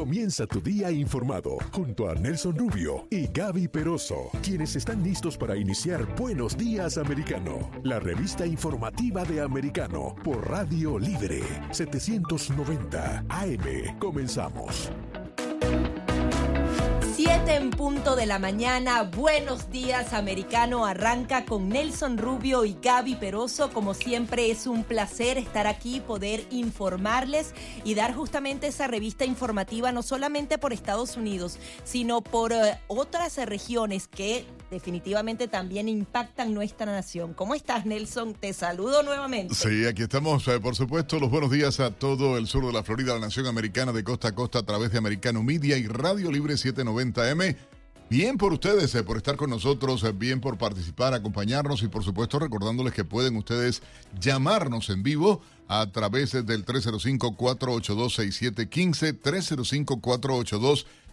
Comienza tu día informado junto a Nelson Rubio y Gaby Peroso, quienes están listos para iniciar Buenos Días Americano, la revista informativa de Americano por Radio Libre 790 AM. Comenzamos. 7 en punto de la mañana. Buenos días, americano. Arranca con Nelson Rubio y Gaby Peroso. Como siempre, es un placer estar aquí, poder informarles y dar justamente esa revista informativa, no solamente por Estados Unidos, sino por eh, otras regiones que definitivamente también impactan nuestra nación. ¿Cómo estás, Nelson? Te saludo nuevamente. Sí, aquí estamos, eh, por supuesto. Los buenos días a todo el sur de la Florida, la nación americana de costa a costa a través de Americano Media y Radio Libre 790M. Bien por ustedes, eh, por estar con nosotros, eh, bien por participar, acompañarnos y por supuesto recordándoles que pueden ustedes llamarnos en vivo a través del 305-482-6715,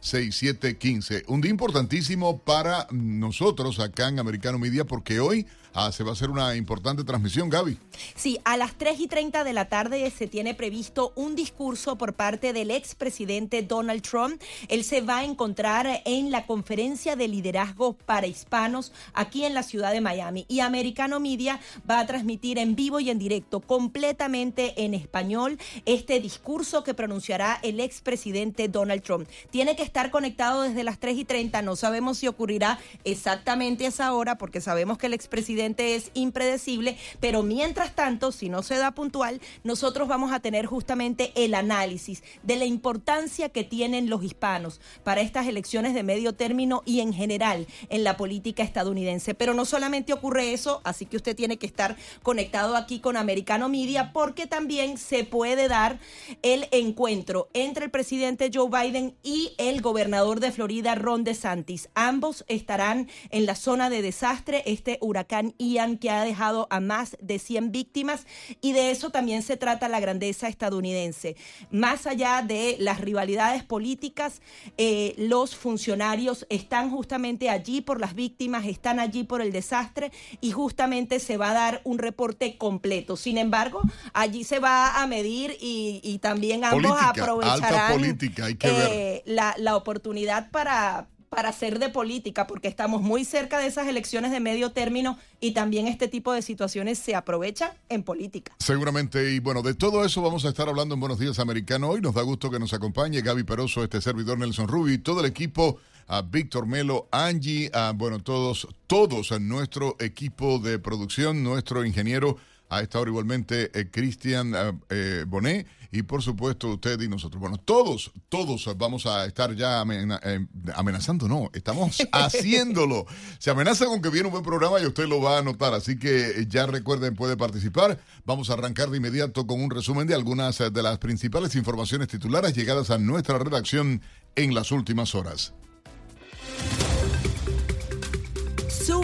305-482-6715. Un día importantísimo para nosotros acá en Americano Media porque hoy Ah, se va a hacer una importante transmisión, Gaby. Sí, a las 3 y 30 de la tarde se tiene previsto un discurso por parte del expresidente Donald Trump. Él se va a encontrar en la conferencia de liderazgo para hispanos aquí en la ciudad de Miami. Y Americano Media va a transmitir en vivo y en directo, completamente en español, este discurso que pronunciará el expresidente Donald Trump. Tiene que estar conectado desde las 3 y 30. No sabemos si ocurrirá exactamente a esa hora, porque sabemos que el expresidente es impredecible, pero mientras tanto, si no se da puntual, nosotros vamos a tener justamente el análisis de la importancia que tienen los hispanos para estas elecciones de medio término y en general en la política estadounidense. Pero no solamente ocurre eso, así que usted tiene que estar conectado aquí con Americano Media porque también se puede dar el encuentro entre el presidente Joe Biden y el gobernador de Florida, Ron DeSantis. Ambos estarán en la zona de desastre, este huracán Ian que ha dejado a más de 100 víctimas y de eso también se trata la grandeza estadounidense. Más allá de las rivalidades políticas, eh, los funcionarios están justamente allí por las víctimas, están allí por el desastre y justamente se va a dar un reporte completo. Sin embargo, allí se va a medir y, también ambos aprovecharán eh, la, la oportunidad para para hacer de política, porque estamos muy cerca de esas elecciones de medio término y también este tipo de situaciones se aprovechan en política. Seguramente, y bueno, de todo eso vamos a estar hablando en Buenos Días Americano hoy. Nos da gusto que nos acompañe Gaby Peroso, este servidor Nelson Rubio todo el equipo, a Víctor Melo, Angie, a, bueno, todos, todos en nuestro equipo de producción, nuestro ingeniero a esta hora igualmente eh, Cristian eh, eh, Bonet y por supuesto usted y nosotros. Bueno, todos, todos vamos a estar ya amenazando, no, estamos haciéndolo. Se amenaza con que viene un buen programa y usted lo va a notar, así que ya recuerden, puede participar. Vamos a arrancar de inmediato con un resumen de algunas de las principales informaciones titulares llegadas a nuestra redacción en las últimas horas.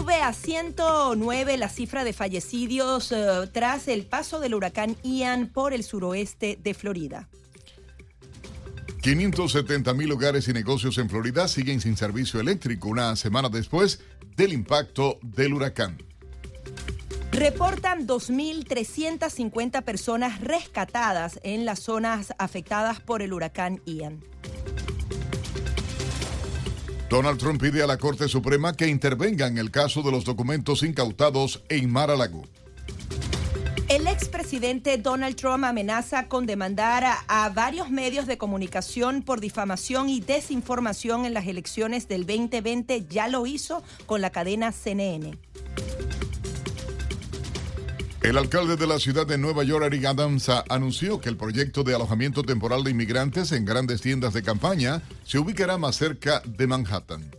Sube a 109 la cifra de fallecidos eh, tras el paso del huracán Ian por el suroeste de Florida. 570 mil hogares y negocios en Florida siguen sin servicio eléctrico una semana después del impacto del huracán. Reportan 2.350 personas rescatadas en las zonas afectadas por el huracán Ian. Donald Trump pide a la Corte Suprema que intervenga en el caso de los documentos incautados en Mar-a-Lago. El expresidente Donald Trump amenaza con demandar a, a, varios medios de comunicación por difamación y desinformación en las elecciones del 2020. Ya lo hizo con la cadena CNN. El alcalde de la ciudad de Nueva York, Eric Adams, anunció que el proyecto de alojamiento temporal de inmigrantes en grandes tiendas de campaña se ubicará más cerca de Manhattan.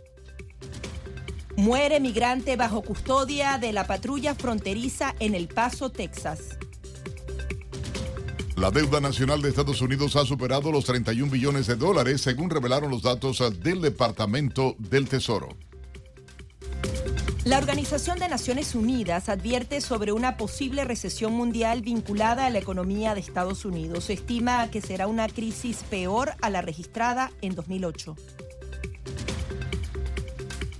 Muere migrante bajo custodia de la patrulla fronteriza en El Paso, Texas. La deuda nacional de Estados Unidos ha superado los 31 billones de dólares, según revelaron los datos del Departamento del Tesoro. La Organización de Naciones Unidas advierte sobre una posible recesión mundial vinculada a la economía de Estados Unidos. Se estima que será una crisis peor a la registrada en 2008.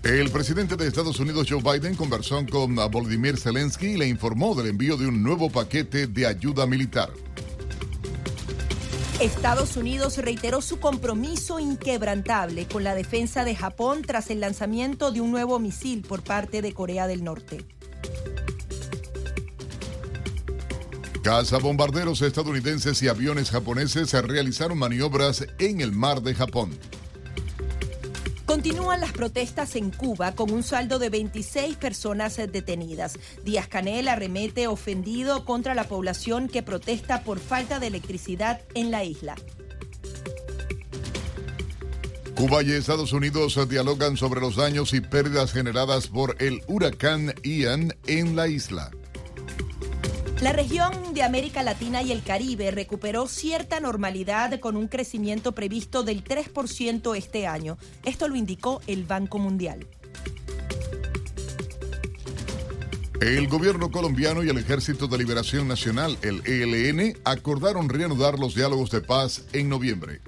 El presidente de Estados Unidos, Joe Biden, conversó con Volodymyr Zelensky y le informó del envío de un nuevo paquete de ayuda militar. Estados Unidos reiteró su compromiso inquebrantable con la defensa de Japón tras el lanzamiento de un nuevo misil por parte de Corea del Norte. bombarderos estadounidenses y aviones japoneses realizaron maniobras en el mar de Japón. Continúan las protestas en Cuba con un saldo de 26 personas detenidas. Díaz Canel arremete ofendido contra la población que protesta por falta de electricidad en la isla. Cuba y Estados Unidos dialogan sobre los daños y pérdidas generadas por el huracán Ian en la isla. La región de América Latina y el Caribe recuperó cierta normalidad con un crecimiento previsto del 3% este año. Esto lo indicó el Banco Mundial. El gobierno colombiano y el Ejército de Liberación Nacional, el ELN, acordaron reanudar los diálogos de paz en noviembre.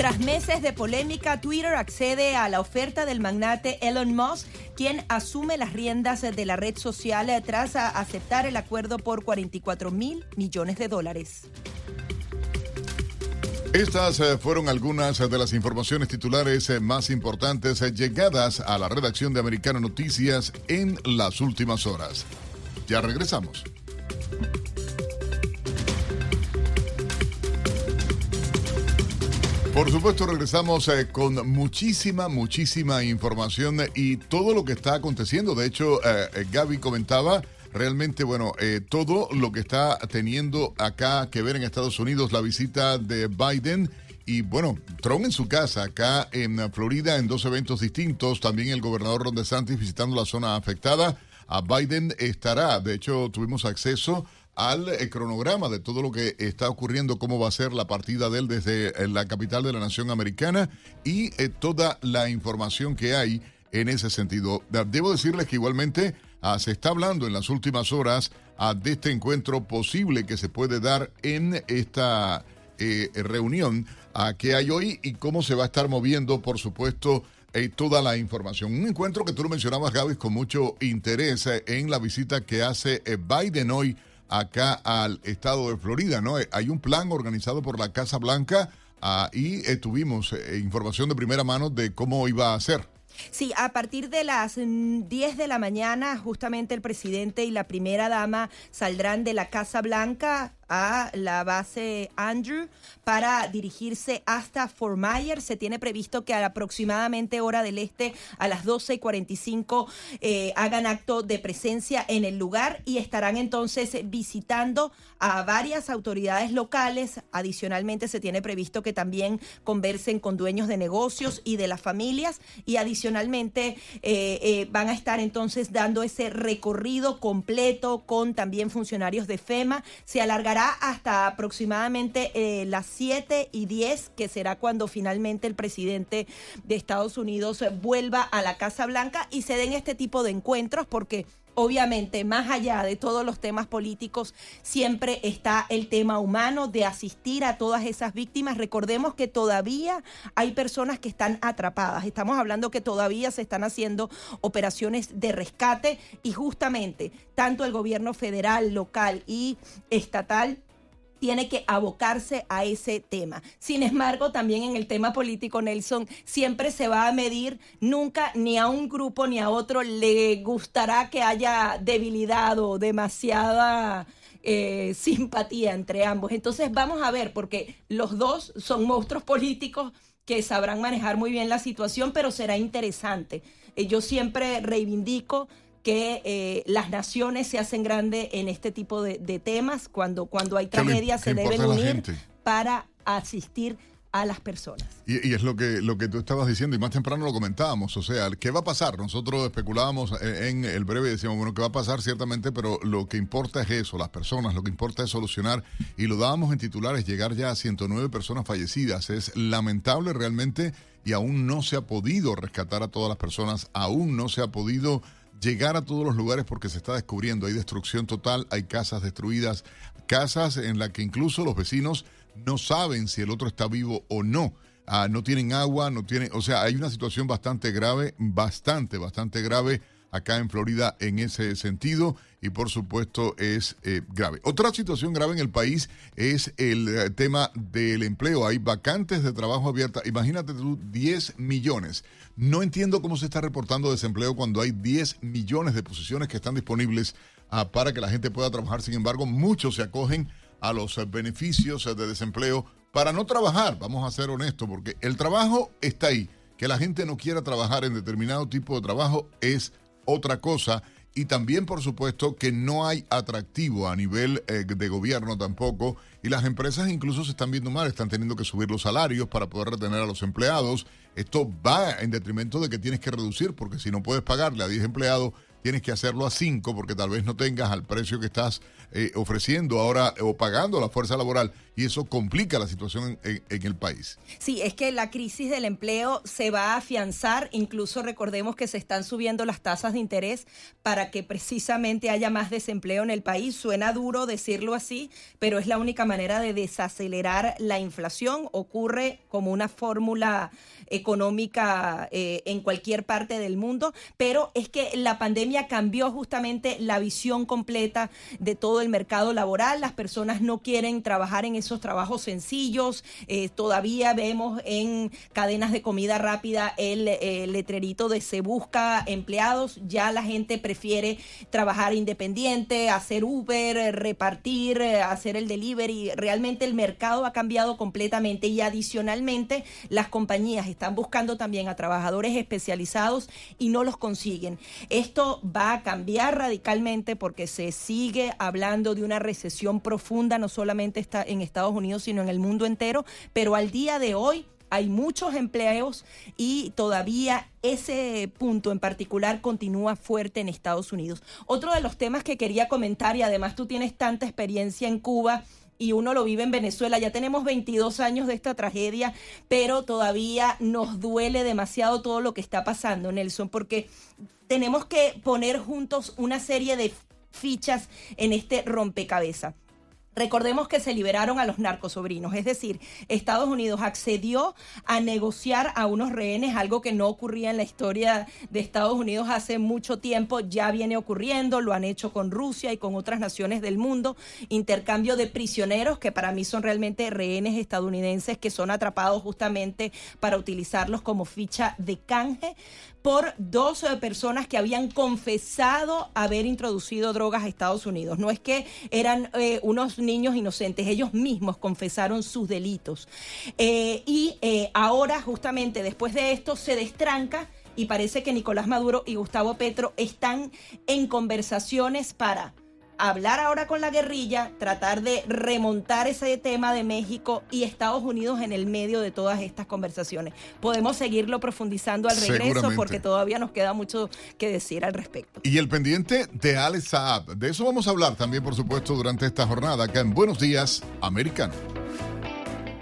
Tras meses de polémica, Twitter accede a la oferta del magnate Elon Musk, quien asume las riendas de la red social tras aceptar el acuerdo por 44 mil millones de dólares. Estas eh, fueron algunas de las informaciones titulares eh, más importantes eh, llegadas a la redacción de Americano Noticias en las últimas horas. Ya regresamos. Por supuesto, regresamos eh, con muchísima, muchísima información y todo lo que está aconteciendo. De hecho, eh, eh, Gaby comentaba realmente, bueno, todo lo que está teniendo acá que ver en Estados Unidos, la visita de Biden. Y bueno, Trump en su casa, acá en Florida, en dos eventos distintos. También el gobernador Ron DeSantis visitando la zona afectada. A Biden estará, de hecho, tuvimos acceso al eh, cronograma de todo lo que está ocurriendo, cómo va a ser la partida de él desde eh, la capital de la nación americana y eh, toda la información que hay en ese sentido. Debo decirles que igualmente ah, se está hablando en las últimas horas ah, de este encuentro posible que se puede dar en esta reunión uh, que hay hoy y cómo se va a estar moviendo, por supuesto, toda la información. Un encuentro que tú lo mencionabas, Gaby, con mucho interés en la visita que hace Biden hoy acá al estado de Florida, ¿no? Eh, hay un plan organizado por la Casa Blanca ah, y tuvimos eh, información de primera mano de cómo iba a ser. Sí, a partir de las 10 mm, de la mañana, justamente el presidente y la primera dama saldrán de la Casa Blanca a la base Andrew para dirigirse hasta Fort Myers. Se tiene previsto que a aproximadamente hora del este, a las 12 y 45, eh, hagan acto de presencia en el lugar y estarán entonces visitando a varias autoridades locales. Adicionalmente, se tiene previsto que también conversen con dueños de negocios y de las familias y adicionalmente eh, eh, van a estar entonces dando ese recorrido completo con también funcionarios de FEMA. Se alargará hasta aproximadamente eh, las 7 y 10, que será cuando finalmente el presidente de Estados Unidos vuelva a la Casa Blanca y se den este tipo de encuentros porque obviamente, más allá de todos los temas políticos, siempre está el tema humano de asistir a todas esas víctimas. Recordemos que todavía hay personas que están atrapadas. Estamos hablando que todavía se están haciendo operaciones de rescate y justamente tanto el gobierno federal, local y estatal tiene que abocarse a ese tema. Sin embargo, también en el tema político, Nelson, siempre se va a medir, nunca ni a un grupo ni a otro le gustará que haya debilidad o demasiada... Eh, simpatía entre ambos. Entonces vamos a ver, porque los dos son monstruos políticos que sabrán manejar muy bien la situación, pero será interesante. Eh, yo siempre reivindico que eh, las naciones se hacen grandes en este tipo de, temas. Cuando, cuando hay tragedias se deben unir para asistir a las personas. Y, es lo que, lo que tú estabas diciendo, y más temprano lo comentábamos, o sea, ¿qué va a pasar? Nosotros especulábamos en el breve y decíamos, bueno, ¿qué va a pasar? Ciertamente, pero lo que importa es eso, las personas, lo que importa es solucionar, y lo dábamos en titulares, llegar ya a 109 personas fallecidas. Es lamentable realmente y aún no se ha podido rescatar a todas las personas, aún no se ha podido llegar a todos los lugares porque se está descubriendo. Hay destrucción total, hay casas destruidas, casas en las que incluso los vecinos no saben si el otro está vivo o no. Ah, no tienen agua, no tienen, o sea, hay una situación bastante grave, bastante, bastante grave acá en Florida en ese sentido y por supuesto es eh, grave. Otra situación grave en el país es el eh, tema del empleo. Hay vacantes de trabajo abiertas. Imagínate tú, 10 millones. No entiendo cómo se está reportando desempleo cuando hay 10 millones de posiciones que están disponibles ah, para que la gente pueda trabajar. Sin embargo, muchos se acogen a los eh, beneficios de desempleo para no trabajar. Vamos a ser honestos, porque el trabajo está ahí. Que la gente no quiera trabajar en determinado tipo de trabajo es otra cosa. Y también, por supuesto, que no hay atractivo a nivel eh, de gobierno tampoco. Y las empresas incluso se están viendo mal, están teniendo que subir los salarios para poder retener a los empleados. Esto va en detrimento de que tienes que reducir, porque si no puedes pagarle a 10 empleados, tienes que hacerlo a 5 porque tal vez no tengas al precio que estás eh, ofreciendo ahora o pagando la fuerza laboral y eso complica la situación en, el país. Sí, es que la crisis del empleo se va a afianzar, incluso recordemos que se están subiendo las tasas de interés para que precisamente haya más desempleo en el país. Suena duro decirlo así, pero es la única manera de desacelerar la inflación. Ocurre como una fórmula económica eh, en cualquier parte del mundo, pero es que la pandemia cambió justamente la visión completa de todo el mercado laboral. Las personas no quieren trabajar en esos trabajos sencillos. Eh, todavía vemos en cadenas de comida rápida el, letrerito de se busca empleados. Ya la gente prefiere trabajar independiente, hacer Uber, repartir, hacer el delivery. Realmente el mercado ha cambiado completamente y adicionalmente las compañías están buscando también a trabajadores especializados y no los consiguen. Esto va a cambiar radicalmente porque se sigue hablando de una recesión profunda, no solamente está en Estados Unidos, sino en el mundo entero, pero al día de hoy hay muchos empleos y todavía ese punto en particular continúa fuerte en Estados Unidos. Otro de los temas que quería comentar, y además tú tienes tanta experiencia en Cuba, y uno lo vive en Venezuela. Ya tenemos 22 años de esta tragedia, pero todavía nos duele demasiado todo lo que está pasando, Nelson, porque tenemos que poner juntos una serie de fichas en este rompecabezas. Recordemos que se liberaron a los narcosobrinos, es decir, Estados Unidos accedió a negociar a unos rehenes, algo que no ocurría en la historia de Estados Unidos hace mucho tiempo, ya viene ocurriendo, lo han hecho con Rusia y con otras naciones del mundo, intercambio de prisioneros que para mí son realmente rehenes estadounidenses que son atrapados justamente para utilizarlos como ficha de canje por dos eh, personas que habían confesado haber introducido drogas a Estados Unidos. No es que eran eh, unos niños inocentes, ellos mismos confesaron sus delitos. Eh, y ahora, justamente después de esto, se destranca y parece que Nicolás Maduro y Gustavo Petro están en conversaciones para hablar ahora con la guerrilla, tratar de remontar ese tema de México y Estados Unidos en el medio de todas estas conversaciones. Podemos seguirlo profundizando al regreso porque todavía nos queda mucho que decir al respecto. Y el pendiente de Alex Saab, de eso vamos a hablar también, por supuesto, durante esta jornada acá en Buenos Días, Americano.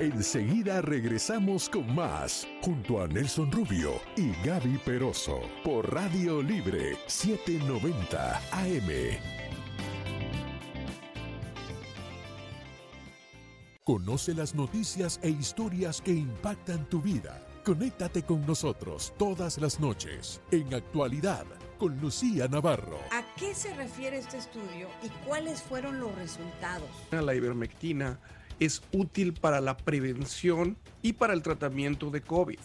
Enseguida regresamos con más, junto a Nelson Rubio y Gaby Peroso, por Radio Libre 790 AM. Conoce las noticias e historias que impactan tu vida. Conéctate con nosotros todas las noches en actualidad con Lucía Navarro. ¿A qué se refiere este estudio y cuáles fueron los resultados? La ivermectina es útil para la prevención y para el tratamiento de COVID.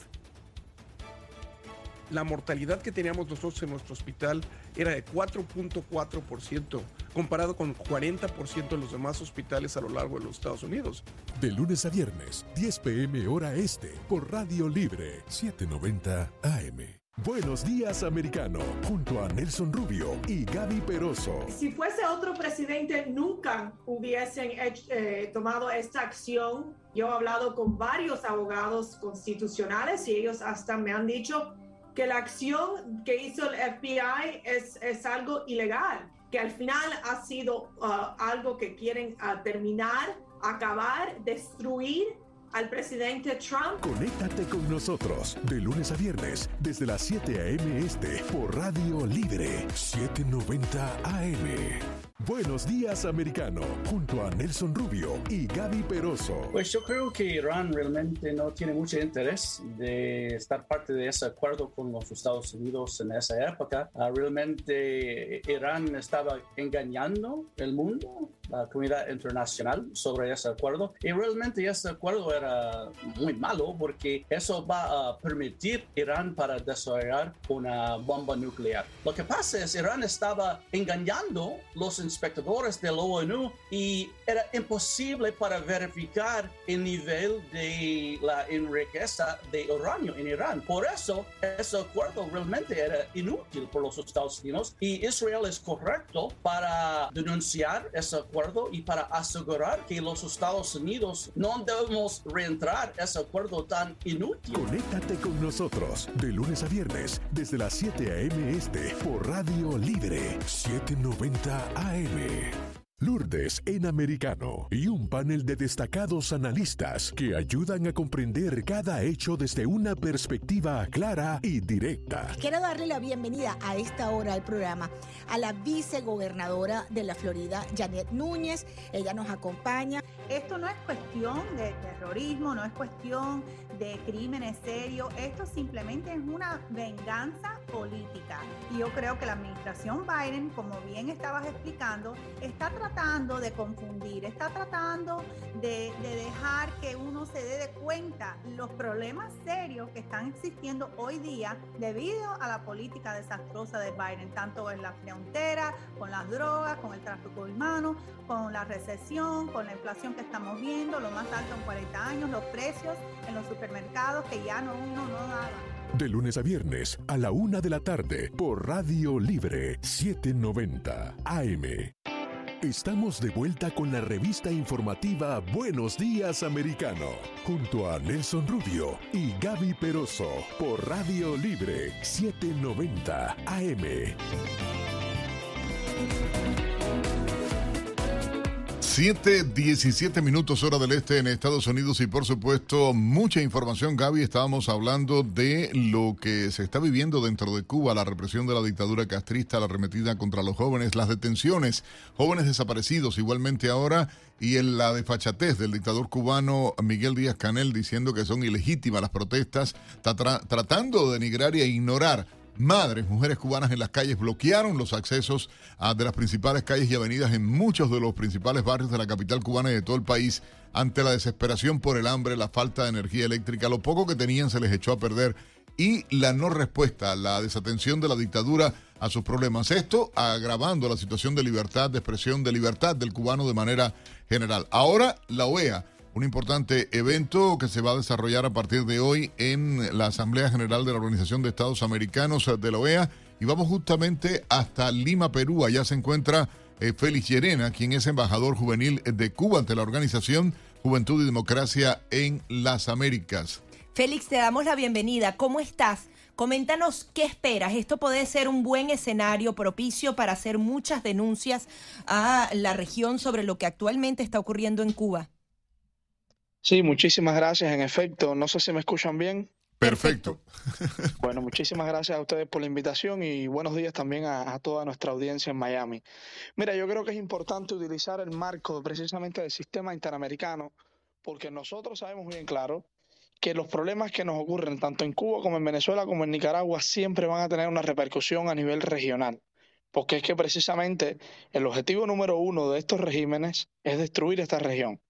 La mortalidad que teníamos nosotros en nuestro hospital era de 4.4%, comparado con 40% en los demás hospitales a lo largo de los Estados Unidos. De lunes a viernes, 10 pm hora este, por Radio Libre, 790 AM. Buenos días, americano, junto a Nelson Rubio y Gaby Peroso. Si fuese otro presidente, nunca hubiesen eh, tomado esta acción. Yo he hablado con varios abogados constitucionales y ellos hasta me han dicho que la acción que hizo el FBI es, es algo ilegal, que al final ha sido uh, algo que quieren uh, terminar, acabar, destruir al presidente Trump. Conéctate con nosotros de lunes a viernes desde las 7 a.m. este por Radio Libre 790 AM. Buenos días, americano, junto a Nelson Rubio y Gaby Peroso. Pues yo creo que Irán realmente no tiene mucho interés de estar parte de ese acuerdo con los Estados Unidos en esa época. Ah, realmente Irán estaba engañando el mundo la comunidad internacional sobre ese acuerdo y realmente ese acuerdo era muy malo porque eso va a permitir Irán para desarrollar una bomba nuclear. Lo que pasa es Irán estaba engañando los inspectores de la ONU y era imposible para verificar el nivel de la riqueza de uranio en Irán. Por eso ese acuerdo realmente era inútil por los Estados Unidos y Israel es correcto para denunciar ese acuerdo y para asegurar que los Estados Unidos no debemos reentrar ese acuerdo tan inútil. Conéctate con nosotros de lunes a viernes desde las 7 a.m. este por Radio Libre 790 AM. Lourdes en americano y un panel de destacados analistas que ayudan a comprender cada hecho desde una perspectiva clara y directa. Quiero darle la bienvenida a esta hora al programa a la vicegobernadora de la Florida, Janet Núñez. Ella nos acompaña. Esto no es cuestión de terrorismo, no es cuestión de crímenes serios, esto simplemente es una venganza política. Y yo creo que la administración Biden, como bien estabas explicando, está tratando de confundir, está tratando de, dejar que uno se dé de cuenta los problemas serios que están existiendo hoy día debido a la política desastrosa de Biden, tanto en la frontera, con las drogas, con el tráfico humano, con la recesión, con la inflación que estamos viendo, lo más alto en 40 años, los precios en los supermercados que ya no daba. De lunes a viernes a la una de la tarde por Radio Libre 790 AM. Estamos de vuelta con la revista informativa Buenos Días Americano, junto a Nelson Rubio y Gaby Peroso por Radio Libre 790 AM. 7, 17 minutos hora del este en Estados Unidos y por supuesto mucha información, Gaby. Estábamos hablando de lo que se está viviendo dentro de Cuba, la represión de la dictadura castrista, la arremetida contra los jóvenes, las detenciones, jóvenes desaparecidos igualmente ahora y en la desfachatez del dictador cubano Miguel Díaz Canel diciendo que son ilegítimas las protestas, tratando de denigrar y a ignorar Madres, mujeres cubanas en las calles bloquearon los accesos a de las principales calles y avenidas en muchos de los principales barrios de la capital cubana y de todo el país ante la desesperación por el hambre, la falta de energía eléctrica, lo poco que tenían se les echó a perder y la no respuesta, la desatención de la dictadura a sus problemas. Esto agravando la situación de libertad de expresión, de libertad del cubano de manera general. Ahora la OEA un importante evento que se va a desarrollar a partir de hoy en la Asamblea General de la Organización de Estados Americanos de la OEA. Y vamos justamente hasta Lima, Perú. Allá se encuentra eh, Félix Llerena, quien es embajador juvenil de Cuba ante la organización Juventud y Democracia en las Américas. Félix, te damos la bienvenida. ¿Cómo estás? Coméntanos qué esperas. Esto puede ser un buen escenario propicio para hacer muchas denuncias a la región sobre lo que actualmente está ocurriendo en Cuba. Sí, muchísimas gracias. En efecto, no sé si me escuchan bien. Perfecto. Bueno, muchísimas gracias a ustedes por la invitación y buenos días también a, toda nuestra audiencia en Miami. Mira, yo creo que es importante utilizar el marco precisamente del sistema interamericano porque nosotros sabemos bien claro que los problemas que nos ocurren tanto en Cuba como en Venezuela como en Nicaragua siempre van a tener una repercusión a nivel regional. Porque es que precisamente el objetivo número uno de estos regímenes es destruir esta región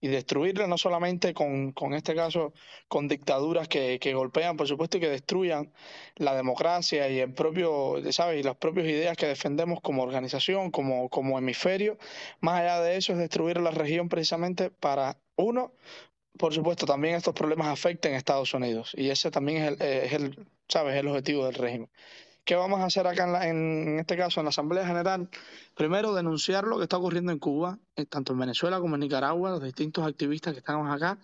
y destruirla no solamente con, con este caso, con dictaduras que, que, golpean, por supuesto, y que destruyan la democracia y el propio, ¿sabes? Y las propias ideas que defendemos como organización, como, como hemisferio. Más allá de eso, es destruir la región precisamente para, uno, por supuesto, también estos problemas afecten a Estados Unidos. Y ese también es el, es el ¿sabes? el objetivo del régimen. ¿Qué vamos a hacer acá en, este caso en la Asamblea General? Primero, denunciar lo que está ocurriendo en Cuba, eh, tanto en Venezuela como en Nicaragua, los distintos activistas que estamos acá,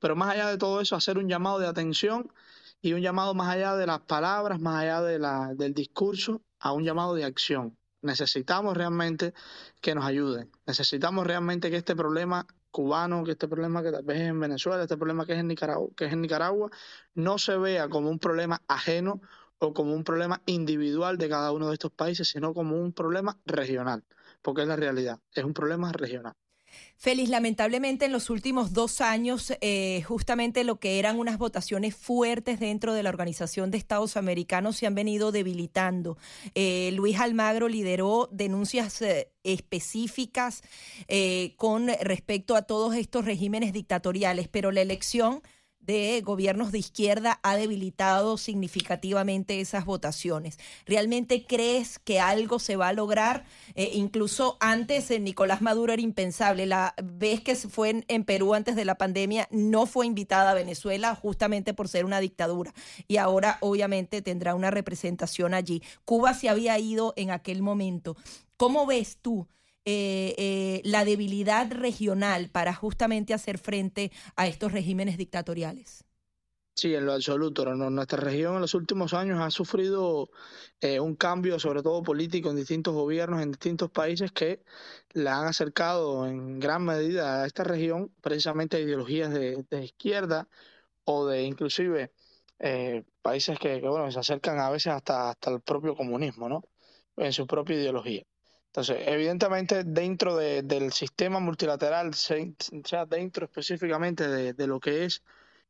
pero más allá de todo eso, hacer un llamado de atención y un llamado más allá de las palabras, más allá de la, del discurso, a un llamado de acción. Necesitamos realmente que nos ayuden, necesitamos realmente que este problema cubano, que este problema que tal vez es en Venezuela, este problema que es en Nicaragua, que es en Nicaragua, no se vea como un problema ajeno o como un problema individual de cada uno de estos países, sino como un problema regional. porque es la realidad, es un problema regional. Félix, lamentablemente en los últimos dos años, eh, justamente lo que eran unas votaciones fuertes dentro de la Organización de Estados Americanos se han venido debilitando. Eh, Luis Almagro lideró denuncias eh, específicas con respecto a todos estos regímenes dictatoriales, pero la elección de gobiernos de izquierda ha debilitado significativamente esas votaciones. ¿Realmente crees que algo se va a lograr? Eh, incluso antes en Nicolás Maduro era impensable. La vez que fue en, Perú antes de la pandemia no fue invitada a Venezuela justamente por ser una dictadura y ahora obviamente tendrá una representación allí. Cuba se había ido en aquel momento. ¿Cómo ves tú? Eh, eh, la debilidad regional para justamente hacer frente a estos regímenes dictatoriales. Sí, en lo absoluto. Nuestra región en los últimos años ha sufrido eh, un cambio, sobre todo político, en distintos gobiernos, en distintos países que la han acercado en gran medida a esta región, precisamente a ideologías de, izquierda o de inclusive países que, que, bueno, se acercan a veces hasta, hasta el propio comunismo, ¿no? En su propia ideología. Entonces, evidentemente, dentro del sistema multilateral, sea dentro específicamente de, lo que es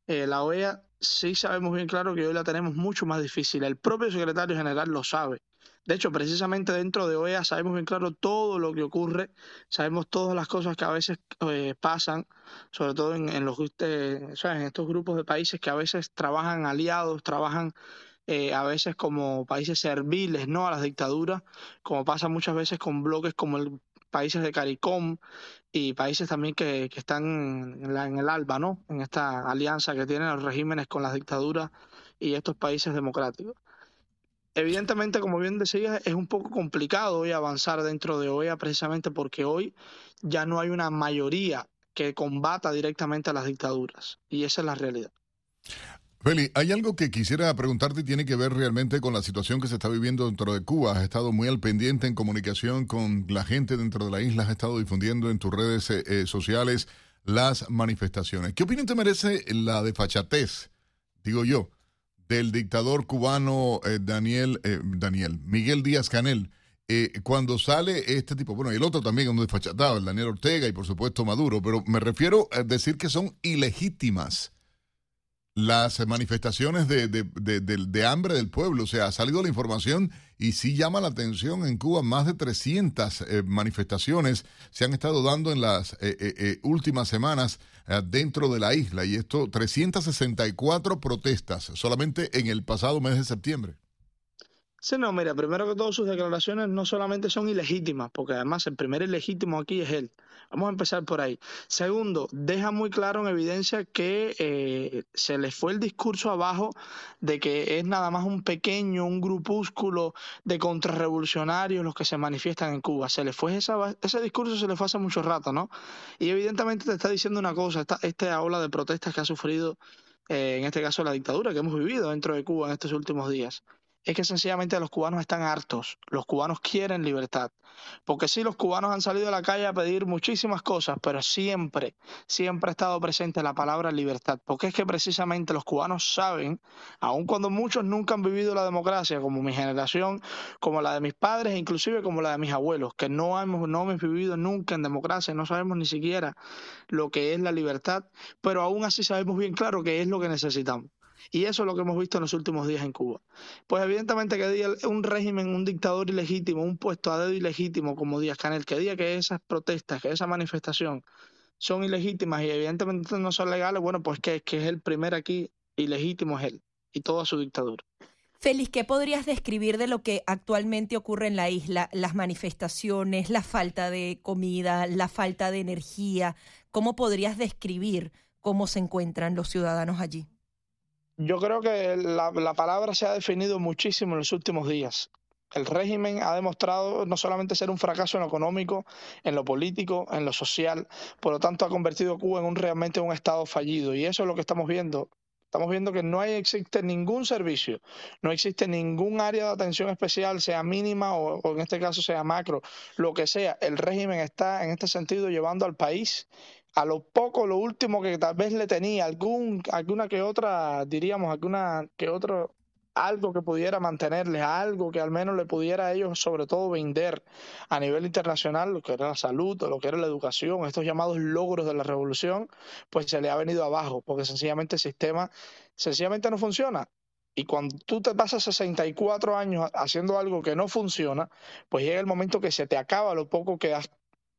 eh, la OEA, sí sabemos bien claro que hoy la tenemos mucho más difícil. El propio secretario general lo sabe. De hecho, precisamente dentro de OEA sabemos bien claro todo lo que ocurre, sabemos todas las cosas que a veces eh, pasan, sobre todo en, los, eh, en estos grupos de países que a veces trabajan aliados, trabajan eh, a veces como países serviles ¿no? a las dictaduras, como pasa muchas veces con bloques como el países de CARICOM y países también que, que están en, la, en, el ALBA, ¿no? en esta alianza que tienen los regímenes con las dictaduras y estos países democráticos. Evidentemente, como bien decía, es un poco complicado hoy avanzar dentro de OEA precisamente porque hoy ya no hay una mayoría que combata directamente a las dictaduras y esa es la realidad. Feli, hay algo que quisiera preguntarte y tiene que ver realmente con la situación que se está viviendo dentro de Cuba. Has estado muy al pendiente en comunicación con la gente dentro de la isla, has estado difundiendo en tus redes eh, eh, sociales las manifestaciones. ¿Qué opinión te merece la desfachatez, digo yo, del dictador cubano eh, Daniel, Daniel, Miguel Díaz Canel? cuando sale este tipo, bueno, y el otro también es un desfachatado, el Daniel Ortega y por supuesto Maduro, pero me refiero a decir que son ilegítimas las manifestaciones de, de, hambre del pueblo. O sea, ha salido la información y sí llama la atención en Cuba. Más de 300 eh, manifestaciones se han estado dando en las eh, eh, últimas semanas dentro de la isla. Y esto, 364 protestas solamente en el pasado mes de septiembre. Sí, no, mira, primero que todo sus declaraciones no solamente son ilegítimas, porque además el primer ilegítimo aquí es él. Vamos a empezar por ahí. Segundo, deja muy claro en evidencia que eh, se le fue el discurso abajo de que es nada más un pequeño, un grupúsculo de contrarrevolucionarios los que se manifiestan en Cuba. Se le fue ese discurso, se le fue hace mucho rato, ¿no? Y evidentemente te está diciendo una cosa, esta, esta ola de protestas que ha sufrido, eh, en este caso la dictadura que hemos vivido dentro de Cuba en estos últimos días es que sencillamente los cubanos están hartos, los cubanos quieren libertad. Porque sí, los cubanos han salido a la calle a pedir muchísimas cosas, pero siempre, siempre ha estado presente la palabra libertad. Porque es que precisamente los cubanos saben, aun cuando muchos nunca han vivido la democracia, como mi generación, como la de mis padres inclusive como la de mis abuelos, que no hemos, no hemos vivido nunca en democracia, no sabemos ni siquiera lo que es la libertad, pero aún así sabemos bien claro que es lo que necesitamos. Y eso es lo que hemos visto en los últimos días en Cuba. Pues evidentemente que diga un régimen, un dictador ilegítimo, un puesto a dedo ilegítimo como Díaz Canel, que diga que esas protestas, que esa manifestación son ilegítimas y evidentemente no son legales, bueno, pues que, que es el primer aquí ilegítimo es él y toda su dictadura. Félix, ¿qué podrías describir de lo que actualmente ocurre en la isla? Las manifestaciones, la falta de comida, la falta de energía. ¿Cómo podrías describir cómo se encuentran los ciudadanos allí? Yo creo que la, palabra se ha definido muchísimo en los últimos días. El régimen ha demostrado no solamente ser un fracaso en lo económico, en lo político, en lo social, por lo tanto ha convertido a Cuba en un realmente un estado fallido y eso es lo que estamos viendo. Estamos viendo que no existe ningún servicio, no existe ningún área de atención especial, sea mínima o en este caso sea macro, lo que sea. El régimen está en este sentido llevando al país a lo poco, lo último que tal vez le tenía, algún, alguna que otra, diríamos, alguna que otro algo que pudiera mantenerles, algo que al menos le pudiera a ellos sobre todo vender a nivel internacional lo que era la salud o lo que era la educación, estos llamados logros de la revolución, pues se le ha venido abajo, porque sencillamente el sistema sencillamente no funciona. Y cuando tú te pasas 64 años haciendo algo que no funciona, pues llega el momento que se te acaba lo poco que has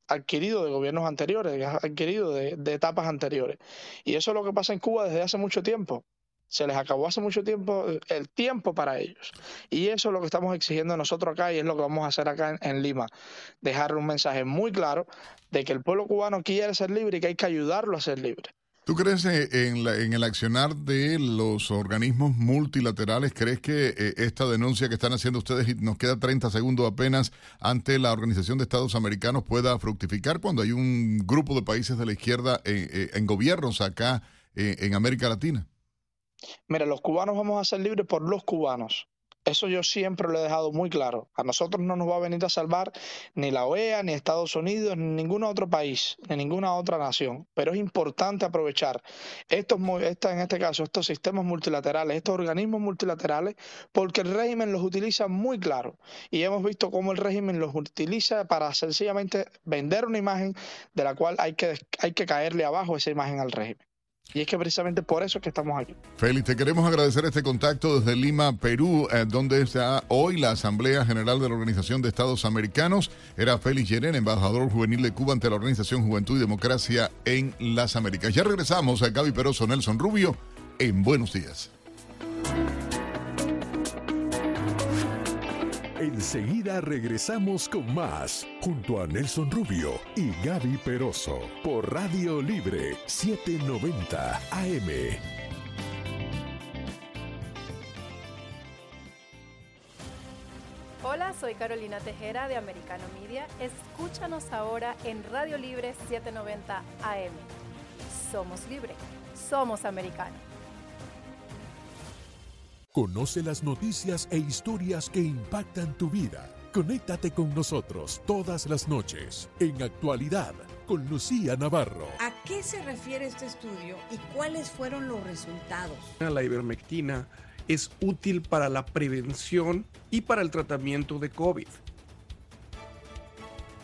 adquirido de gobiernos anteriores, adquirido de, etapas anteriores. Y eso es lo que pasa en Cuba desde hace mucho tiempo. Se les acabó hace mucho tiempo el tiempo para ellos. Y eso es lo que estamos exigiendo nosotros acá y es lo que vamos a hacer acá en, Lima. Dejarle un mensaje muy claro de que el pueblo cubano quiere ser libre y que hay que ayudarlo a ser libre. ¿Tú crees eh, en, en, el accionar de los organismos multilaterales? ¿Crees que eh, esta denuncia que están haciendo ustedes, y nos queda 30 segundos apenas, ante la Organización de Estados Americanos pueda fructificar cuando hay un grupo de países de la izquierda eh, en gobiernos acá en América Latina? Mira, los cubanos vamos a ser libres por los cubanos. Eso yo siempre lo he dejado muy claro. A nosotros no nos va a venir a salvar ni la OEA, ni Estados Unidos, ni ningún otro país, ni ninguna otra nación. Pero es importante aprovechar estos, en este caso, estos sistemas multilaterales, estos organismos multilaterales, porque el régimen los utiliza muy claro. Y hemos visto cómo el régimen los utiliza para sencillamente vender una imagen de la cual hay que, hay que caerle abajo esa imagen al régimen. Y es que precisamente por eso es que estamos aquí. Félix, te queremos agradecer este contacto desde Lima, Perú, eh, donde está hoy la Asamblea General de la Organización de Estados Americanos. Era Félix Yeren, embajador juvenil de Cuba ante la Organización Juventud y Democracia en las Américas. Ya regresamos a Gaby Peroso, Nelson Rubio, en Buenos Días. Enseguida regresamos con más, junto a Nelson Rubio y Gaby Peroso, por Radio Libre 790 AM. Hola, soy Carolina Tejera de Americano Media. Escúchanos ahora en Radio Libre 790 AM. Somos libre, somos americanos. Conoce las noticias e historias que impactan tu vida. Conéctate con nosotros todas las noches en actualidad con Lucía Navarro. ¿A qué se refiere este estudio y cuáles fueron los resultados? La ivermectina es útil para la prevención y para el tratamiento de COVID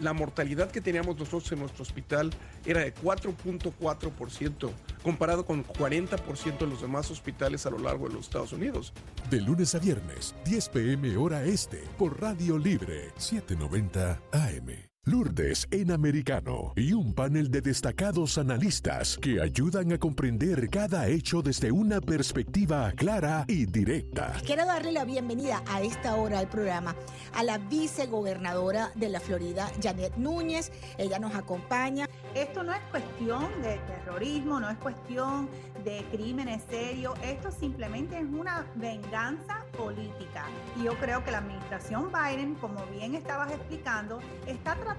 la mortalidad que teníamos nosotros en nuestro hospital era de 4.4%, comparado con 40% de los demás hospitales a lo largo de los Estados Unidos. De lunes a viernes, 10 pm hora este, por Radio Libre, 790 AM. Lourdes en americano y un panel de destacados analistas que ayudan a comprender cada hecho desde una perspectiva clara y directa. Quiero darle la bienvenida a esta hora al programa a la vicegobernadora de la Florida, Janet Núñez. Ella nos acompaña. Esto no es cuestión de terrorismo, no es cuestión de crímenes serios, esto simplemente es una venganza política. Y yo creo que la administración Biden, como bien estabas explicando, está tratando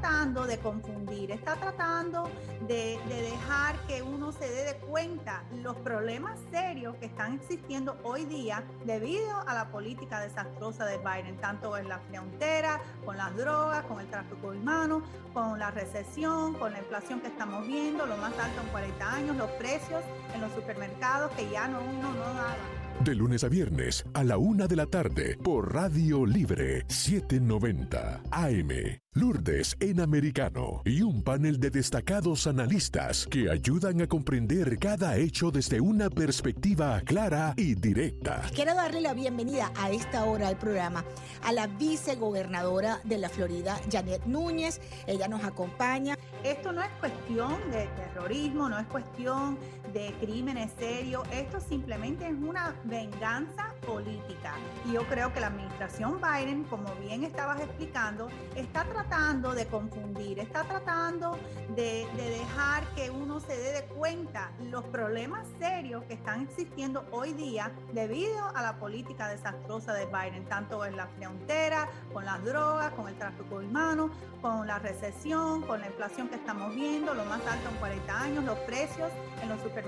de confundir, está tratando de, dejar que uno se dé de cuenta los problemas serios que están existiendo hoy día debido a la política desastrosa de Biden, tanto en la frontera, con las drogas, con el tráfico humano, con la recesión, con la inflación que estamos viendo, lo más alto en 40 años, los precios en los supermercados que ya no uno no daba. De lunes a viernes a la una de la tarde por Radio Libre 790 AM. Lourdes en americano y un panel de destacados analistas que ayudan a comprender cada hecho desde una perspectiva clara y directa. Quiero darle la bienvenida a esta hora al programa a la vicegobernadora de la Florida, Janet Núñez. Ella nos acompaña. Esto no es cuestión de terrorismo, no es cuestión de crímenes serios, esto simplemente es una venganza política. Y yo creo que la administración Biden, como bien estabas explicando, está tratando de confundir, está tratando de, dejar que uno se dé de cuenta los problemas serios que están existiendo hoy día debido a la política desastrosa de Biden, tanto en la frontera, con las drogas, con el tráfico humano, con la recesión, con la inflación que estamos viendo, lo más alto en 40 años, los precios en los supermercados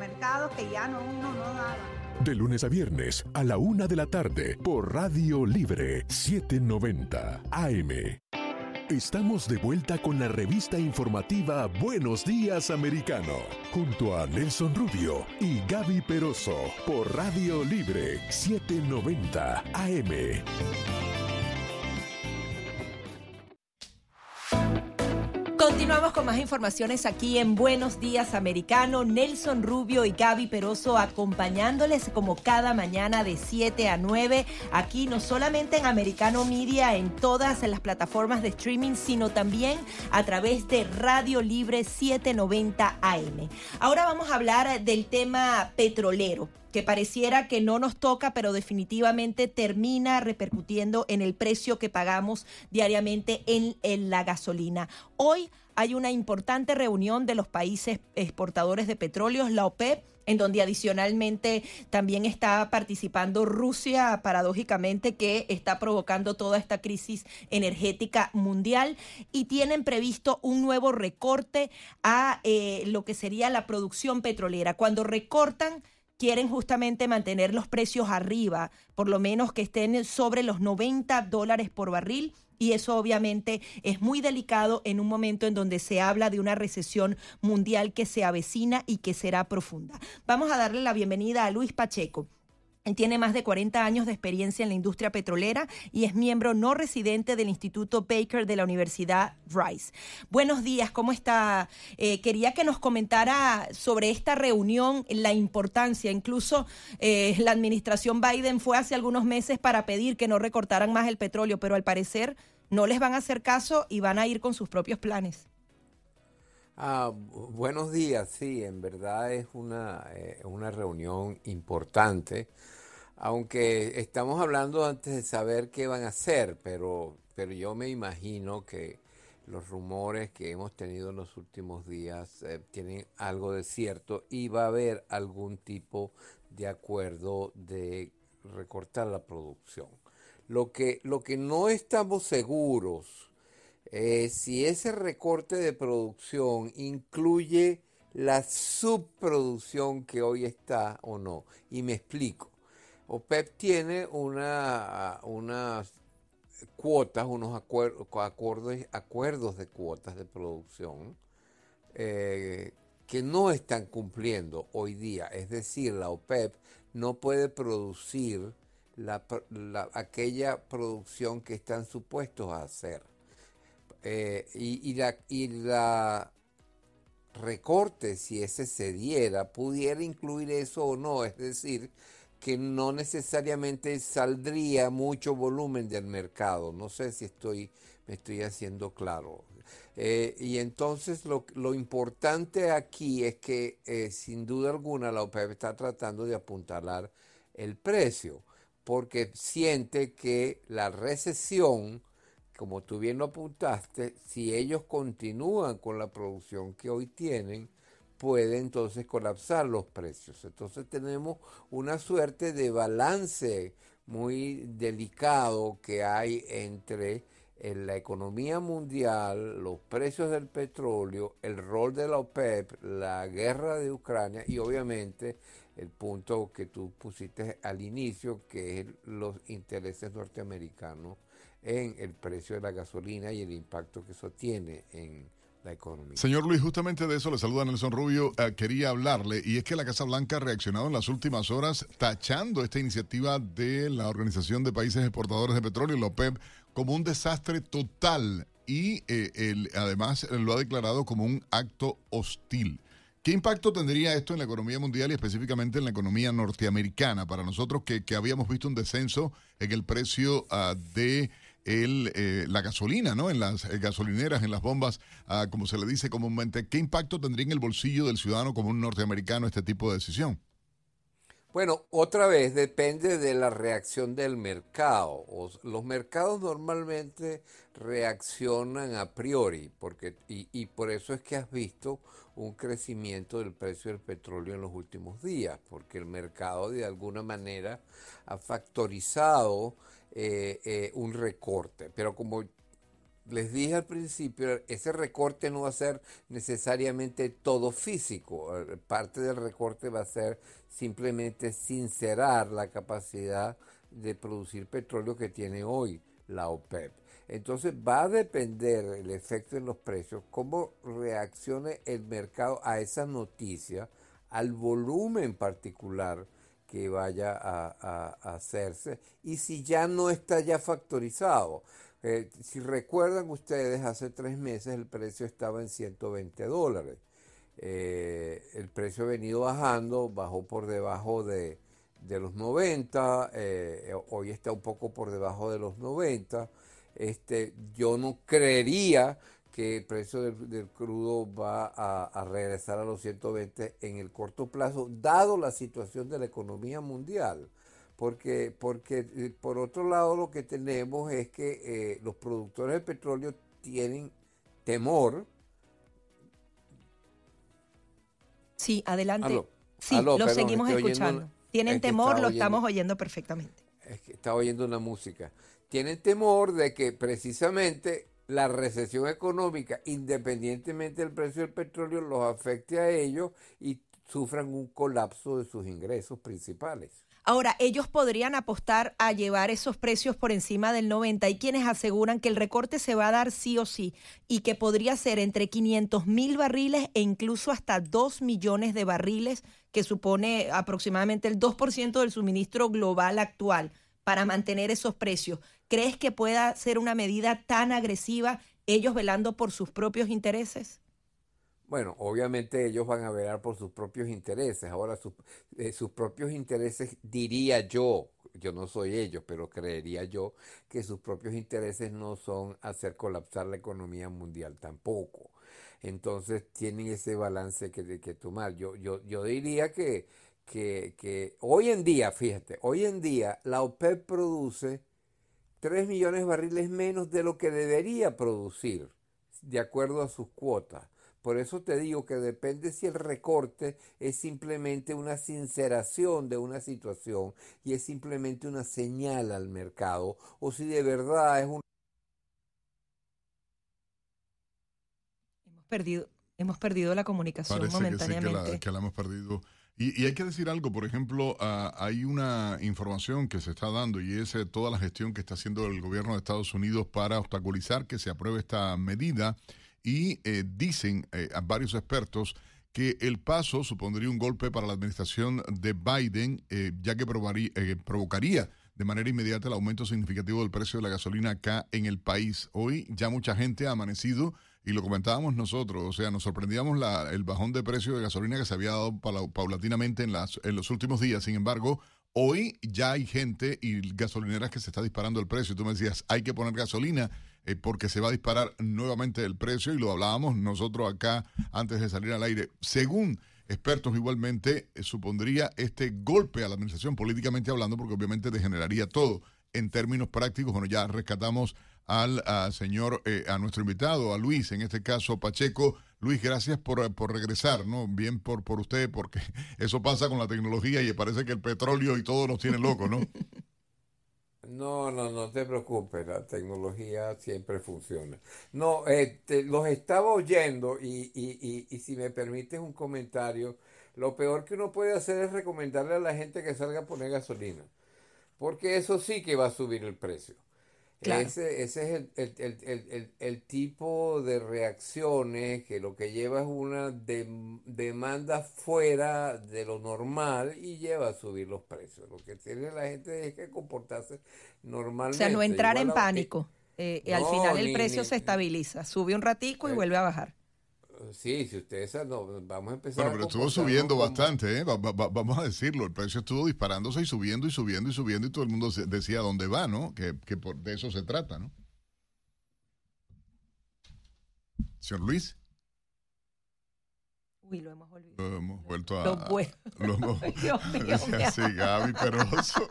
que ya no uno no daba. De lunes a viernes a la una de la tarde por Radio Libre 790 AM. Estamos de vuelta con la revista informativa Buenos Días Americano, junto a Nelson Rubio y Gaby Peroso, por Radio Libre 790 AM. Continuamos con más informaciones aquí en Buenos Días Americano. Nelson Rubio y Gaby Peroso acompañándoles como cada mañana de 7 a 9 aquí no solamente en Americano Media, en todas las plataformas de streaming, sino también a través de Radio Libre 790 AM. Ahora vamos a hablar del tema petrolero que pareciera que no nos toca, pero definitivamente termina repercutiendo en el precio que pagamos diariamente en, en la gasolina. Hoy hay una importante reunión de los países exportadores de petróleo, la OPEP, en donde adicionalmente también está participando Rusia, paradójicamente, que está provocando toda esta crisis energética mundial y tienen previsto un nuevo recorte a eh, lo que sería la producción petrolera. Cuando recortan quieren justamente mantener los precios arriba, por lo menos que estén sobre los 90 dólares por barril y eso obviamente es muy delicado en un momento en donde se habla de una recesión mundial que se avecina y que será profunda. Vamos a darle la bienvenida a Luis Pacheco. Tiene más de 40 años de experiencia en la industria petrolera y es miembro no residente del Instituto Baker de la Universidad Rice. Buenos días, ¿cómo está? Eh, quería que nos comentara sobre esta reunión, la importancia. Incluso eh, la administración Biden fue hace algunos meses para pedir que no recortaran más el petróleo, pero al parecer no les van a hacer caso y van a ir con sus propios planes. Ah, buenos días, sí, en verdad es una, eh, una reunión importante, aunque estamos hablando antes de saber qué van a hacer, pero, pero yo me imagino que los rumores que hemos tenido en los últimos días eh, tienen algo de cierto y va a haber algún tipo de acuerdo de recortar la producción. Lo que, lo que no estamos seguros eh, si ese recorte de producción incluye la subproducción que hoy está o no. Y me explico. OPEP tiene una, unas cuotas, unos acuerdos, acuerdos de cuotas de producción eh, que no están cumpliendo hoy día. Es decir, la OPEP no puede producir aquella producción que están supuestos a hacer. Eh, y, la, y la recorte, si ese se diera, pudiera incluir eso o no, es decir, que no necesariamente saldría mucho volumen del mercado. No sé si estoy, me estoy haciendo claro. Eh, y entonces lo, lo, importante aquí es que eh, sin duda alguna la OPEP está tratando de apuntalar el precio, porque siente que la recesión como tú bien lo apuntaste, si ellos continúan con la producción que hoy tienen, puede entonces colapsar los precios. Entonces tenemos una suerte de balance muy delicado que hay entre la economía mundial, los precios del petróleo, el rol de la OPEP, la guerra de Ucrania y obviamente el punto que tú pusiste al inicio, que es los intereses norteamericanos en el precio de la gasolina y el impacto que eso tiene en la economía. Señor Luis, justamente de eso le saluda Nelson Rubio. Eh, quería hablarle, y es que la Casa Blanca ha reaccionado en las últimas horas tachando esta iniciativa de la Organización de Países Exportadores de Petróleo, la OPEP, como un desastre total y eh, además lo ha declarado como un acto hostil. ¿Qué impacto tendría esto en la economía mundial y específicamente en la economía norteamericana para nosotros que, habíamos visto un descenso en el precio ah, de el, eh, la gasolina, ¿no? En las eh, gasolineras, en las bombas, ah, como se le dice comúnmente. ¿Qué impacto tendría en el bolsillo del ciudadano común norteamericano este tipo de decisión? Bueno, otra vez depende de la reacción del mercado. los mercados normalmente reaccionan a priori, porque, y, y, por eso es que has visto un crecimiento del precio del petróleo en los últimos días, porque el mercado de alguna manera ha factorizado eh, eh, un recorte. Pero como les dije al principio, ese recorte no va a ser necesariamente todo físico. Eh, parte del recorte va a ser simplemente sincerar la capacidad de producir petróleo que tiene hoy la OPEP. Entonces va a depender el efecto en los precios, cómo reaccione el mercado a esa noticia, al volumen particular que vaya a, hacerse y si ya no está ya factorizado. Eh, si recuerdan ustedes, hace tres meses el precio estaba en 120 dólares. Eh, el precio ha venido bajando, bajó por debajo de, los 90, eh, hoy está un poco por debajo de los 90. Este, yo no creería que el precio del, crudo va a, regresar a los 120 en el corto plazo, dado la situación de la economía mundial. Porque, porque eh, por otro lado lo que tenemos es que eh, los productores de petróleo tienen temor. Sí, adelante. sí, lo seguimos escuchando. tienen temor, lo estamos oyendo perfectamente. Es que está oyendo una música. Tienen temor de que precisamente la recesión económica, independientemente del precio del petróleo, los afecte a ellos y sufran un colapso de sus ingresos principales. Ahora, ellos podrían apostar a llevar esos precios por encima del 90. Hay quienes aseguran que el recorte se va a dar sí o sí y que podría ser entre 500 mil barriles e incluso hasta 2 millones de barriles, que supone aproximadamente el 2% del suministro global actual para mantener esos precios. ¿Crees que pueda ser una medida tan agresiva, ellos velando por sus propios intereses? Bueno, obviamente ellos van a velar por sus propios intereses. Ahora, eh, sus propios intereses, diría yo, yo no soy ellos, pero creería yo que sus propios intereses no son hacer colapsar la economía mundial tampoco. Entonces tienen ese balance que, que tomar. Yo, yo, yo diría que, que, que hoy en día, fíjate, hoy en día la OPEP produce 3 millones de barriles menos de lo que debería producir, de acuerdo a sus cuotas. Por eso te digo que depende si el recorte es simplemente una sinceración de una situación y es simplemente una señal al mercado o si de verdad es un... Hemos perdido, hemos perdido la comunicación momentáneamente. Que, que la hemos perdido y, hay que decir algo, por ejemplo, ah, hay una información que se está dando y es eh, toda la gestión que está haciendo el gobierno de Estados Unidos para obstaculizar que se apruebe esta medida y eh, dicen eh, a varios expertos que el paso supondría un golpe para la administración de Biden, ya que provocaría de manera inmediata el aumento significativo del precio de la gasolina acá en el país. Hoy ya mucha gente ha amanecido y lo comentábamos nosotros, o sea, nos sorprendíamos la, el bajón de precio de gasolina que se había dado paulatinamente en, las, en los últimos días. Sin embargo, hoy ya hay gente y gasolineras que se está disparando el precio. Tú me decías, hay que poner gasolina eh, porque se va a disparar nuevamente el precio y lo hablábamos nosotros acá antes de salir al aire. Según expertos igualmente, eh, supondría este golpe a la administración políticamente hablando porque obviamente degeneraría todo. En términos prácticos, bueno, ya rescatamos al señor, eh, a nuestro invitado, a Luis, en este caso Pacheco. Luis, gracias por, por, regresar, ¿no? Bien por, por usted, porque eso pasa con la tecnología y parece que el petróleo y todo nos tiene locos, ¿no? No, no, no te preocupes, la tecnología siempre funciona. No, eh, los estaba oyendo y, y, y, si me permites un comentario, lo peor que uno puede hacer es recomendarle a la gente que salga a poner gasolina, porque eso sí que va a subir el precio. Ese, ese es el, el, tipo de reacciones que lo que lleva es una demanda fuera de lo normal y lleva a subir los precios. Lo que tiene la gente es que comportarse normalmente. O sea, no entrar en pánico. Eh, al final el precio se estabiliza, sube un ratico y eh, vuelve a bajar. Sí, si ustedes no, vamos a empezar. Bueno, pero estuvo subiendo bastante, ¿eh? vamos a decirlo. El precio estuvo disparándose y subiendo y subiendo y subiendo y todo el mundo decía dónde va, ¿no? Que, que por, de eso se trata, ¿no? Señor Luis. Uy, lo hemos Lo hemos vuelto a. Lo, bueno. lo hemos, sí, Gaby Peroso.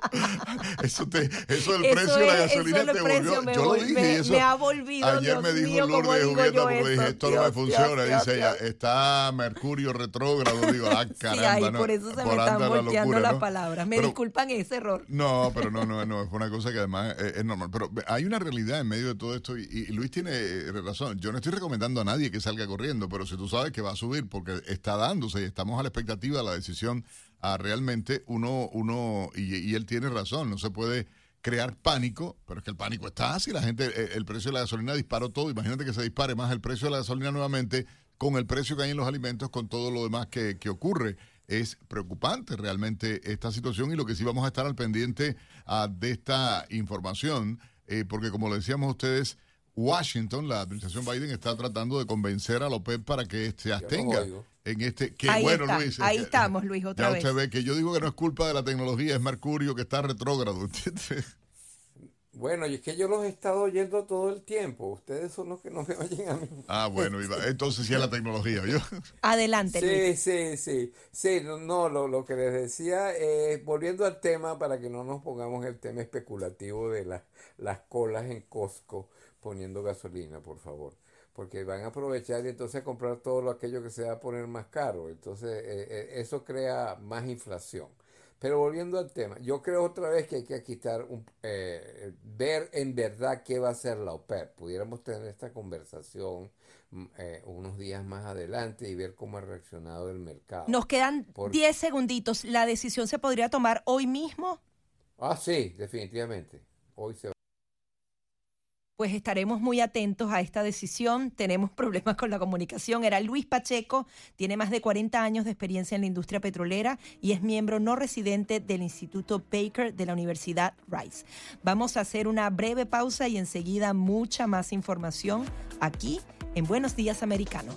Eso, te, eso del precio de la gasolina te volvió. Me yo lo dije. Me, eso, me ha volvido. Ayer Dios me dijo mío, Lourdes Julieta porque dije: Esto Dios, no me funciona. Dios, Dice Dios, ella: Está Mercurio retrógrado. Digo: Ah, caramba. Sí, no, por eso se por me están volteando las ¿no? palabras. Me Pero- disculpan ese error. No, pero no, no, no, es una cosa que además es, es normal. Pero hay una realidad en medio de todo esto y, y Luis tiene eh, razón. Yo no estoy recomendando a nadie que salga corriendo, pero si tú sabes que va a subir porque está y estamos a la expectativa de la decisión, a realmente uno, uno y, y él tiene razón, no se puede crear pánico, pero es que el pánico está así, la gente, eh, el precio de la gasolina disparó todo, imagínate que se dispare más el precio de la gasolina nuevamente con el precio que hay en los alimentos, con todo lo demás que, que ocurre. Es preocupante realmente esta situación y lo que sí vamos a estar al pendiente ah, de esta información, eh, porque como lo decíamos ustedes, Washington, la administración Biden está tratando de convencer a la OPEP para que se abstenga en este. Qué ahí bueno, está, Luis. Ahí que- estamos, Luis, otra ya vez. usted ve que yo digo que no es culpa de la tecnología, es Mercurio que está retrógrado. Bueno, y es que yo los he estado oyendo todo el tiempo. Ustedes son los que no me oyen a mí. Ah, bueno, Iba, entonces sí es la tecnología. Yo. Adelante, Luis. Sí, sí, sí. Sí, no, no, lo, lo que les decía, eh, volviendo al tema, para que no nos pongamos el tema especulativo de las las colas en Costco poniendo gasolina, por favor. Porque van a aprovechar y entonces comprar todo lo aquello que se va a poner más caro. Entonces, eh, eh, eso crea más inflación. Pero volviendo al tema, yo creo otra vez que hay que quitar, un, eh, ver en verdad qué va a hacer la OPEP. Pudiéramos tener esta conversación mm, eh, unos días más adelante y ver cómo ha reaccionado el mercado. Nos quedan Por- 10 segunditos. ¿La decisión se podría tomar hoy mismo? Ah, sí, definitivamente. Hoy se va. Pues estaremos muy atentos a esta decisión. Tenemos problemas con la comunicación. Era Luis Pacheco, tiene más de 40 años de experiencia en la industria petrolera y es miembro no residente del Instituto Baker de la Universidad Rice. Vamos a hacer una breve pausa y enseguida mucha más información aquí en Buenos Días Americano.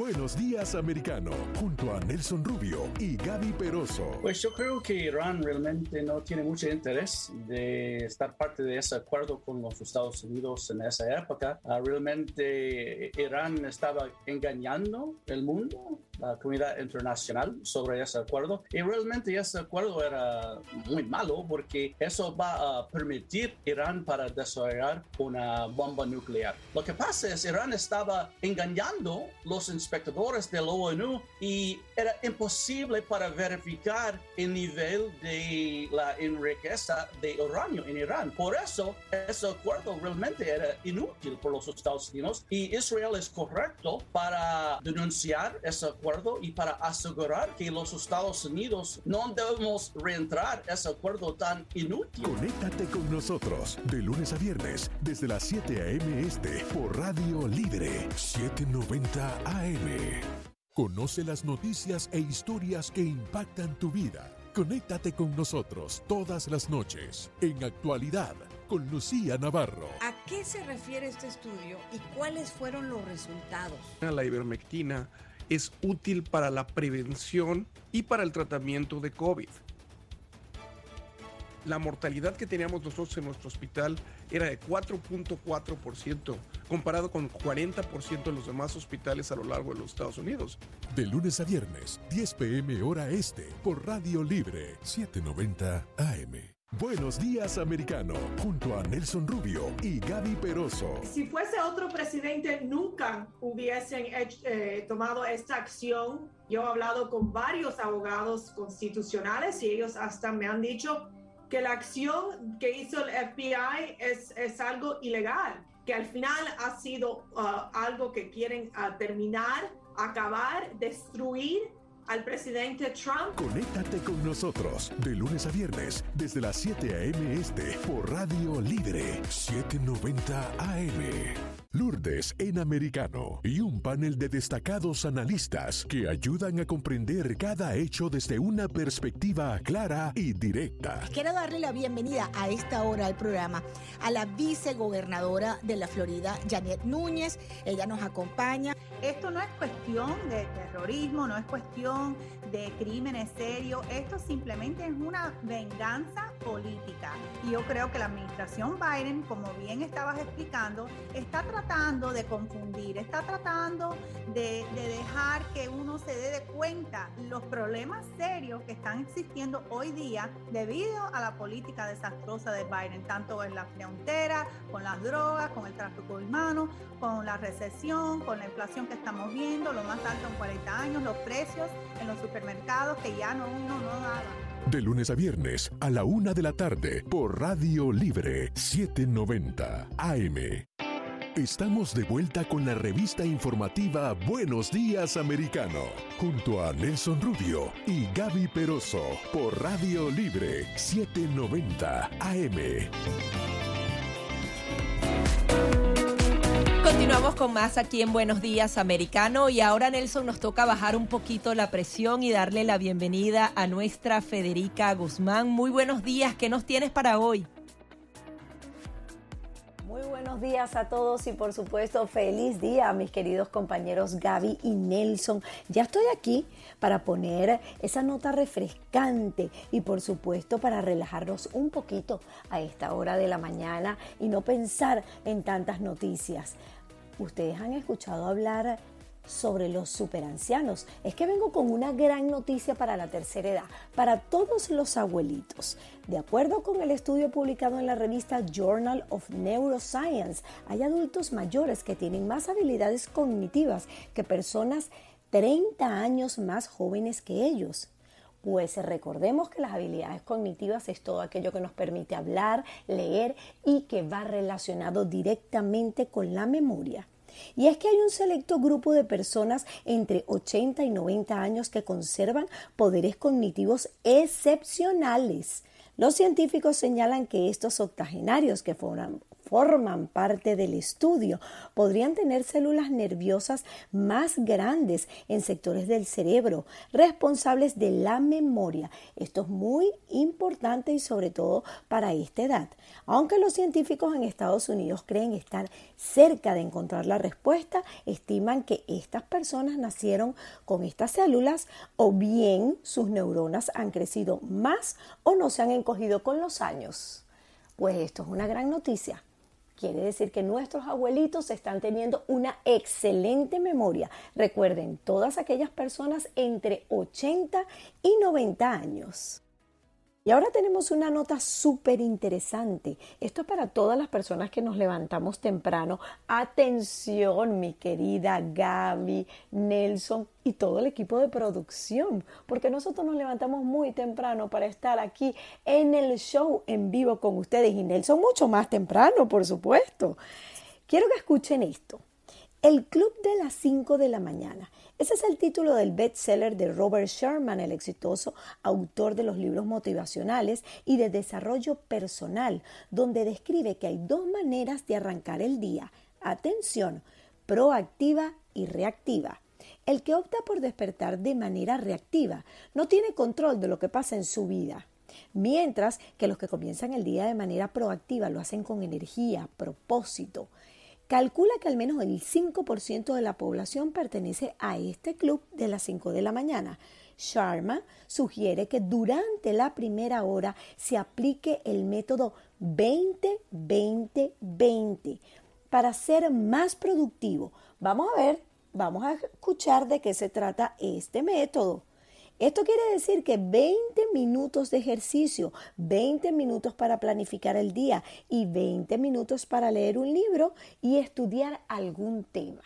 Buenos días, americano, junto a Nelson Rubio y Gaby Peroso. Pues yo creo que Irán realmente no tiene mucho interés de estar parte de ese acuerdo con los Estados Unidos en esa época. Ah, realmente Irán estaba engañando el mundo, la comunidad internacional sobre ese acuerdo y realmente ese acuerdo era muy malo porque eso va a permitir Irán para desarrollar una bomba nuclear. Lo que pasa es Irán estaba engañando los inspectores de la ONU y era imposible para verificar el nivel de la enriqueza de uranio en Irán. Por eso ese acuerdo realmente era inútil por los Estados Unidos y Israel es correcto para denunciar ese acuerdo y para asegurar que los Estados Unidos no debemos reentrar ese acuerdo tan inútil. Conéctate con nosotros de lunes a viernes desde las 7 a.m. este por Radio Libre 790 AM. Conoce las noticias e historias que impactan tu vida. Conéctate con nosotros todas las noches en actualidad con Lucía Navarro. ¿A qué se refiere este estudio y cuáles fueron los resultados? La ivermectina es útil para la prevención y para el tratamiento de COVID. La mortalidad que teníamos nosotros en nuestro hospital era de 4.4%, comparado con 40% de los demás hospitales a lo largo de los Estados Unidos. De lunes a viernes, 10 p.m. hora este, por Radio Libre 790 AM. Buenos días, americano, junto a Nelson Rubio y Gaby Peroso. Si fuese otro presidente, nunca hubiesen hecho- eh, tomado esta acción. Yo he hablado con varios abogados constitucionales y ellos hasta me han dicho que la acción que hizo el FBI es, es algo ilegal, que al final ha sido ah, algo que quieren ah, terminar, acabar, destruir al presidente Trump. Conéctate con nosotros de lunes a viernes desde las 7 a.m. este por Radio Libre 790 AM. Lourdes en americano y un panel de destacados analistas que ayudan a comprender cada hecho desde una perspectiva clara y directa. Quiero darle la bienvenida a esta hora al programa a la vicegobernadora de la Florida, Janet Núñez. Ella nos acompaña. Esto no es cuestión de terrorismo, no es cuestión de crímenes serios, esto simplemente es una venganza política. Y yo creo que la administración Biden, como bien estabas explicando, está tratando de confundir, está tratando de, de dejar que uno se dé de cuenta los problemas serios que están existiendo hoy día debido a la política desastrosa de Biden, tanto en la frontera, con las drogas, con el tráfico humano, con la recesión, con la inflación que estamos viendo, lo más alto en 40 años, los precios en los supermercados que ya no uno no da. De lunes a viernes a la una de la tarde por Radio Libre 790 AM. Estamos de vuelta con la revista informativa Buenos Días Americano, junto a Nelson Rubio y Gaby Peroso por Radio Libre 790 AM. Continuamos con más aquí en Buenos Días Americano y ahora Nelson nos toca bajar un poquito la presión y darle la bienvenida a nuestra Federica Guzmán. Muy buenos días, ¿qué nos tienes para hoy? Muy buenos días a todos y por supuesto feliz día a mis queridos compañeros Gaby y Nelson. Ya estoy aquí para poner esa nota refrescante y por supuesto para relajarnos un poquito a esta hora de la mañana y no pensar en tantas noticias. Ustedes han escuchado hablar sobre los superancianos. Es que vengo con una gran noticia para la tercera edad, para todos los abuelitos. De acuerdo con el estudio publicado en la revista Journal of Neuroscience, hay adultos mayores que tienen más habilidades cognitivas que personas 30 años más jóvenes que ellos. Pues recordemos que las habilidades cognitivas es todo aquello que nos permite hablar, leer y que va relacionado directamente con la memoria. Y es que hay un selecto grupo de personas entre 80 y 90 años que conservan poderes cognitivos excepcionales. Los científicos señalan que estos octogenarios que forman, forman parte del estudio podrían tener células nerviosas más grandes en sectores del cerebro responsables de la memoria. Esto es muy importante y sobre todo para esta edad. Aunque los científicos en Estados Unidos creen estar cerca de encontrar la respuesta, estiman que estas personas nacieron con estas células o bien sus neuronas han crecido más o no se han encogido con los años. Pues esto es una gran noticia. Quiere decir que nuestros abuelitos están teniendo una excelente memoria. Recuerden, todas aquellas personas entre 80 y 90 años. Y ahora tenemos una nota súper interesante. Esto es para todas las personas que nos levantamos temprano. Atención, mi querida Gaby, Nelson y todo el equipo de producción, porque nosotros nos levantamos muy temprano para estar aquí en el show en vivo con ustedes y Nelson mucho más temprano, por supuesto. Quiero que escuchen esto. El Club de las 5 de la mañana ese es el título del bestseller de Robert Sherman, el exitoso autor de los libros motivacionales y de desarrollo personal, donde describe que hay dos maneras de arrancar el día. Atención, proactiva y reactiva. El que opta por despertar de manera reactiva no tiene control de lo que pasa en su vida. Mientras que los que comienzan el día de manera proactiva lo hacen con energía, propósito, Calcula que al menos el 5% de la población pertenece a este club de las 5 de la mañana. Sharma sugiere que durante la primera hora se aplique el método 20-20-20 para ser más productivo. Vamos a ver, vamos a escuchar de qué se trata este método. Esto quiere decir que 20 minutos de ejercicio, 20 minutos para planificar el día y 20 minutos para leer un libro y estudiar algún tema.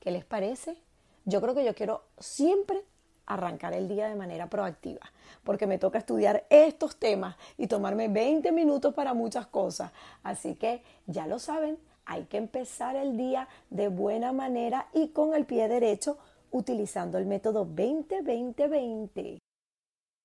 ¿Qué les parece? Yo creo que yo quiero siempre arrancar el día de manera proactiva, porque me toca estudiar estos temas y tomarme 20 minutos para muchas cosas. Así que ya lo saben, hay que empezar el día de buena manera y con el pie derecho utilizando el método 20-20-20.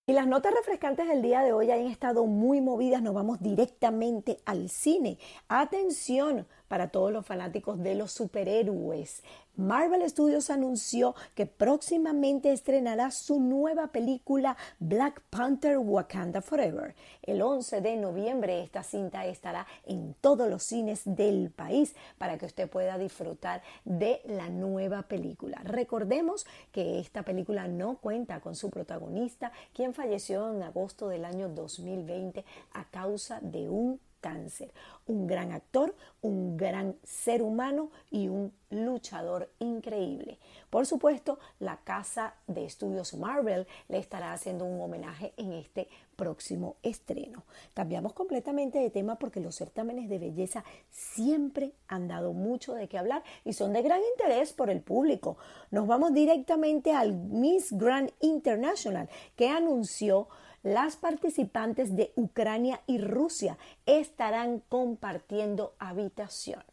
Y las notas refrescantes del día de hoy han estado muy movidas, nos vamos directamente al cine. Atención, para todos los fanáticos de los superhéroes. Marvel Studios anunció que próximamente estrenará su nueva película Black Panther Wakanda Forever. El 11 de noviembre esta cinta estará en todos los cines del país para que usted pueda disfrutar de la nueva película. Recordemos que esta película no cuenta con su protagonista, quien falleció en agosto del año 2020 a causa de un cáncer. Un gran actor, un gran ser humano y un luchador increíble. Por supuesto, la casa de estudios Marvel le estará haciendo un homenaje en este próximo estreno. Cambiamos completamente de tema porque los certámenes de belleza siempre han dado mucho de qué hablar y son de gran interés por el público. Nos vamos directamente al Miss Grand International que anunció las participantes de Ucrania y Rusia estarán compartiendo habitación.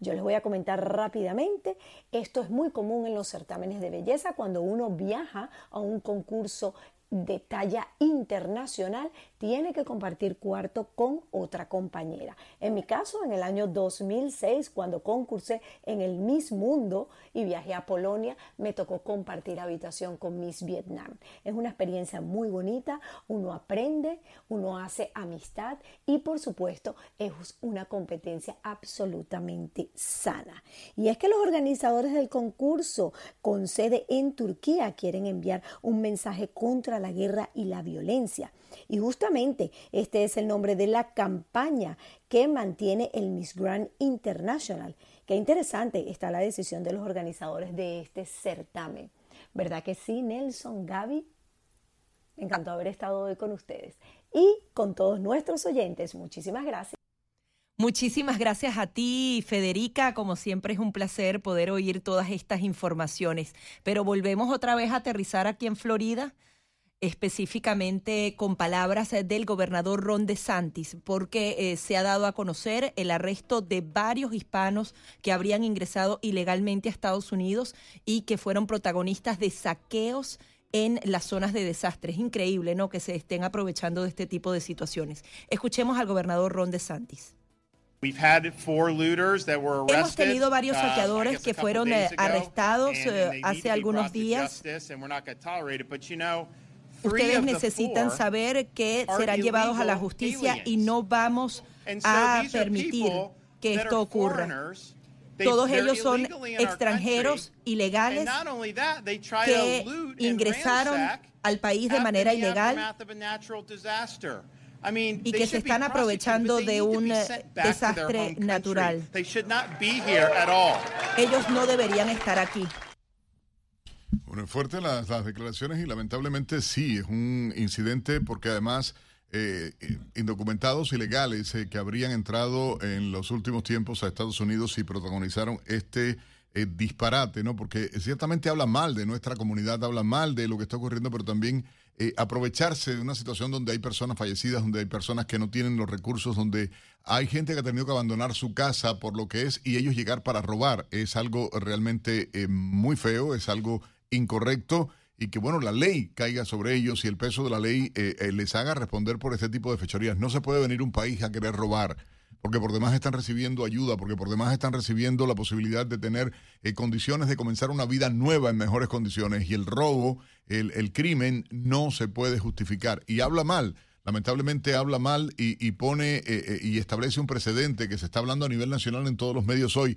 Yo les voy a comentar rápidamente, esto es muy común en los certámenes de belleza cuando uno viaja a un concurso de talla internacional tiene que compartir cuarto con otra compañera. En mi caso, en el año 2006, cuando concursé en el Miss Mundo y viajé a Polonia, me tocó compartir habitación con Miss Vietnam. Es una experiencia muy bonita, uno aprende, uno hace amistad y por supuesto es una competencia absolutamente sana. Y es que los organizadores del concurso con sede en Turquía quieren enviar un mensaje contra la guerra y la violencia. Y justamente este es el nombre de la campaña que mantiene el Miss Grand International. Qué interesante está la decisión de los organizadores de este certamen. ¿Verdad que sí, Nelson, Gaby? Me encantó haber estado hoy con ustedes y con todos nuestros oyentes. Muchísimas gracias. Muchísimas gracias a ti, Federica. Como siempre es un placer poder oír todas estas informaciones. Pero volvemos otra vez a aterrizar aquí en Florida específicamente con palabras del gobernador Ron DeSantis, porque eh, se ha dado a conocer el arresto de varios hispanos que habrían ingresado ilegalmente a Estados Unidos y que fueron protagonistas de saqueos en las zonas de desastre. Es increíble, ¿no? Que se estén aprovechando de este tipo de situaciones. Escuchemos al gobernador Ron DeSantis. Hemos tenido varios uh, saqueadores que fueron eh, arrestados eh, hace algunos días. Ustedes necesitan saber que serán llevados a la justicia y no vamos a permitir que esto ocurra. Todos ellos son extranjeros ilegales que ingresaron al país de manera ilegal y que se están aprovechando de un desastre natural. Ellos no deberían estar aquí. Bueno, fuerte las, declaraciones y lamentablemente sí, es un incidente porque además eh, indocumentados ilegales eh, que habrían entrado en los últimos tiempos a Estados Unidos y protagonizaron este eh, disparate, ¿no? Porque ciertamente habla mal de nuestra comunidad, habla mal de lo que está ocurriendo, pero también aprovecharse de una situación donde hay personas fallecidas, donde hay personas que no tienen los recursos, donde hay gente que ha tenido que abandonar su casa por lo que es y ellos llegar para robar. Es algo realmente muy feo, es algo incorrecto y que, bueno, la ley caiga sobre ellos y el peso de la ley eh, eh, les haga responder por este tipo de fechorías. No se puede venir un país a querer robar, porque por demás están recibiendo ayuda, porque por demás están recibiendo la posibilidad de tener eh, condiciones de comenzar una vida nueva en mejores condiciones. Y el robo, el, el crimen, no se puede justificar. Y habla mal lamentablemente habla mal y, pone y establece un precedente que se está hablando a nivel nacional en todos los medios hoy,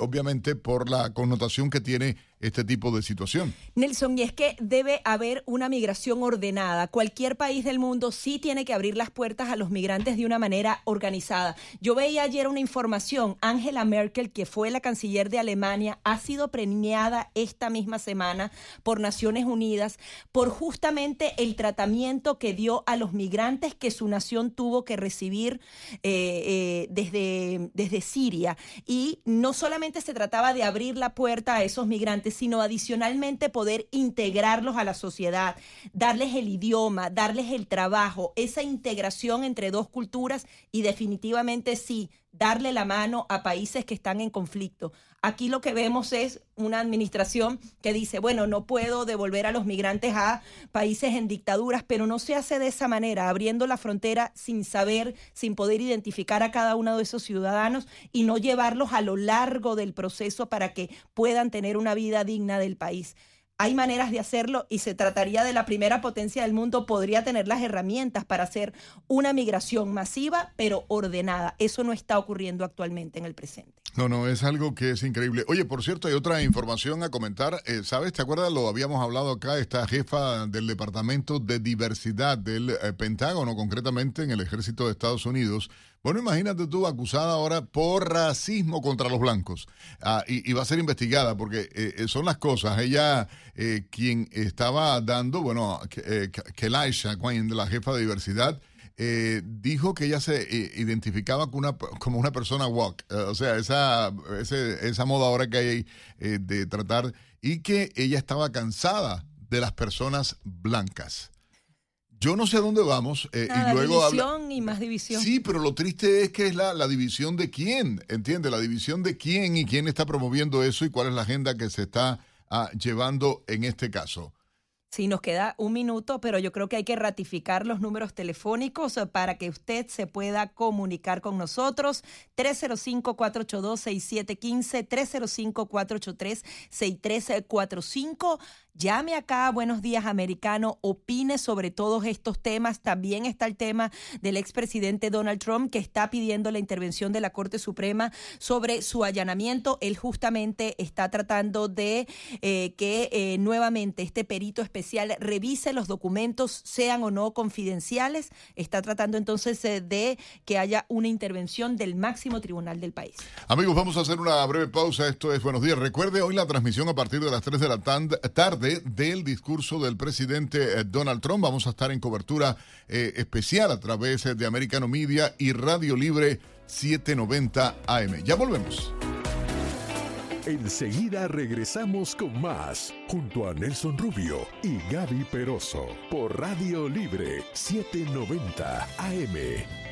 obviamente por la connotación que tiene este tipo de situación. Nelson, y es que debe haber una migración ordenada. Cualquier país del mundo sí tiene que abrir las puertas a los migrantes de una manera organizada. Yo veía ayer una información, Angela Merkel, que fue la canciller de Alemania, ha sido premiada esta misma semana por Naciones Unidas por justamente el tratamiento que dio a los migrantes que su nación tuvo que recibir eh, eh, desde, desde Siria. Y no solamente se trataba de abrir la puerta a esos migrantes, sino adicionalmente poder integrarlos a la sociedad, darles el idioma, darles el trabajo, esa integración entre dos culturas y definitivamente sí, darle la mano a países que están en conflicto. Aquí lo que vemos es una administración que dice, bueno, no puedo devolver a los migrantes a países en dictaduras, pero no se hace de esa manera, abriendo la frontera sin saber, sin poder identificar a cada uno de esos ciudadanos y no llevarlos a lo largo del proceso para que puedan tener una vida digna del país hay maneras de hacerlo y se trataría de la primera potencia del mundo, podría tener las herramientas para hacer una migración masiva, pero ordenada. Eso no está ocurriendo actualmente en el presente. No, no, es algo que es increíble. Oye, por cierto, hay otra información a comentar. Eh, ¿Sabes? ¿Te acuerdas? Lo habíamos hablado acá, esta jefa del Departamento de Diversidad del eh, Pentágono, concretamente en el Ejército de Estados Unidos, bueno, imagínate tú acusada ahora por racismo contra los blancos ah, y, va a ser investigada porque eh, eh, son las cosas. Ella, quien estaba dando, bueno, que, Kelisha la jefa de diversidad, dijo que ella se identificaba como una, como una persona walk, o sea, esa, esa moda ahora que hay de tratar, y que ella estaba cansada de las personas blancas. Yo no sé a dónde vamos. Eh, y luego división y más división. Sí, pero lo triste es que es la, la división de quién, ¿entiendes? La división de quién y quién está promoviendo eso y cuál es la agenda que se está ah, llevando en este caso. Sí, nos queda un minuto, pero yo creo que hay que ratificar los números telefónicos eh, para que usted se pueda comunicar con nosotros. 305-482-6715, 305-483-6345. Llame acá, Buenos Días Americano, opine sobre todos estos temas. También está el tema del expresidente Donald Trump que está pidiendo la intervención de la Corte Suprema sobre su allanamiento. Él justamente está tratando de eh, que eh, nuevamente este perito especial revise los documentos, sean o no confidenciales. Está tratando entonces eh, de que haya una intervención del máximo tribunal del país. Amigos, vamos a hacer una breve pausa. Esto es Buenos Días. Recuerde hoy la transmisión a partir de las 3 de la tarde del discurso del presidente eh, Donald Trump. Vamos a estar en cobertura eh, especial a través de Americano Media y Radio Libre 790 AM. Ya volvemos. Enseguida regresamos con más, junto a Nelson Rubio y Gaby Peroso, por Radio Libre 790 AM.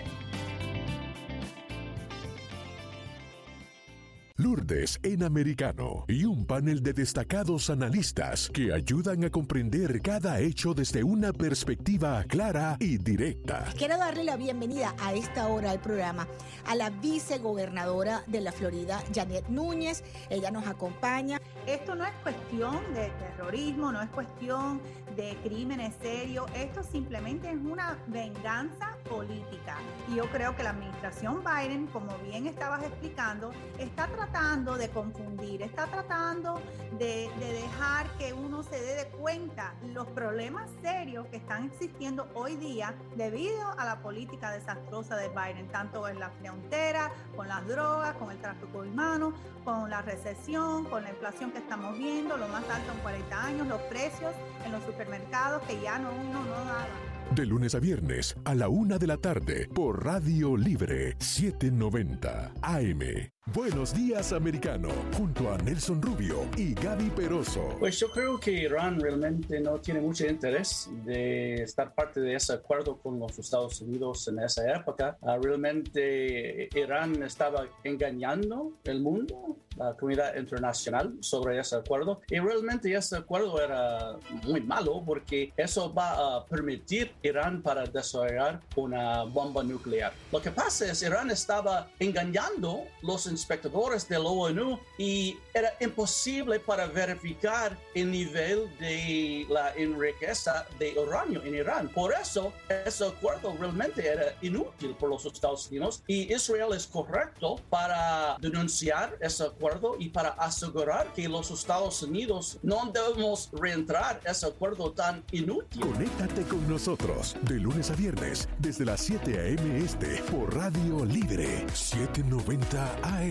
Lourdes en americano y un panel de destacados analistas que ayudan a comprender cada hecho desde una perspectiva clara y directa. Quiero darle la bienvenida a esta hora al programa a la vicegobernadora de la Florida, Janet Núñez. Ella nos acompaña. Esto no es cuestión de terrorismo, no es cuestión de crímenes serios, esto simplemente es una venganza política. Y yo creo que la administración Biden, como bien estabas explicando, está tratando de confundir, está tratando de, dejar que uno se dé de cuenta los problemas serios que están existiendo hoy día debido a la política desastrosa de Biden, tanto en la frontera, con las drogas, con el tráfico humano, con la recesión, con la inflación que estamos viendo, lo más alto en 40 años, los precios en los supermercados mercado que ya no uno no daba. De lunes a viernes a la una de la tarde por Radio Libre 790 AM. Buenos días, americano, junto a Nelson Rubio y Gaby Peroso. Pues yo creo que Irán realmente no tiene mucho interés de estar parte de ese acuerdo con los Estados Unidos en esa época. Ah, realmente Irán estaba engañando el mundo, la comunidad internacional, sobre ese acuerdo. Y realmente ese acuerdo era muy malo porque eso va a permitir Irán para desarrollar una bomba nuclear. Lo que pasa es Irán estaba engañando los espectadores de la ONU y era imposible para verificar el nivel de la enriqueza de uranio en Irán. Por eso, ese acuerdo realmente era inútil por los Estados Unidos y Israel es correcto para denunciar ese acuerdo y para asegurar que los Estados Unidos no debemos reentrar ese acuerdo tan inútil. Conéctate con nosotros de lunes a viernes desde las 7 a.m. este por Radio Libre 790 AM.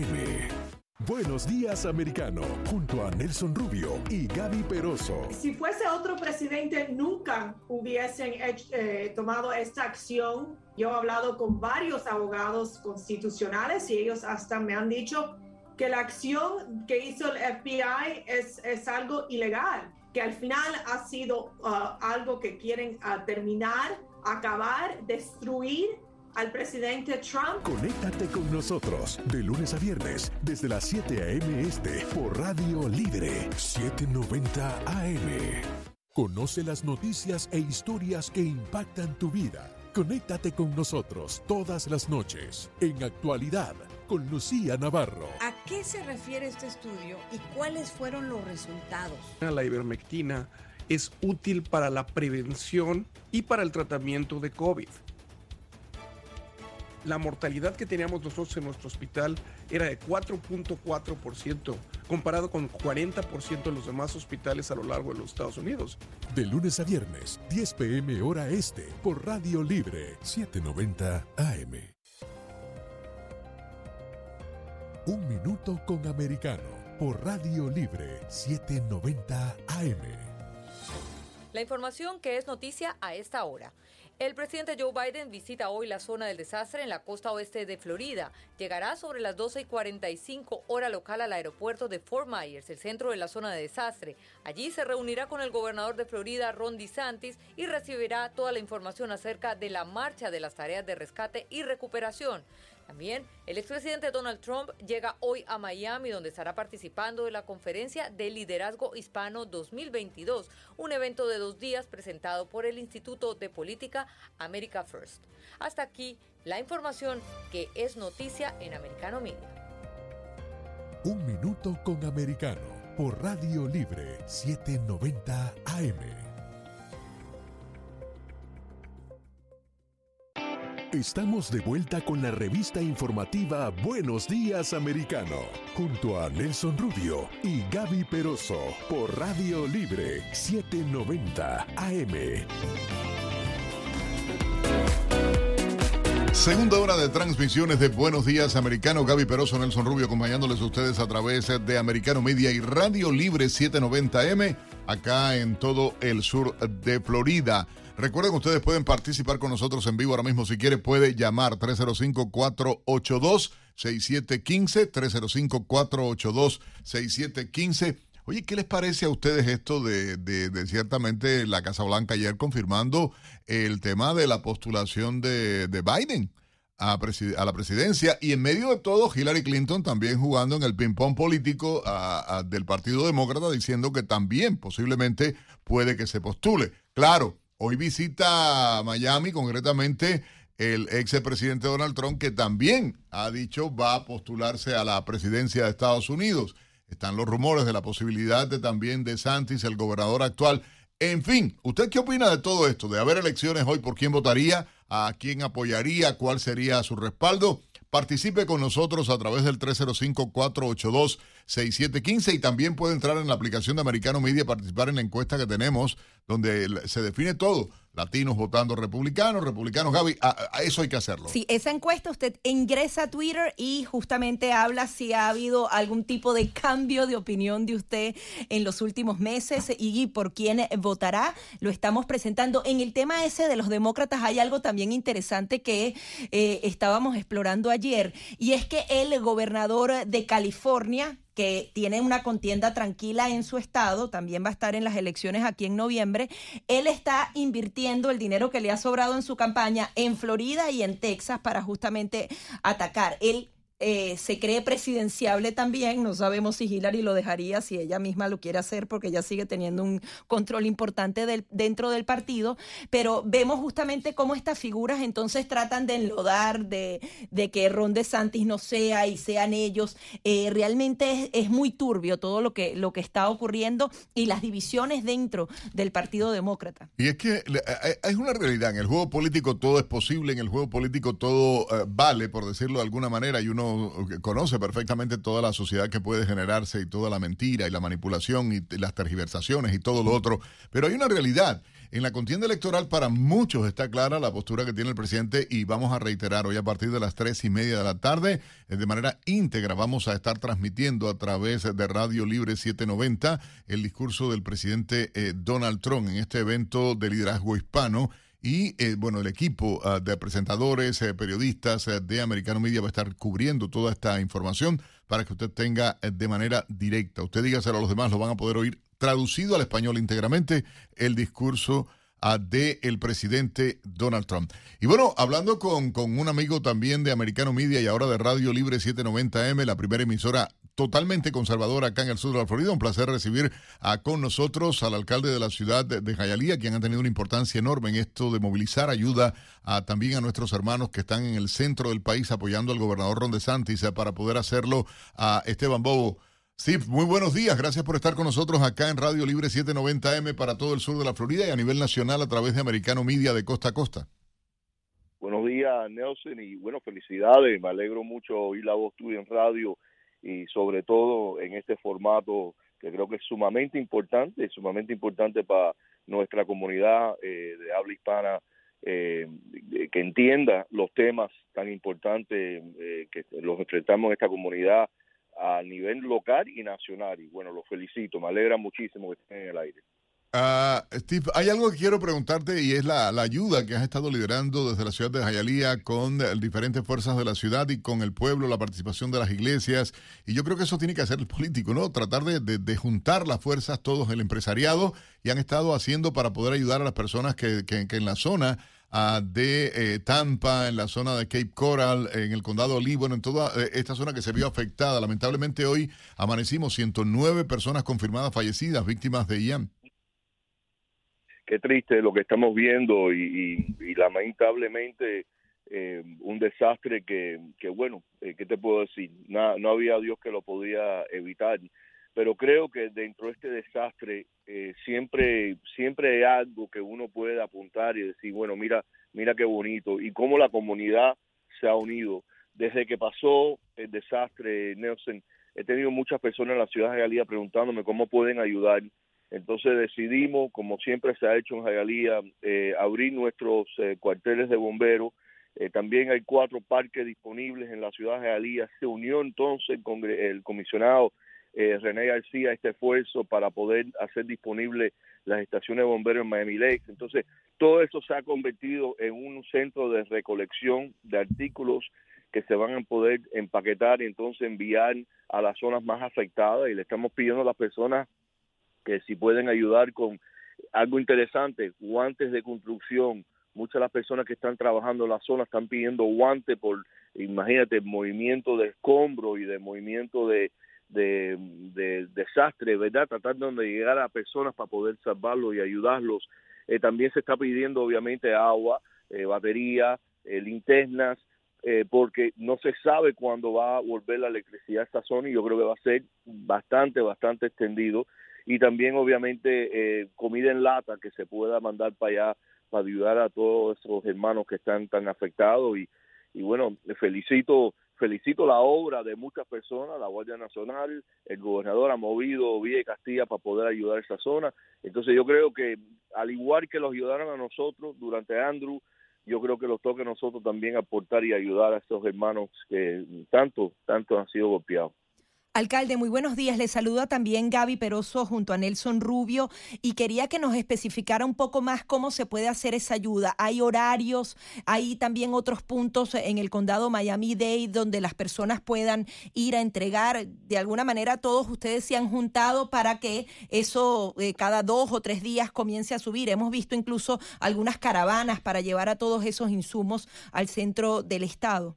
Buenos días, americano, junto a Nelson Rubio y Gaby Peroso. Si fuese otro presidente, nunca hubiesen eh, tomado esta acción. Yo he hablado con varios abogados constitucionales y ellos hasta me han dicho que la acción que hizo el FBI es, es algo ilegal, que al final ha sido uh, algo que quieren uh, terminar, acabar, destruir al presidente Trump. Conéctate con nosotros de lunes a viernes desde las 7 a.m. este por Radio Libre 790 AM. Conoce las noticias e historias que impactan tu vida. Conéctate con nosotros todas las noches en actualidad con Lucía Navarro. ¿A qué se refiere este estudio y cuáles fueron los resultados? La ivermectina es útil para la prevención y para el tratamiento de COVID. La mortalidad que teníamos nosotros en nuestro hospital era de 4.4%, comparado con 40% en los demás hospitales a lo largo de los Estados Unidos. De lunes a viernes, 10 pm hora este, por Radio Libre 790 AM. Un minuto con americano, por Radio Libre 790 AM. La información que es noticia a esta hora. El presidente Joe Biden visita hoy la zona del desastre en la costa oeste de Florida. Llegará sobre las 12 y 45 hora local al aeropuerto de Fort Myers, el centro de la zona de desastre. Allí se reunirá con el gobernador de Florida, Ron DeSantis, y recibirá toda la información acerca de la marcha de las tareas de rescate y recuperación. También el expresidente Donald Trump llega hoy a Miami donde estará participando de la conferencia de liderazgo hispano 2022, un evento de dos días presentado por el Instituto de Política America First. Hasta aquí la información que es noticia en Americano Media. Un minuto con americano por Radio Libre 790 AM. Estamos de vuelta con la revista informativa Buenos Días Americano, junto a Nelson Rubio y Gaby Peroso por Radio Libre 790 AM. Segunda hora de transmisiones de Buenos Días Americano. Gaby Peroso, Nelson Rubio acompañándoles a ustedes a través de Americano Media y Radio Libre 790M, acá en todo el sur de Florida. Recuerden que ustedes pueden participar con nosotros en vivo ahora mismo. Si quiere, puede llamar 305-482-6715. 305-482-6715. Oye, ¿qué les parece a ustedes esto de, de, ciertamente la Casa Blanca ayer confirmando el tema de la postulación de, de Biden a, a, la presidencia? Y en medio de todo, Hillary Clinton también jugando en el ping-pong político del Partido Demócrata, diciendo que también posiblemente puede que se postule. Claro, Hoy visita Miami, concretamente el ex presidente Donald Trump, que también ha dicho va a postularse a la presidencia de Estados Unidos. Están los rumores de la posibilidad de también de Santis, el gobernador actual. En fin, ¿usted qué opina de todo esto? De haber elecciones hoy, ¿por quién votaría? ¿A quién apoyaría? ¿Cuál sería su respaldo? Participe con nosotros a través del 305-482-6715 y también puede entrar en la aplicación de Americano Media y participar en la encuesta que tenemos donde se define todo latinos votando republicanos, republicanos, Gaby, a, eso hay que hacerlo. Sí, esa encuesta usted ingresa a Twitter y justamente habla si ha habido algún tipo de cambio de opinión de usted en los últimos meses y por quién votará. Lo estamos presentando. En el tema ese de los demócratas hay algo también interesante que eh, estábamos explorando ayer y es que el gobernador de California, que tiene una contienda tranquila en su estado, también va a estar en las elecciones aquí en noviembre. Él está invirtiendo el dinero que le ha sobrado en su campaña en Florida y en Texas para justamente atacar. Él eh, se cree presidenciable también. No sabemos si Hillary lo dejaría, si ella misma lo quiere hacer, porque ella sigue teniendo un control importante del, dentro del partido. Pero vemos justamente cómo estas figuras entonces tratan de enlodar, de, de que Ron DeSantis no sea y sean ellos. Eh, realmente es, muy turbio todo lo que, lo que está ocurriendo y las divisiones dentro del Partido Demócrata. Y es que es una realidad. En el juego político todo es posible, en el juego político todo eh, vale, por decirlo de alguna manera, y uno conoce perfectamente toda la sociedad que puede generarse y toda la mentira y la manipulación y las tergiversaciones y todo lo otro. Pero hay una realidad. En la contienda electoral para muchos está clara la postura que tiene el presidente y vamos a reiterar hoy a partir de las tres y media de la tarde eh, de manera íntegra vamos a estar transmitiendo a través de Radio Libre 790 el discurso del presidente eh, Donald Trump en este evento de liderazgo hispano y eh, bueno, el equipo ah, de presentadores, eh, periodistas eh, de Americano Media va a estar cubriendo toda esta información para que usted tenga de manera directa. Usted dígaselo a los demás, lo van a poder oír traducido al español íntegramente el discurso del el presidente Donald Trump. Y bueno, hablando con, con un amigo también de Americano Media y ahora de Radio Libre 790M, la primera emisora totalmente conservadora acá en el sur de la Florida. Un placer recibir con nosotros al alcalde de la ciudad de, Hialeah, quien ha tenido una importancia enorme en esto de movilizar ayuda a, también a nuestros hermanos que están en el centro del país apoyando al gobernador Ron DeSantis eh, para poder hacerlo a Esteban Bobo. Steve, muy buenos días. Gracias por estar con nosotros acá en Radio Libre 790M para todo el sur de la Florida y a nivel nacional a través de Americano Media de costa a costa. Buenos días, Nelson, y bueno, felicidades. Me alegro mucho oír la voz tuya en radio y sobre todo en este formato que creo que es sumamente importante, sumamente importante para nuestra comunidad eh, de habla hispana eh, que entienda los temas tan importantes eh, que los enfrentamos en esta comunidad a nivel local y nacional. Y bueno, los felicito, me alegra muchísimo que estén en el aire. Uh, Steve, hay algo que quiero preguntarte y es la, la, ayuda que has estado liderando desde la ciudad de Hialeah con diferentes fuerzas de la ciudad y con el pueblo, la participación de las iglesias. Y yo creo que eso tiene que hacer el político, ¿no? Tratar de, de, juntar las fuerzas, todos, el empresariado, y han estado haciendo para poder ayudar a las personas que, que, en la zona uh, de eh, Tampa, en la zona de Cape Coral, en el condado Lee, bueno, en toda eh, esta zona que se vio afectada. Lamentablemente hoy amanecimos 109 personas confirmadas fallecidas, víctimas de Ian. Qué triste lo que estamos viendo y, lamentablemente eh, un desastre que, que bueno, eh, ¿qué te puedo decir? No, no había Dios que lo podía evitar pero creo que dentro de este desastre eh, siempre siempre hay algo que uno puede apuntar y decir bueno mira mira qué bonito y cómo la comunidad se ha unido desde que pasó el desastre Nelson he tenido muchas personas en la ciudad de Jalía preguntándome cómo pueden ayudar entonces decidimos como siempre se ha hecho en Jalía eh, abrir nuestros eh, cuarteles de bomberos eh, también hay cuatro parques disponibles en la ciudad de Jalía se unió entonces el, el comisionado eh, René García este esfuerzo para poder hacer disponible las estaciones de bomberos en Miami Lakes. Entonces, todo eso se ha convertido en un centro de recolección de artículos que se van a poder empaquetar y entonces enviar a las zonas más afectadas y le estamos pidiendo a las personas que si pueden ayudar con algo interesante, guantes de construcción. Muchas de las personas que están trabajando en la zona están pidiendo guantes por, imagínate, movimiento de escombro y de movimiento de, de, de, desastre, ¿verdad? Tratando de llegar a personas para poder salvarlos y ayudarlos. Eh, también se está pidiendo, obviamente, agua, eh, batería, eh, linternas, porque no se sabe cuándo va a volver la electricidad a esta zona y yo creo que va a ser bastante, bastante extendido. Y también, obviamente, eh, comida en lata que se pueda mandar para allá para ayudar a todos esos hermanos que están tan afectados. Y, y bueno, felicito felicito la obra de muchas personas, la Guardia Nacional, el gobernador ha movido vía Castilla para poder ayudar a esa zona. Entonces yo creo que al igual que los ayudaron a nosotros durante Andrew, yo creo que los toque a nosotros también aportar y ayudar a estos hermanos que tanto, tanto han sido golpeados. Alcalde, muy buenos días. Le saluda también Gaby Peroso junto a Nelson Rubio y quería que nos especificara un poco más cómo se puede hacer esa ayuda. Hay horarios, hay también otros puntos en el condado Miami-Dade donde las personas puedan ir a entregar. De alguna manera todos ustedes se han juntado para que eso eh, cada dos o tres días comience a subir. Hemos visto incluso algunas caravanas para llevar a todos esos insumos al centro del estado.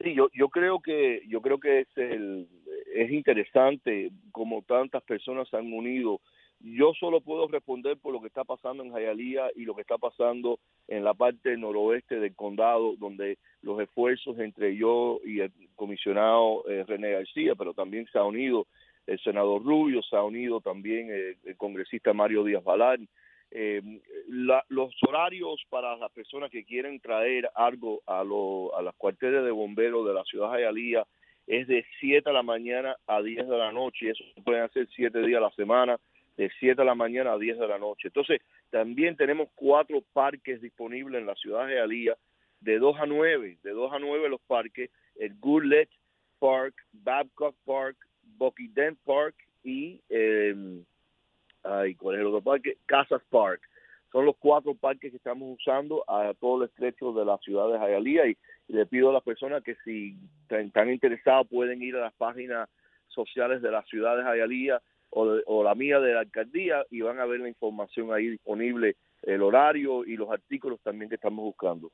Sí, yo, yo creo que yo creo que es el es interesante como tantas personas se han unido. Yo solo puedo responder por lo que está pasando en Hialeah y lo que está pasando en la parte noroeste del condado, donde los esfuerzos entre yo y el comisionado eh, René García, pero también se ha unido el senador Rubio, se ha unido también el, el congresista Mario Díaz Balán, eh, la, los horarios para las personas que quieren traer algo a, lo, a las cuarteles de bomberos de la ciudad de Hialeah es de 7 de la mañana a 10 de la noche, eso se pueden hacer 7 días a la semana, de 7 de la mañana a 10 de la noche. Entonces, también tenemos cuatro parques disponibles en la ciudad de Hialeah, de 2 a 9, de 2 a 9 los parques, el Goulet Park, Babcock Park, Bucky Dent Park y... Eh, ay, ¿cuál es el otro parque? Casas Park. Son los cuatro parques que estamos usando a todo el estrecho de la ciudad de Hialeah y, y le pido a las personas que si están, interesados pueden ir a las páginas sociales de la ciudad de Hialeah o, la mía de la alcaldía y van a ver la información ahí disponible, el horario y los artículos también que estamos buscando.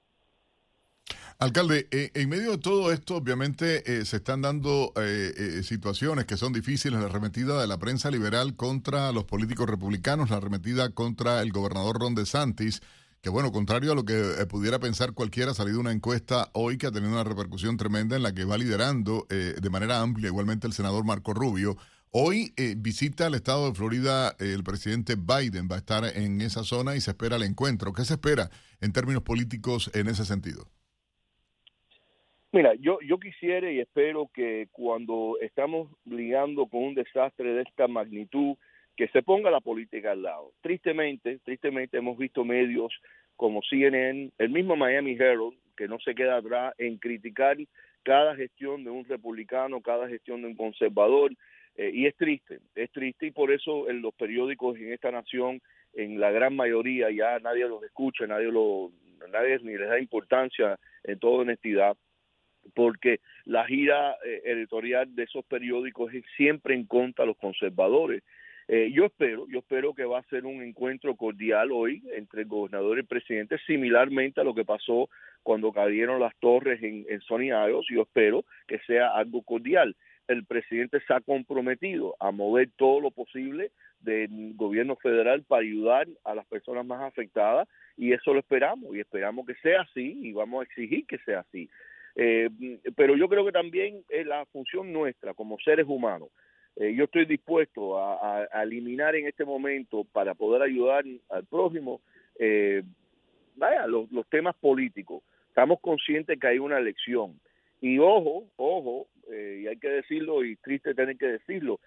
Alcalde, eh, en medio de todo esto, obviamente eh, se están dando eh, situaciones que son difíciles, la arremetida de la prensa liberal contra los políticos republicanos, la arremetida contra el gobernador Ron DeSantis, que bueno, contrario a lo que pudiera pensar cualquiera, ha salido una encuesta hoy que ha tenido una repercusión tremenda en la que va liderando de manera amplia igualmente el senador Marco Rubio. Hoy visita el estado de Florida el presidente Biden, va a estar en esa zona y se espera el encuentro. ¿Qué se espera en términos políticos en ese sentido? Mira, yo, yo quisiera y espero que cuando estamos ligando con un desastre de esta magnitud, que se ponga la política al lado. Tristemente, tristemente hemos visto medios como CNN, el mismo Miami Herald, que no se queda atrás en criticar cada gestión de un republicano, cada gestión de un conservador, eh, y es triste, es triste y por eso en los periódicos en esta nación, en la gran mayoría ya nadie los escucha, nadie lo, nadie ni les da importancia en toda honestidad porque la gira eh, editorial de esos periódicos es siempre en contra de los conservadores. Eh, yo espero, yo espero que va a ser un encuentro cordial hoy entre el gobernador y el presidente, similarmente a lo que pasó cuando cayeron las torres en, en Sony Isles. Yo espero que sea algo cordial. El presidente se ha comprometido a mover todo lo posible del gobierno federal para ayudar a las personas más afectadas y eso lo esperamos y esperamos que sea así y vamos a exigir que sea así. Eh, pero yo creo que también es la función nuestra como seres humanos. Eh, yo estoy dispuesto a, eliminar en este momento para poder ayudar al prójimo eh, vaya, los, temas políticos. Estamos conscientes que hay una elección. Y ojo, ojo, y hay que decirlo y triste tener que decirlo,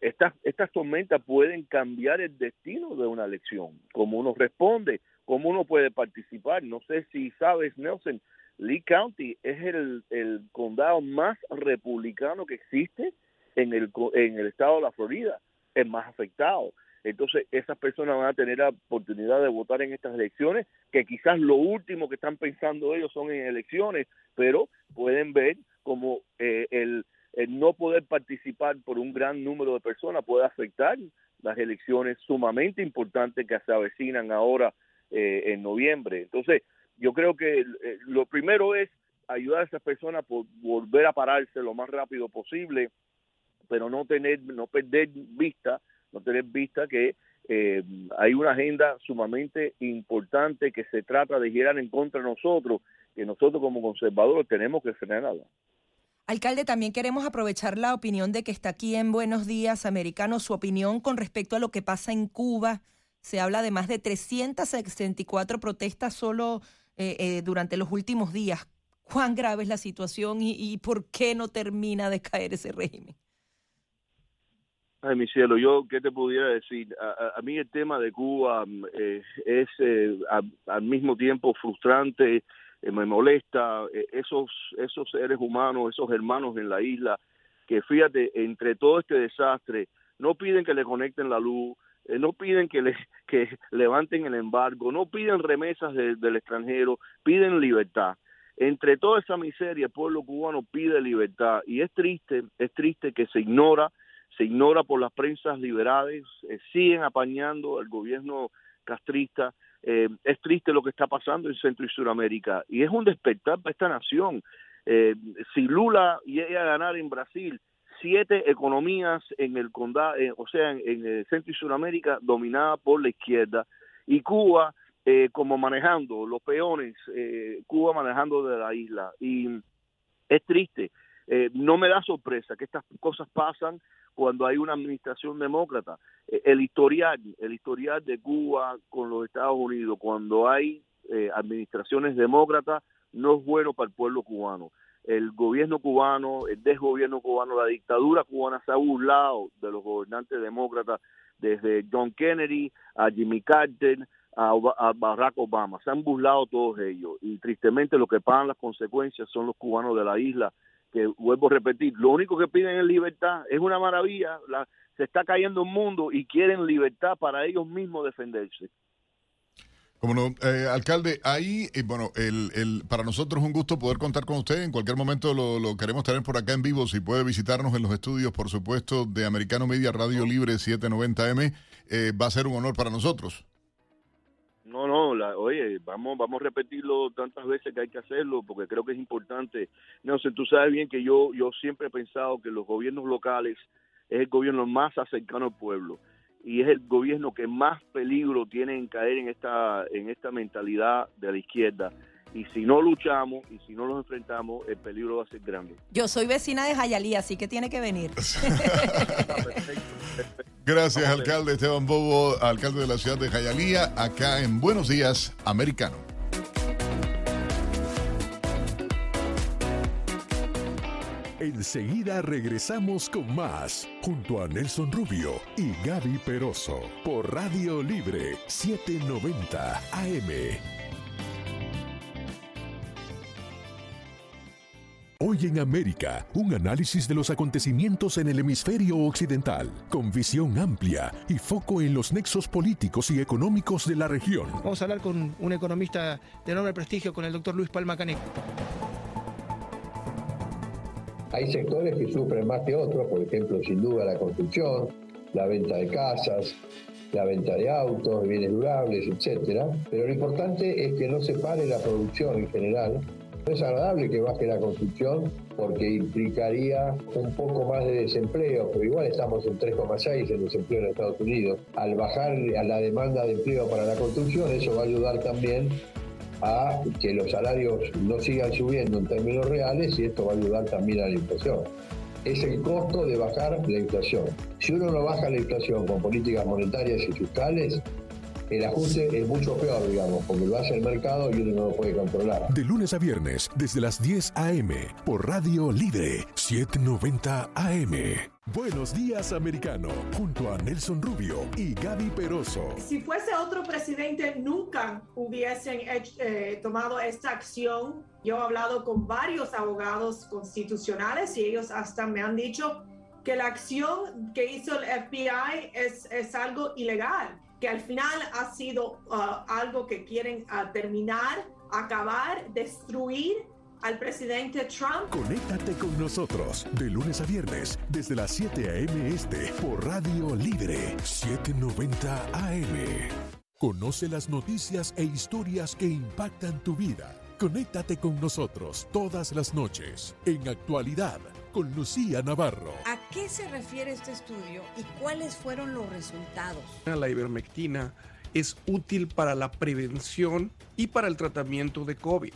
estas, estas tormentas pueden cambiar el destino de una elección, cómo uno responde, cómo uno puede participar. No sé si sabes, Nelson, Lee County es el, el condado más republicano que existe en el, en el estado de la Florida, el más afectado. Entonces, esas personas van a tener la oportunidad de votar en estas elecciones, que quizás lo último que están pensando ellos son en elecciones, pero pueden ver como eh, el, el, no poder participar por un gran número de personas puede afectar las elecciones sumamente importantes que se avecinan ahora eh, en noviembre. Entonces, yo creo que eh, lo primero es ayudar a esas personas por volver a pararse lo más rápido posible, pero no tener, no perder vista, no tener vista que eh, hay una agenda sumamente importante que se trata de girar en contra de nosotros, que nosotros como conservadores tenemos que frenarla. Alcalde, también queremos aprovechar la opinión de que está aquí en Buenos Días Americanos, su opinión con respecto a lo que pasa en Cuba. Se habla de más de 364 protestas solo eh, eh, durante los últimos días. ¿Cuán grave es la situación y, por qué no termina de caer ese régimen? Ay, mi cielo, yo qué te pudiera decir. A, mí el tema de Cuba mm, eh, es al mismo tiempo frustrante, me molesta. esos, esos seres humanos, esos hermanos en la isla, que fíjate, entre todo este desastre, no piden que le conecten la luz, eh, no piden que, le, que levanten el embargo, no piden remesas del extranjero, piden libertad. Entre toda esa miseria, el pueblo cubano pide libertad y es triste, es triste que se ignora, se ignora por las prensas liberales, eh, siguen apañando al gobierno castrista. Eh, es triste lo que está pasando en Centro y Sudamérica y es un despertar para esta nación. si Lula llega a ganar en Brasil, siete economías en el condado, eh, o sea, en, el Centro y Sudamérica dominada por la izquierda y Cuba eh, como manejando los peones, eh, Cuba manejando de la isla. Y es triste, no me da sorpresa que estas cosas pasan cuando hay una administración demócrata. el historial, el historial de Cuba con los Estados Unidos, cuando hay administraciones demócratas, no es bueno para el pueblo cubano el gobierno cubano, el desgobierno cubano, la dictadura cubana se ha burlado de los gobernantes demócratas desde John Kennedy a Jimmy Carter a, Barack Obama. Se han burlado todos ellos y tristemente lo que pagan las consecuencias son los cubanos de la isla que vuelvo a repetir, lo único que piden es libertad, es una maravilla, se está cayendo un mundo y quieren libertad para ellos mismos defenderse. Como no, eh, alcalde, ahí, eh, bueno, el, el, para nosotros es un gusto poder contar con usted. En cualquier momento lo, lo, queremos tener por acá en vivo. Si puede visitarnos en los estudios, por supuesto, de Americano Media Radio Libre 790M, eh, va a ser un honor para nosotros. No, no, la, oye, vamos, vamos a repetirlo tantas veces que hay que hacerlo, porque creo que es importante. No sé, tú sabes bien que yo, yo siempre he pensado que los gobiernos locales es el gobierno más cercano al pueblo y es el gobierno que más peligro tiene en caer en esta, en esta mentalidad de la izquierda. Y si no luchamos y si no los enfrentamos, el peligro va a ser grande. Yo soy vecina de Jayalí, así que tiene que venir. Gracias, alcalde Esteban Bobo, alcalde de la ciudad de Jayalía, acá en Buenos Días, Americano. Enseguida regresamos con más, junto a Nelson Rubio y Gaby Peroso, por Radio Libre 790 AM. Hoy en América, un análisis de los acontecimientos en el hemisferio occidental, con visión amplia y foco en los nexos políticos y económicos de la región. Vamos a hablar con un economista de enorme prestigio, con el doctor Luis Palma Caneco. Hay sectores que sufren más que otros, por ejemplo, sin duda la construcción, la venta de casas, la venta de autos, bienes durables, etc. Pero lo importante es que no se pare la producción en general. No es agradable que baje la construcción porque implicaría un poco más de desempleo, pero igual estamos en 3,6 en desempleo en Estados Unidos. Al bajar a la demanda de empleo para la construcción, eso va a ayudar también a que los salarios no sigan subiendo en términos reales y esto va a ayudar también a la inflación. Es el costo de bajar la inflación. Si uno no baja la inflación con políticas monetarias y fiscales, el ajuste es mucho peor, digamos, porque lo hace el mercado y uno no lo puede controlar. De lunes a viernes, desde las 10 a.m., por Radio Libre 790 AM. Buenos días, americano, junto a Nelson Rubio y Gaby Peroso. Si fuese otro presidente, nunca hubiesen eh, tomado esta acción. Yo he hablado con varios abogados constitucionales y ellos hasta me han dicho que la acción que hizo el FBI es, es algo ilegal, que al final ha sido uh, algo que quieren uh, terminar, acabar, destruir al presidente Trump. Conéctate con nosotros de lunes a viernes desde las 7 a.m. este por Radio Libre 790 AM. Conoce las noticias e historias que impactan tu vida. Conéctate con nosotros todas las noches en actualidad con Lucía Navarro. ¿A qué se refiere este estudio y cuáles fueron los resultados? La ivermectina es útil para la prevención y para el tratamiento de COVID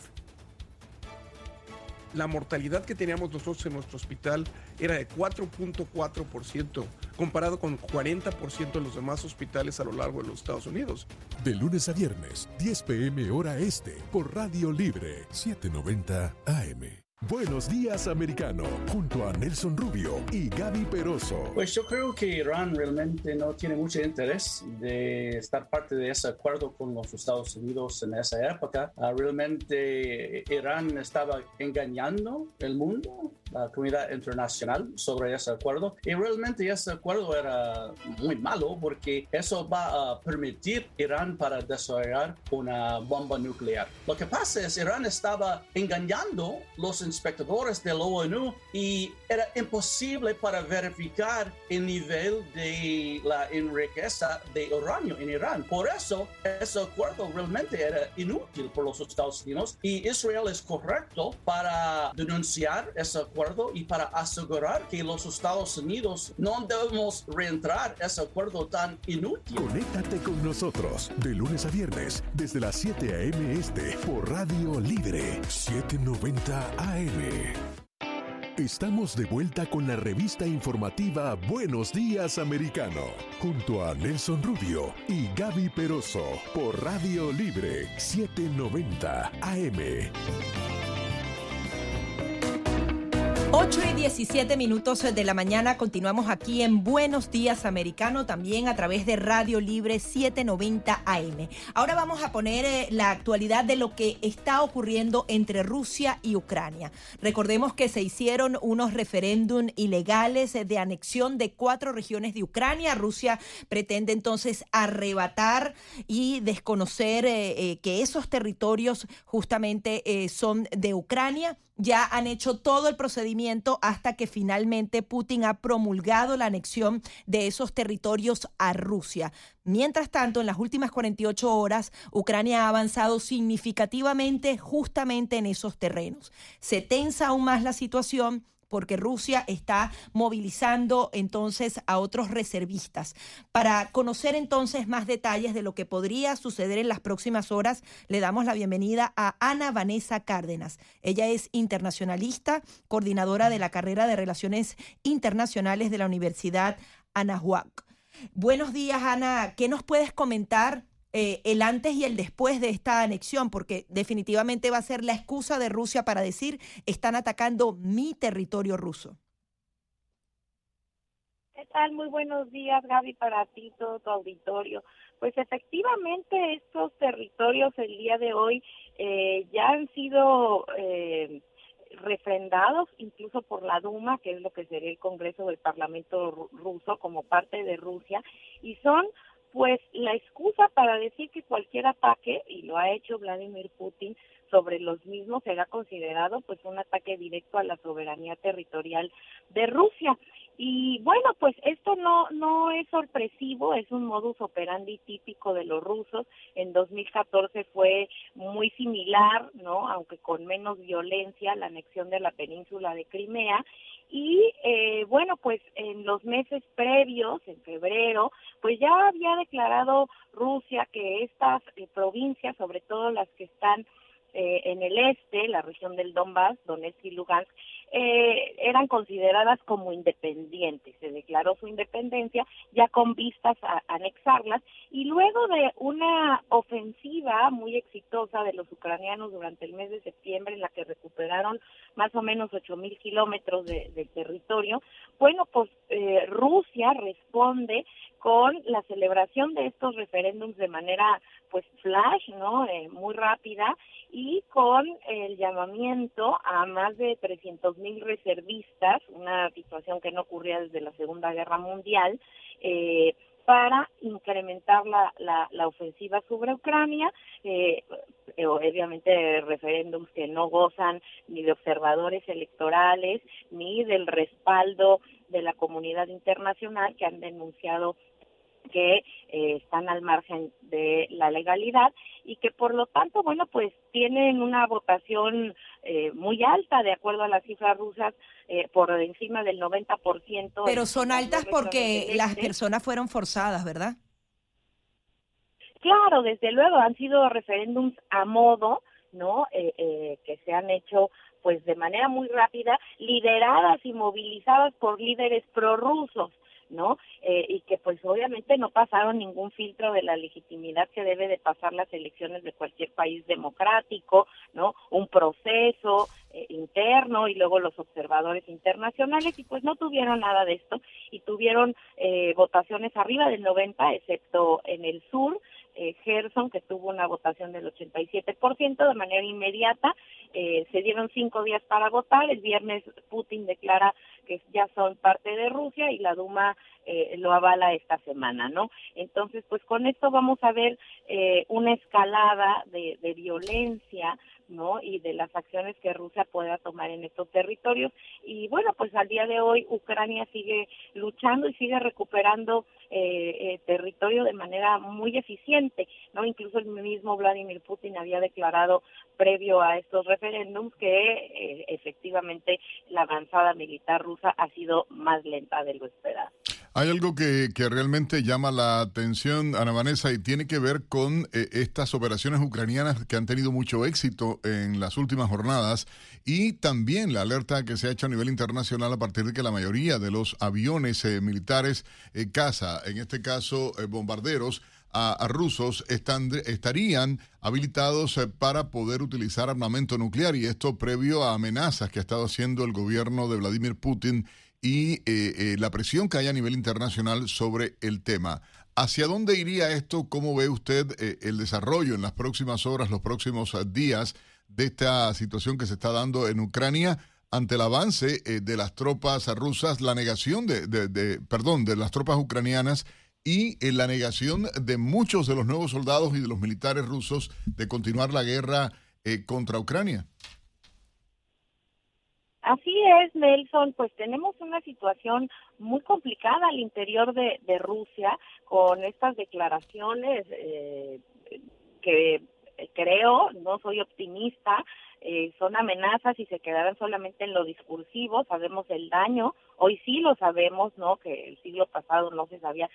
la mortalidad que teníamos nosotros en nuestro hospital era de 4.4%, comparado con 40% de los demás hospitales a lo largo de los Estados Unidos. De lunes a viernes, 10 pm hora este, por Radio Libre, 790 AM. Buenos días, americano, junto a Nelson Rubio y Gaby Peroso. Pues yo creo que Irán realmente no tiene mucho interés de estar parte de ese acuerdo con los Estados Unidos en esa época. Uh, realmente Irán estaba engañando el mundo, la comunidad internacional, sobre ese acuerdo. Y realmente ese acuerdo era muy malo porque eso va a permitir Irán para desarrollar una bomba nuclear. Lo que pasa es Irán estaba engañando los inspectores de la ONU y era imposible para verificar el nivel de la riqueza de uranio en Irán. Por eso, ese acuerdo realmente era inútil por los Estados Unidos y Israel es correcto para denunciar ese acuerdo y para asegurar que los Estados Unidos no debemos reentrar ese acuerdo tan inútil. Conéctate con nosotros de lunes a viernes desde las 7 a.m. este por Radio Libre 790 AM. Estamos de vuelta con la revista informativa Buenos Días Americano, junto a Nelson Rubio y Gaby Peroso, por Radio Libre 790 AM. 8 y 17 minutos de la mañana continuamos aquí en Buenos Días Americano, también a través de Radio Libre 790 AM. Ahora vamos a poner eh, la actualidad de lo que está ocurriendo entre Rusia y Ucrania. Recordemos que se hicieron unos referéndum ilegales de anexión de cuatro regiones de Ucrania. Rusia pretende entonces arrebatar y desconocer eh, eh, que esos territorios justamente son de Ucrania ya han hecho todo el procedimiento hasta que finalmente Putin ha promulgado la anexión de esos territorios a Rusia. Mientras tanto, en las últimas 48 horas, Ucrania ha avanzado significativamente justamente en esos terrenos. Se tensa aún más la situación porque Rusia está movilizando entonces a otros reservistas. Para conocer entonces más detalles de lo que podría suceder en las próximas horas, le damos la bienvenida a Ana Vanessa Cárdenas. Ella es internacionalista, coordinadora de la carrera de Relaciones Internacionales de la Universidad Anahuac. Buenos días, Ana. ¿Qué nos puedes comentar eh, el antes y el después de esta anexión, porque definitivamente va a ser la excusa de Rusia para decir están atacando mi territorio ruso. ¿Qué tal? Muy buenos días, Gaby, para ti, todo tu auditorio. Pues efectivamente estos territorios el día de hoy eh, ya han sido eh, refrendados incluso por la Duma, que es lo que sería el Congreso del Parlamento ruso como parte de Rusia, y son pues la excusa para decir que cualquier ataque, y lo ha hecho Vladimir Putin, sobre los mismos será considerado pues un ataque directo a la soberanía territorial de Rusia. Y bueno, pues esto no no es sorpresivo, es un modus operandi típico de los rusos. En 2014 fue muy similar, ¿no? Aunque con menos violencia, la anexión de la península de Crimea y eh, bueno, pues en los meses previos, en febrero, pues ya había declarado Rusia que estas eh, provincias, sobre todo las que están eh, en el este, la región del Donbass, Donetsk y Lugansk, eh, eran consideradas como independientes. Se declaró su independencia ya con vistas a, anexarlas y luego de una ofensiva muy exitosa de los ucranianos durante el mes de septiembre en la que recuperaron más o menos ocho mil kilómetros de, territorio, bueno, pues eh, Rusia responde con la celebración de estos referéndums de manera pues flash, ¿no? Eh, muy rápida y con el llamamiento a más de 300 mil reservistas, una situación que no ocurría desde la Segunda Guerra Mundial, eh, para incrementar la, la, ofensiva sobre Ucrania, eh, obviamente referéndums que no gozan ni de observadores electorales ni del respaldo de la comunidad internacional que han denunciado que eh, están al margen de la legalidad y que por lo tanto, bueno, pues tienen una votación eh, muy alta de acuerdo a las cifras rusas, eh, por encima del 90%. Pero son altas porque las personas fueron forzadas, ¿verdad? Claro, desde luego, han sido referéndums a modo, ¿no? que se han hecho pues de manera muy rápida, lideradas y movilizadas por líderes prorrusos. ¿No? Eh, y que pues obviamente no pasaron ningún filtro de la legitimidad que debe de pasar las elecciones de cualquier país democrático, ¿no? Un proceso eh, interno y luego los observadores internacionales y pues no tuvieron nada de esto y tuvieron eh, votaciones arriba del 90 excepto en el sur eh, Gerson, que tuvo una votación del 87% de manera inmediata. Eh, se dieron cinco días para votar. El viernes Putin declara que ya son parte de Rusia y la Duma eh, lo avala esta semana, ¿no? Entonces, pues con esto vamos a ver eh, una escalada de, de violencia ¿no? Y de las acciones que Rusia pueda tomar en estos territorios. Y bueno, pues al día de hoy Ucrania sigue luchando y sigue recuperando eh, eh, territorio de manera muy eficiente, ¿no? Incluso el mismo Vladimir Putin había declarado previo a estos referéndums que eh, efectivamente la avanzada militar rusa ha sido más lenta de lo esperado. Hay algo que, realmente llama la atención, Ana Vanessa, y tiene que ver con eh, estas operaciones ucranianas que han tenido mucho éxito en las últimas jornadas y también la alerta que se ha hecho a nivel internacional a partir de que la mayoría de los aviones eh, militares eh, caza, en este caso bombarderos, a, rusos están, estarían habilitados para poder utilizar armamento nuclear y esto previo a amenazas que ha estado haciendo el gobierno de Vladimir Putin y eh, eh, la presión que hay a nivel internacional sobre el tema. ¿Hacia dónde iría esto? ¿Cómo ve usted el desarrollo en las próximas horas, los próximos días de esta situación que se está dando en Ucrania? ante el avance de las tropas rusas, la negación de, de, perdón, de las tropas ucranianas y la negación de muchos de los nuevos soldados y de los militares rusos de continuar la guerra eh, contra Ucrania. Así es, Nelson, pues tenemos una situación muy complicada al interior de, Rusia con estas declaraciones eh, que creo, no soy optimista, eh, son amenazas y se quedarán solamente en lo discursivo, sabemos el daño, hoy sí lo sabemos, ¿no? Que el siglo pasado no se sabía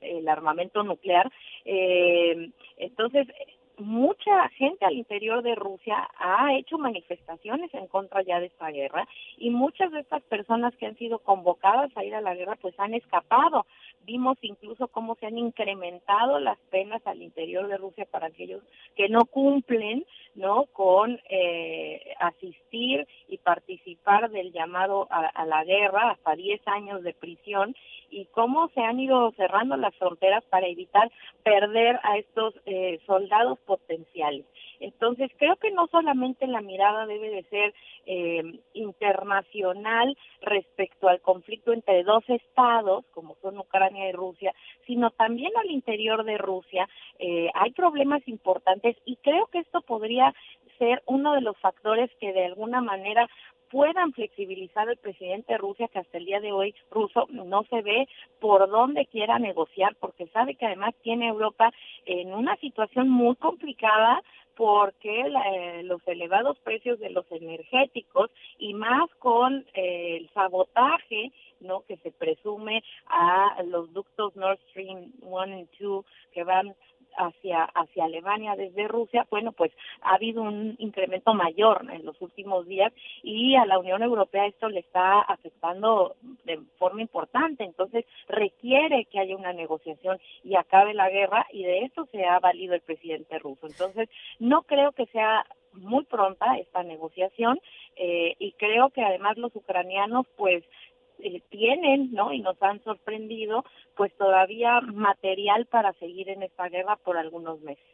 el armamento nuclear. Eh, entonces, mucha gente al interior de Rusia ha hecho manifestaciones en contra ya de esta guerra y muchas de estas personas que han sido convocadas a ir a la guerra pues han escapado. Vimos incluso cómo se han incrementado las penas al interior de Rusia para aquellos que no cumplen no con eh, asistir y participar del llamado a, a la guerra hasta 10 años de prisión y cómo se han ido cerrando las fronteras para evitar perder a estos eh, soldados potenciales. Entonces, creo que no solamente la mirada debe de ser eh, internacional respecto al conflicto entre dos estados, como son Ucrania y Rusia, sino también al interior de Rusia. Eh, hay problemas importantes y creo que esto podría ser uno de los factores que de alguna manera puedan flexibilizar el presidente de Rusia, que hasta el día de hoy ruso no se ve por dónde quiera negociar, porque sabe que además tiene Europa en una situación muy complicada porque eh, los elevados precios de los energéticos y más con eh, el sabotaje no que se presume a los ductos Nord Stream 1 y 2 que van hacia, hacia Alemania desde Rusia, bueno, pues ha habido un incremento mayor en los últimos días y a la Unión Europea esto le está afectando de forma importante. Entonces requiere que haya una negociación y acabe la guerra y de esto se ha valido el presidente ruso. Entonces no creo que sea muy pronta esta negociación eh, y creo que además los ucranianos pues eh, tienen, ¿no? Y nos han sorprendido, pues todavía material para seguir en esta guerra por algunos meses.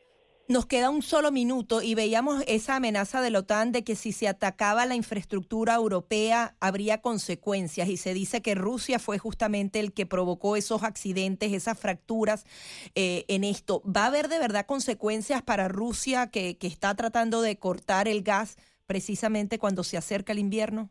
Nos queda un solo minuto y veíamos esa amenaza de la OTAN de que si se atacaba la infraestructura europea habría consecuencias y se dice que Rusia fue justamente el que provocó esos accidentes, esas fracturas eh, en esto. ¿Va a haber de verdad consecuencias para Rusia que, que está tratando de cortar el gas precisamente cuando se acerca el invierno?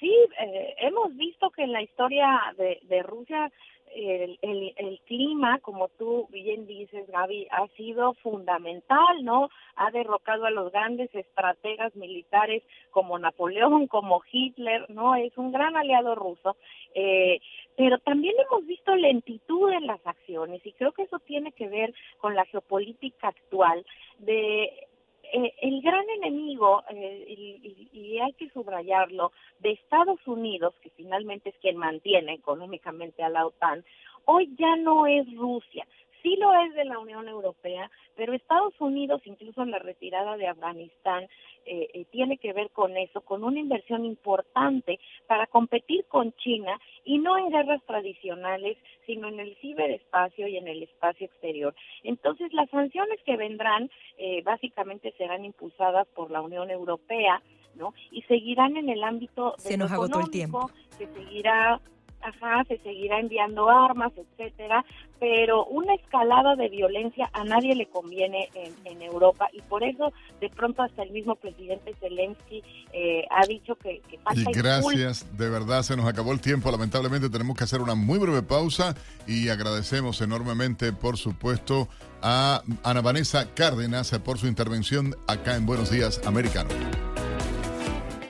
Sí, eh, hemos visto que en la historia de, Rusia el, el, el, clima, como tú bien dices, Gaby, ha sido fundamental, ¿no? Ha derrocado a los grandes estrategas militares como Napoleón, como Hitler, ¿no? Es un gran aliado ruso. Eh, pero también hemos visto lentitud en las acciones y creo que eso tiene que ver con la geopolítica actual de eh, el gran enemigo, eh, y, y, hay que subrayarlo, de Estados Unidos, que finalmente es quien mantiene económicamente a la OTAN, hoy ya no es Rusia, sí lo es de la Unión Europea, pero Estados Unidos, incluso en la retirada de Afganistán, eh, eh, tiene que ver con eso, con una inversión importante para competir con China y no en guerras tradicionales, sino en el ciberespacio y en el espacio exterior. Entonces, las sanciones que vendrán eh, básicamente serán impulsadas por la Unión Europea, ¿no? Y seguirán en el ámbito Se nos agotó el tiempo. se seguirá ajá, se seguirá enviando armas, etcétera, pero una escalada de violencia a nadie le conviene en, Europa y por eso de pronto hasta el mismo presidente Zelensky eh, ha dicho que, que falta y gracias, de verdad se nos acabó el tiempo, lamentablemente tenemos que hacer una muy breve pausa y agradecemos enormemente, por supuesto, a Ana Vanessa Cárdenas por su intervención acá en Buenos Días Americano.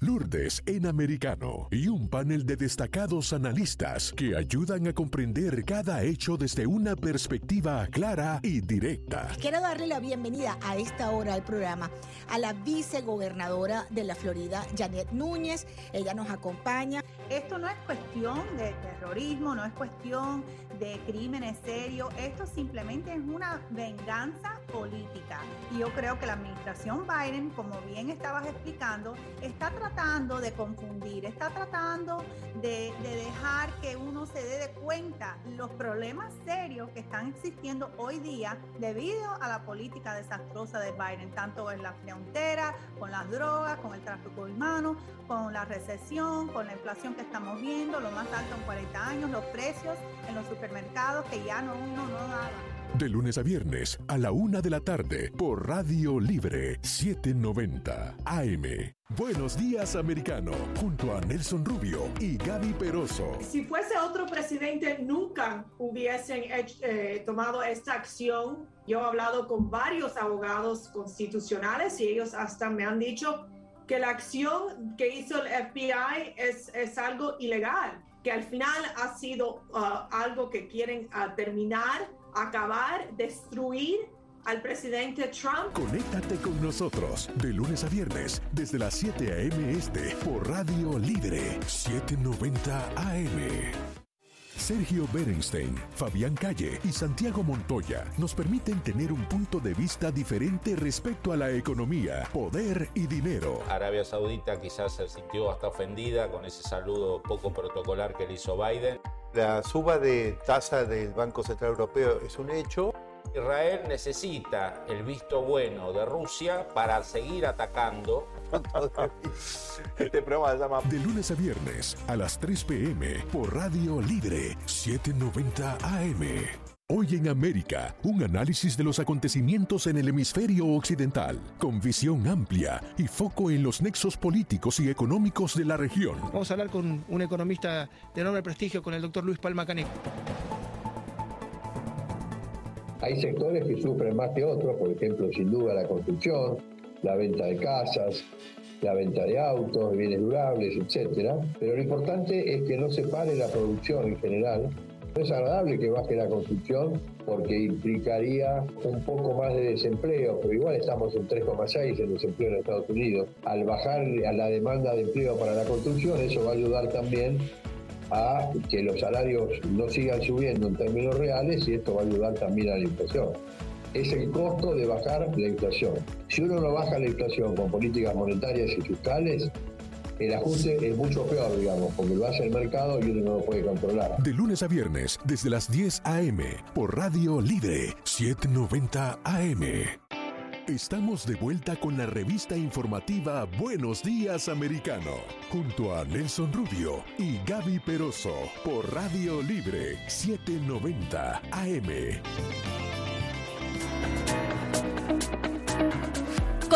Lourdes en americano y un panel de destacados analistas que ayudan a comprender cada hecho desde una perspectiva clara y directa. Quiero darle la bienvenida a esta hora al programa a la vicegobernadora de la Florida, Janet Núñez. Ella nos acompaña. Esto no es cuestión de terrorismo, no es cuestión de crímenes serios, esto simplemente es una venganza política. Y yo creo que la administración Biden, como bien estabas explicando, está tratando de confundir, está tratando de, de dejar que uno se dé de cuenta los problemas serios que están existiendo hoy día debido a la política desastrosa de Biden, tanto en la frontera, con las drogas, con el tráfico humano, con la recesión, con la inflación que estamos viendo, lo más alto en 40 años, los precios en los supermercados que ya no uno no da. De lunes a viernes a la una de la tarde por Radio Libre 790 AM. Buenos días, americano, junto a Nelson Rubio y Gaby Peroso. Si fuese otro presidente, nunca hubiesen hecho, eh, tomado esta acción. Yo he hablado con varios abogados constitucionales y ellos hasta me han dicho que la acción que hizo el FBI es, es algo ilegal, que al final ha sido uh, algo que quieren uh, terminar acabar, destruir al presidente Trump. Conéctate con nosotros de lunes a viernes desde las 7 a.m. este por Radio Libre 790 AM. Sergio Berenstein, Fabián Calle y Santiago Montoya nos permiten tener un punto de vista diferente respecto a la economía, poder y dinero. Arabia Saudita quizás se sintió hasta ofendida con ese saludo poco protocolar que le hizo Biden. La suba de tasa del Banco Central Europeo es un hecho. Israel necesita el visto bueno de Rusia para seguir atacando. Este programa se llama De lunes a viernes a las 3 p.m. por Radio Libre 790 AM. Hoy en América, un análisis de los acontecimientos en el hemisferio occidental, con visión amplia y foco en los nexos políticos y económicos de la región. Vamos a hablar con un economista de enorme prestigio, con el doctor Luis Palma Caneco. Hay sectores que sufren más que otros, por ejemplo, sin duda la construcción, la venta de casas, la venta de autos, bienes durables, etc. Pero lo importante es que no se pare la producción en general. No es agradable que baje la construcción porque implicaría un poco más de desempleo, pero igual estamos en 3,6 en desempleo en Estados Unidos. Al bajar a la demanda de empleo para la construcción, eso va a ayudar también a que los salarios no sigan subiendo en términos reales y esto va a ayudar también a la inflación es el costo de bajar la inflación. Si uno no baja la inflación con políticas monetarias y fiscales, el ajuste es mucho peor, digamos, porque lo hace el mercado y uno no lo puede controlar. De lunes a viernes, desde las 10 a.m., por Radio Libre 790 AM. Estamos de vuelta con la revista informativa Buenos Días Americano, junto a Nelson Rubio y Gaby Peroso, por Radio Libre 790 AM.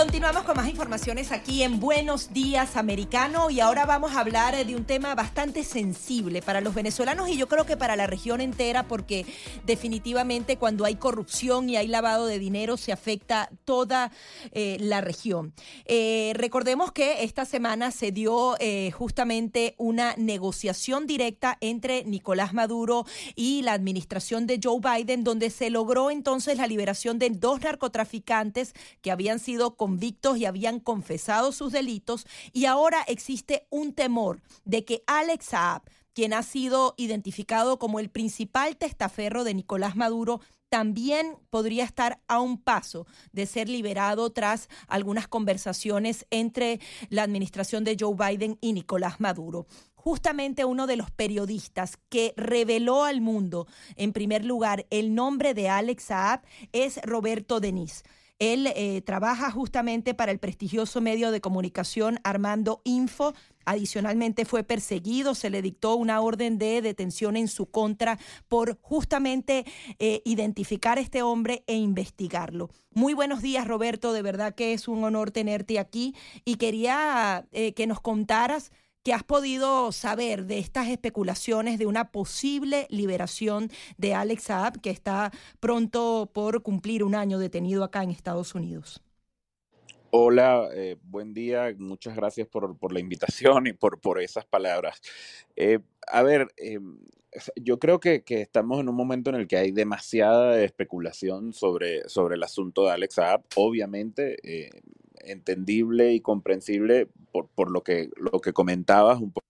Continuamos con más informaciones aquí en Buenos Días Americano y ahora vamos a hablar de un tema bastante sensible para los venezolanos y yo creo que para la región entera porque definitivamente cuando hay corrupción y hay lavado de dinero se afecta toda eh, la región. Eh, recordemos que esta semana se dio eh, justamente una negociación directa entre Nicolás Maduro y la administración de Joe Biden donde se logró entonces la liberación de dos narcotraficantes que habían sido convictos y habían confesado sus delitos y ahora existe un temor de que Alex Saab, quien ha sido identificado como el principal testaferro de Nicolás Maduro, también podría estar a un paso de ser liberado tras algunas conversaciones entre la administración de Joe Biden y Nicolás Maduro justamente uno de los periodistas que reveló al mundo, en primer lugar, el nombre de Alex Saab es Roberto Denis. Él eh, trabaja justamente para el prestigioso medio de comunicación Armando Info. Adicionalmente fue perseguido, se le dictó una orden de detención en su contra por justamente eh, identificar a este hombre e investigarlo. Muy buenos días, Roberto. De verdad que es un honor tenerte aquí y quería eh, que nos contaras ¿Qué has podido saber de estas especulaciones de una posible liberación de Alex Saab, que está pronto por cumplir un año detenido acá en Estados Unidos? Hola, eh, buen día. Muchas gracias por, por, la invitación y por, por esas palabras. Eh, a ver, eh, yo creo que, que, estamos en un momento en el que hay demasiada especulación sobre, sobre el asunto de Alex Saab. Obviamente, entendible y comprensible por, por lo, que, lo que comentabas un poco.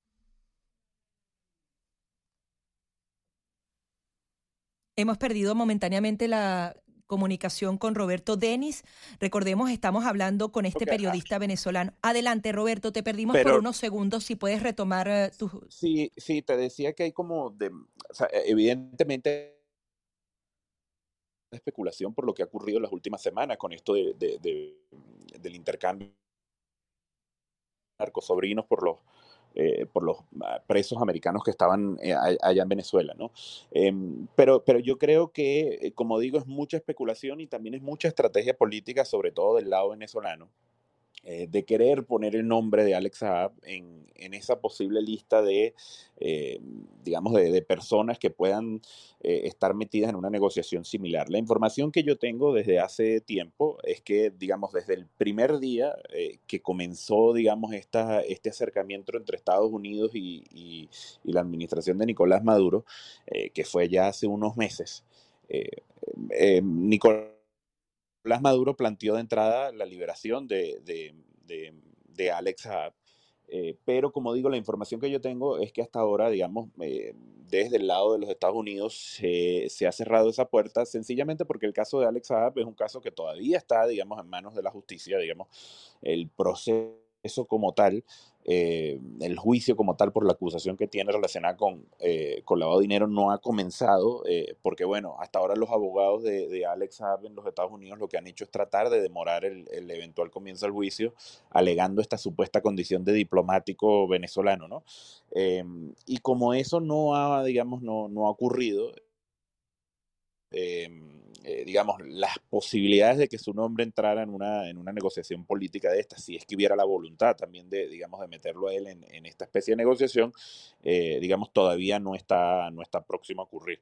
Hemos perdido momentáneamente la comunicación con Roberto Denis. Recordemos, estamos hablando con este okay. periodista venezolano. Adelante, Roberto, te perdimos Pero, por unos segundos. Si puedes retomar uh, tu... Sí, sí, te decía que hay como, de, o sea, evidentemente especulación por lo que ha ocurrido en las últimas semanas con esto de, de, de del intercambio narcosobrinos por los eh, por los presos americanos que estaban eh, allá en Venezuela, ¿no? Eh, pero, pero yo creo que, eh, como digo, es mucha especulación y también es mucha estrategia política, sobre todo del lado venezolano, eh, de querer poner el nombre de Alex Saab en, en esa posible lista de, eh, digamos, de, de, personas que puedan eh, estar metidas en una negociación similar. La información que yo tengo desde hace tiempo es que, digamos, desde el primer día que comenzó, digamos, esta, este acercamiento entre Estados Unidos y, y, y la administración de Nicolás Maduro, que fue ya hace unos meses, Nicolás Nicolás Maduro planteó de entrada la liberación de, de, de, de Alex Saab. Eh, pero como digo, la información que yo tengo es que hasta ahora, digamos, eh, desde el lado de los Estados Unidos se, ha cerrado esa puerta, sencillamente porque el caso de Alex Saab es un caso que todavía está, digamos, en manos de la justicia, digamos, el proceso como tal eh, el juicio como tal por la acusación que tiene relacionada con, eh, con lavado de dinero no ha comenzado, eh, porque bueno, hasta ahora los abogados de, Alex Saab en los Estados Unidos lo que han hecho es tratar de demorar el, el, eventual comienzo del juicio, alegando esta supuesta condición de diplomático venezolano, ¿no? Eh, y como eso no ha, digamos, no, no ha ocurrido, eh, digamos, las posibilidades de que su nombre entrara en una, en una negociación política de esta, si es que hubiera la voluntad también de, digamos, de meterlo a él en, en esta especie de negociación, eh, digamos, todavía no está, no está próximo a ocurrir.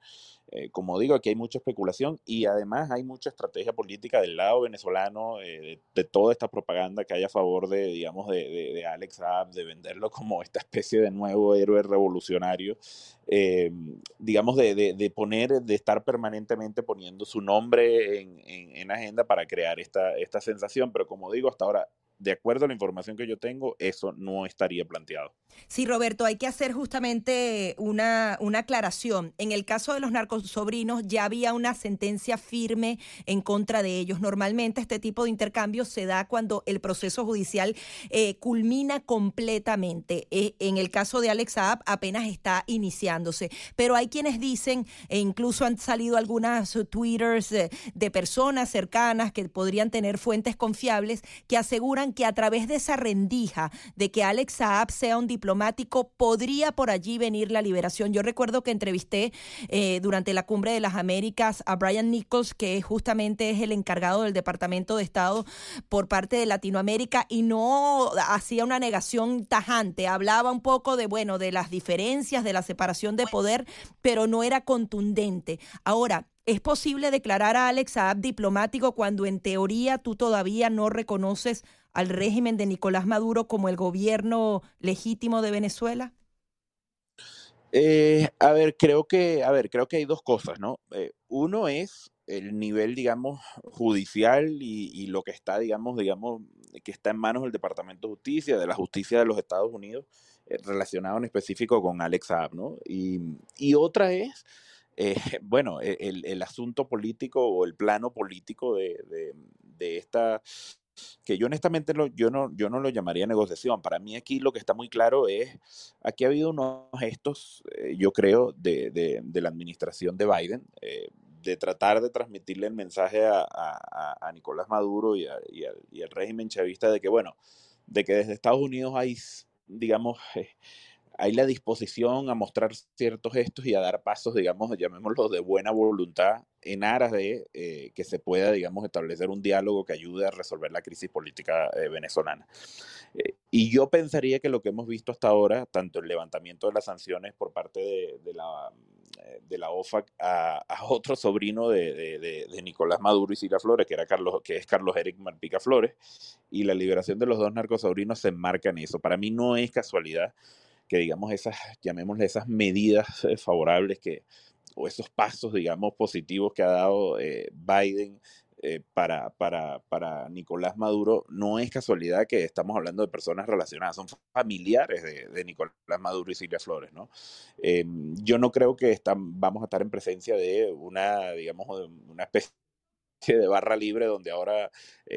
Eh, como digo, aquí hay mucha especulación y además hay mucha estrategia política del lado venezolano, eh, de, de, toda esta propaganda que hay a favor de, digamos, de, de, de Alex Saab, de venderlo como esta especie de nuevo héroe revolucionario, eh, digamos, de, de, poner, de estar permanentemente poniendo su nombre en, en, en agenda para crear esta, esta sensación, pero como digo, hasta ahora de acuerdo a la información que yo tengo, eso no estaría planteado. Sí, Roberto, hay que hacer justamente una, una aclaración. En el caso de los narcosobrinos ya había una sentencia firme en contra de ellos. Normalmente este tipo de intercambio se da cuando el proceso judicial eh, culmina completamente. Eh, en el caso de Alex Saab apenas está iniciándose. Pero hay quienes dicen, e incluso han salido algunas twitters de, de personas cercanas que podrían tener fuentes confiables que aseguran que a través de esa rendija de que Alex Saab sea un diplomático, podría por allí venir la liberación. Yo recuerdo que entrevisté eh, durante la Cumbre de las Américas a Brian Nichols, que justamente es el encargado del Departamento de Estado por parte de Latinoamérica, y no hacía una negación tajante. Hablaba un poco de, bueno, de las diferencias, de la separación de poder, pero no era contundente. Ahora, ¿Es posible declarar a Alex Saab diplomático cuando en teoría tú todavía no reconoces al régimen de Nicolás Maduro como el gobierno legítimo de Venezuela? Eh, a ver, creo que, a ver, creo que hay dos cosas, ¿no? Eh, uno es el nivel, digamos, judicial y, lo que está, digamos, digamos, que está en manos del Departamento de Justicia, de la Justicia de los Estados Unidos, eh, relacionado en específico con Alex Saab, ¿no? Y, otra es, bueno, el, el, asunto político o el plano político de, de esta que yo honestamente lo, yo, no, yo no lo llamaría negociación. Para mí aquí lo que está muy claro es, aquí ha habido unos gestos, eh, yo creo, de, de, la administración de Biden, eh, de tratar de transmitirle el mensaje a, a, Nicolás Maduro y, a, y, y, al, régimen chavista de que, bueno, de que desde Estados Unidos hay, digamos, eh, hay la disposición a mostrar ciertos gestos y a dar pasos, digamos, llamémoslo de buena voluntad en aras de eh, que se pueda, digamos, establecer un diálogo que ayude a resolver la crisis política eh, venezolana. Eh, y yo pensaría que lo que hemos visto hasta ahora, tanto el levantamiento de las sanciones por parte de, la, de OFAC a, otro sobrino de, Nicolás Maduro y Silvia Flores, que, era Carlos, que es Carlos Eric Marpica Flores, y la liberación de los dos narcosobrinos se enmarca en eso. Para mí no es casualidad que, digamos, esas, llamémosle esas medidas eh, favorables que, o esos pasos, digamos, positivos que ha dado eh, Biden eh, para, para, para, Nicolás Maduro, no es casualidad que estamos hablando de personas relacionadas, son familiares de, Nicolás Maduro y Silvia Flores, ¿no? Em, yo no creo que están, vamos a estar en presencia de una, digamos, una especie de barra libre donde ahora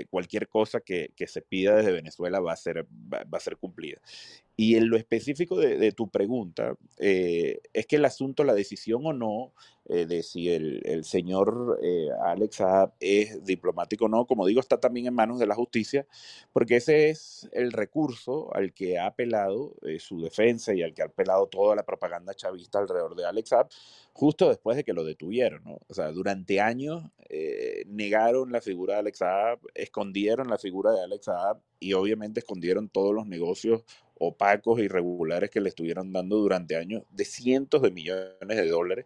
cualquier cosa que, que, se pida desde Venezuela va a ser, va, a ser cumplida. Y en lo específico de, tu pregunta, eh, es que el asunto, la decisión o no eh, de si el, señor eh, Alex Saab es diplomático o no, como digo, está también en manos de la justicia, porque ese es el recurso al que ha apelado su defensa y al que ha apelado toda la propaganda chavista alrededor de Alex Saab, justo después de que lo detuvieron. ¿no? O sea, durante años negaron la figura de Alex Saab, escondieron la figura de Alex Saab y obviamente escondieron todos los negocios opacos e irregulares que le estuvieron dando durante años de cientos de millones de dólares.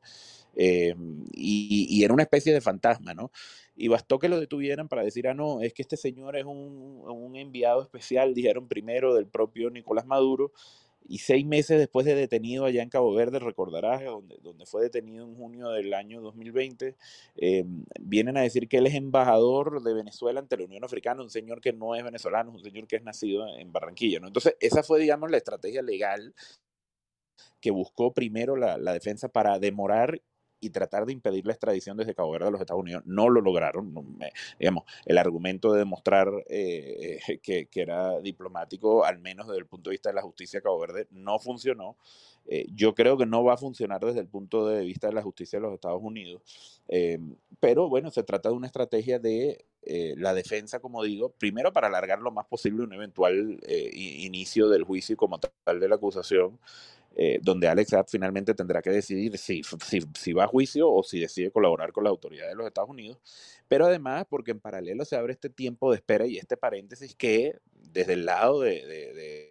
Eh, y, era una especie de fantasma, ¿no? Y bastó que lo detuvieran para decir, ah, no, es que este señor es un, un enviado especial, dijeron primero del propio Nicolás Maduro, y seis meses después de detenido allá en Cabo Verde, recordarás, donde, donde fue detenido en junio del año 2020, eh, vienen a decir que él es embajador de Venezuela ante la Unión Africana, un señor que no es venezolano, un señor que es nacido en Barranquilla. Entonces, esa fue, digamos, la estrategia legal que buscó primero la, la defensa para demorar y tratar de impedir la extradición desde Cabo Verde a los Estados Unidos. No lo lograron. digamos, el argumento de demostrar eh, que, era diplomático, al menos desde el punto de vista de la justicia de Cabo Verde, no funcionó. Eh, yo creo que no va a funcionar desde el punto de vista de la justicia de los Estados Unidos. Eh, pero bueno, se trata de una estrategia de la defensa, como digo, primero para alargar lo más posible un eventual inicio del juicio como tal de la acusación. Eh, donde Alex Saab finalmente tendrá que decidir si, si, va a juicio o si decide colaborar con la autoridad de los Estados Unidos. Pero además, porque en paralelo se abre este tiempo de espera y este paréntesis que desde el lado de,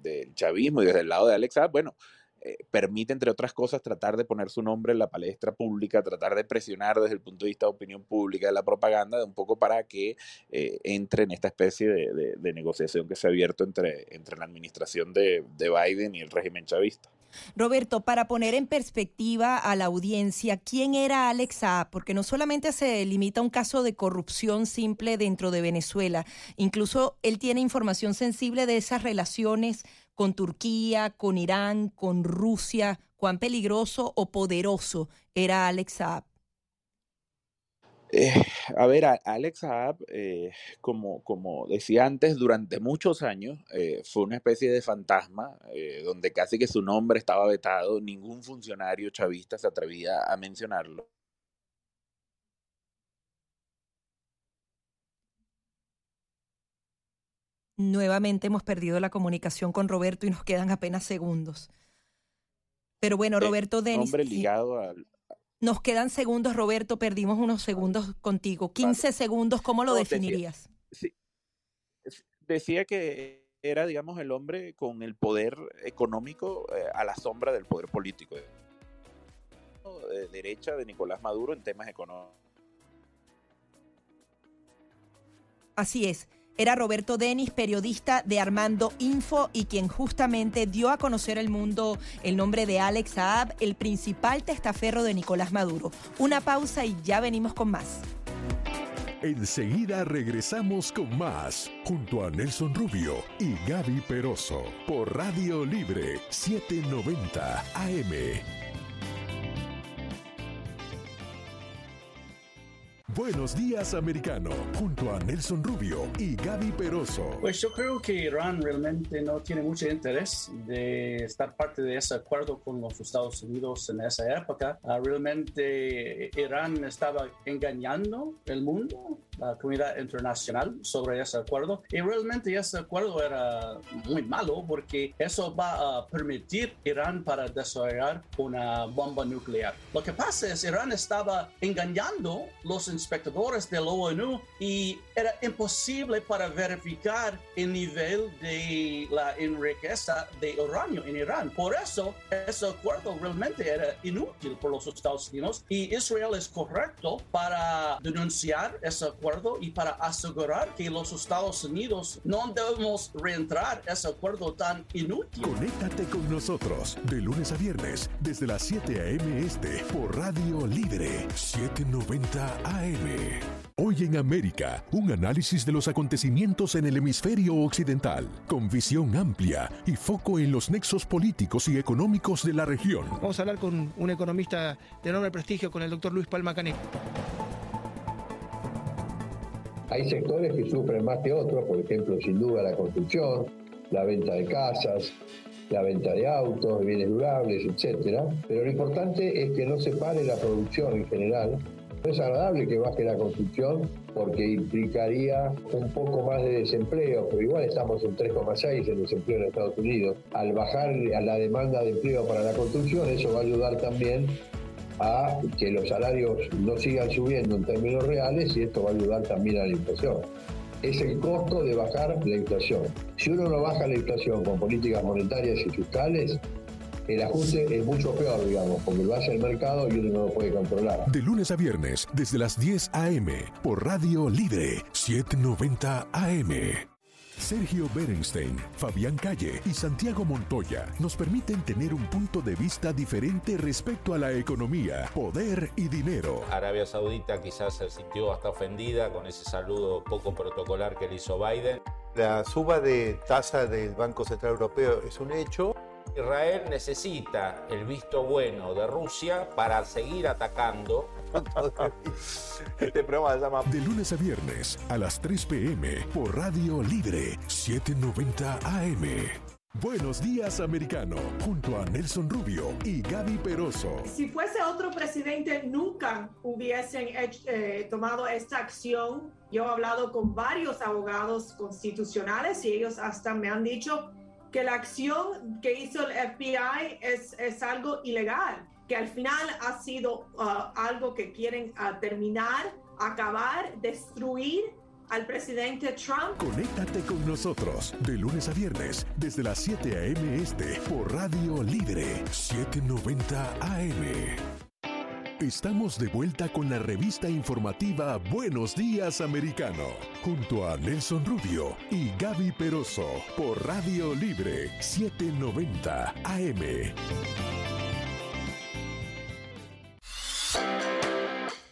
del chavismo y desde el lado de Alex Saab, bueno, eh, permite, entre otras cosas, tratar de poner su nombre en la palestra pública, tratar de presionar desde el punto de vista de opinión pública, de la propaganda, un poco para que eh, entre en esta especie de, negociación que se ha abierto entre, entre la administración de, Biden y el régimen chavista. Roberto, para poner en perspectiva a la audiencia, ¿quién era Alex Saab? Porque no solamente se limita a un caso de corrupción simple dentro de Venezuela, incluso él tiene información sensible de esas relaciones con Turquía, con Irán, con Rusia, cuán peligroso o poderoso era Alex Saab. Eh, a ver, Alex Saab, eh, como, como decía antes, durante muchos años eh, fue una especie de fantasma donde casi que su nombre estaba vetado, ningún funcionario chavista se atrevía a mencionarlo. Nuevamente hemos perdido la comunicación con Roberto y nos quedan apenas segundos. Pero bueno, eh, Roberto Denis. ligado Nos quedan segundos, Roberto. Perdimos unos segundos contigo. 15 segundos, ¿cómo lo definirías? Decía, que era, digamos, el hombre con el poder económico eh, a la sombra del poder político. De derecha de Nicolás Maduro en temas económicos. Así es. Era Roberto Denis, periodista de Armando Info y quien justamente dio a conocer al mundo el nombre de Alex Saab, el principal testaferro de Nicolás Maduro. Una pausa y ya venimos con más. Enseguida regresamos con más, junto a Nelson Rubio y Gaby Peroso, por Radio Libre 790 AM. Buenos días, americano, junto a Nelson Rubio y Gaby Peroso. Pues yo creo que Irán realmente no tiene mucho interés de estar parte de ese acuerdo con los Estados Unidos en esa época. Ah, realmente Irán estaba engañando el mundo, la comunidad internacional, sobre ese acuerdo. Y realmente ese acuerdo era muy malo porque eso va a permitir Irán para desarrollar una bomba nuclear. Lo que pasa es Irán estaba engañando los inspectores de la ONU y era imposible para verificar el nivel de la enriqueza de uranio en Irán. Por eso, ese acuerdo realmente era inútil por los Estados Unidos y Israel es correcto para denunciar ese acuerdo y para asegurar que los Estados Unidos no debemos reentrar ese acuerdo tan inútil. Conéctate con nosotros de lunes a viernes desde las 7 a.m. este por Radio Libre 790 AM. Hoy en América, un análisis de los acontecimientos en el hemisferio occidental, con visión amplia y foco en los nexos políticos y económicos de la región. Vamos a hablar con un economista de enorme prestigio, con el doctor Luis Palma Canek. Hay sectores que sufren más que otros, por ejemplo, sin duda la construcción, la venta de casas, la venta de autos, de bienes durables, etcétera. Pero lo importante es que no se pare la producción en general. No es agradable que baje la construcción porque implicaría un poco más de desempleo, pero igual estamos en 3,6 en desempleo en Estados Unidos. Al bajar la demanda de empleo para la construcción, eso va a ayudar también a que los salarios no sigan subiendo en términos reales y esto va a ayudar también a la inflación. Es el costo de bajar la inflación. Si uno no baja la inflación con políticas monetarias y fiscales, el ajuste es mucho peor, digamos, porque lo hace el mercado y uno no lo puede controlar. De lunes a viernes, desde las 10 a.m., por Radio Libre 790 AM. Sergio Berenstein, Fabián Calle y Santiago Montoya nos permiten tener un punto de vista diferente respecto a la economía, poder y dinero. Arabia Saudita quizás se sintió hasta ofendida con ese saludo poco protocolar que le hizo Biden. La suba de tasa del Banco Central Europeo es un hecho. Israel necesita el visto bueno de Rusia para seguir atacando. Este programa se llama De lunes a viernes a las 3 p.m. por Radio Libre 790 AM. Buenos días, americano, junto a Nelson Rubio y Gaby Peroso. Si fuese otro presidente, nunca hubiesen hecho- eh, tomado esta acción. Yo he hablado con varios abogados constitucionales y ellos hasta me han dicho que la acción que hizo el FBI es, es algo ilegal, que al final ha sido uh, algo que quieren uh, terminar, acabar, destruir al presidente Trump. Conéctate con nosotros de lunes a viernes desde las 7 a.m. este por Radio Libre 790 AM. Estamos de vuelta con la revista informativa Buenos Días Americano, junto a Nelson Rubio y Gaby Peroso por Radio Libre 790 AM.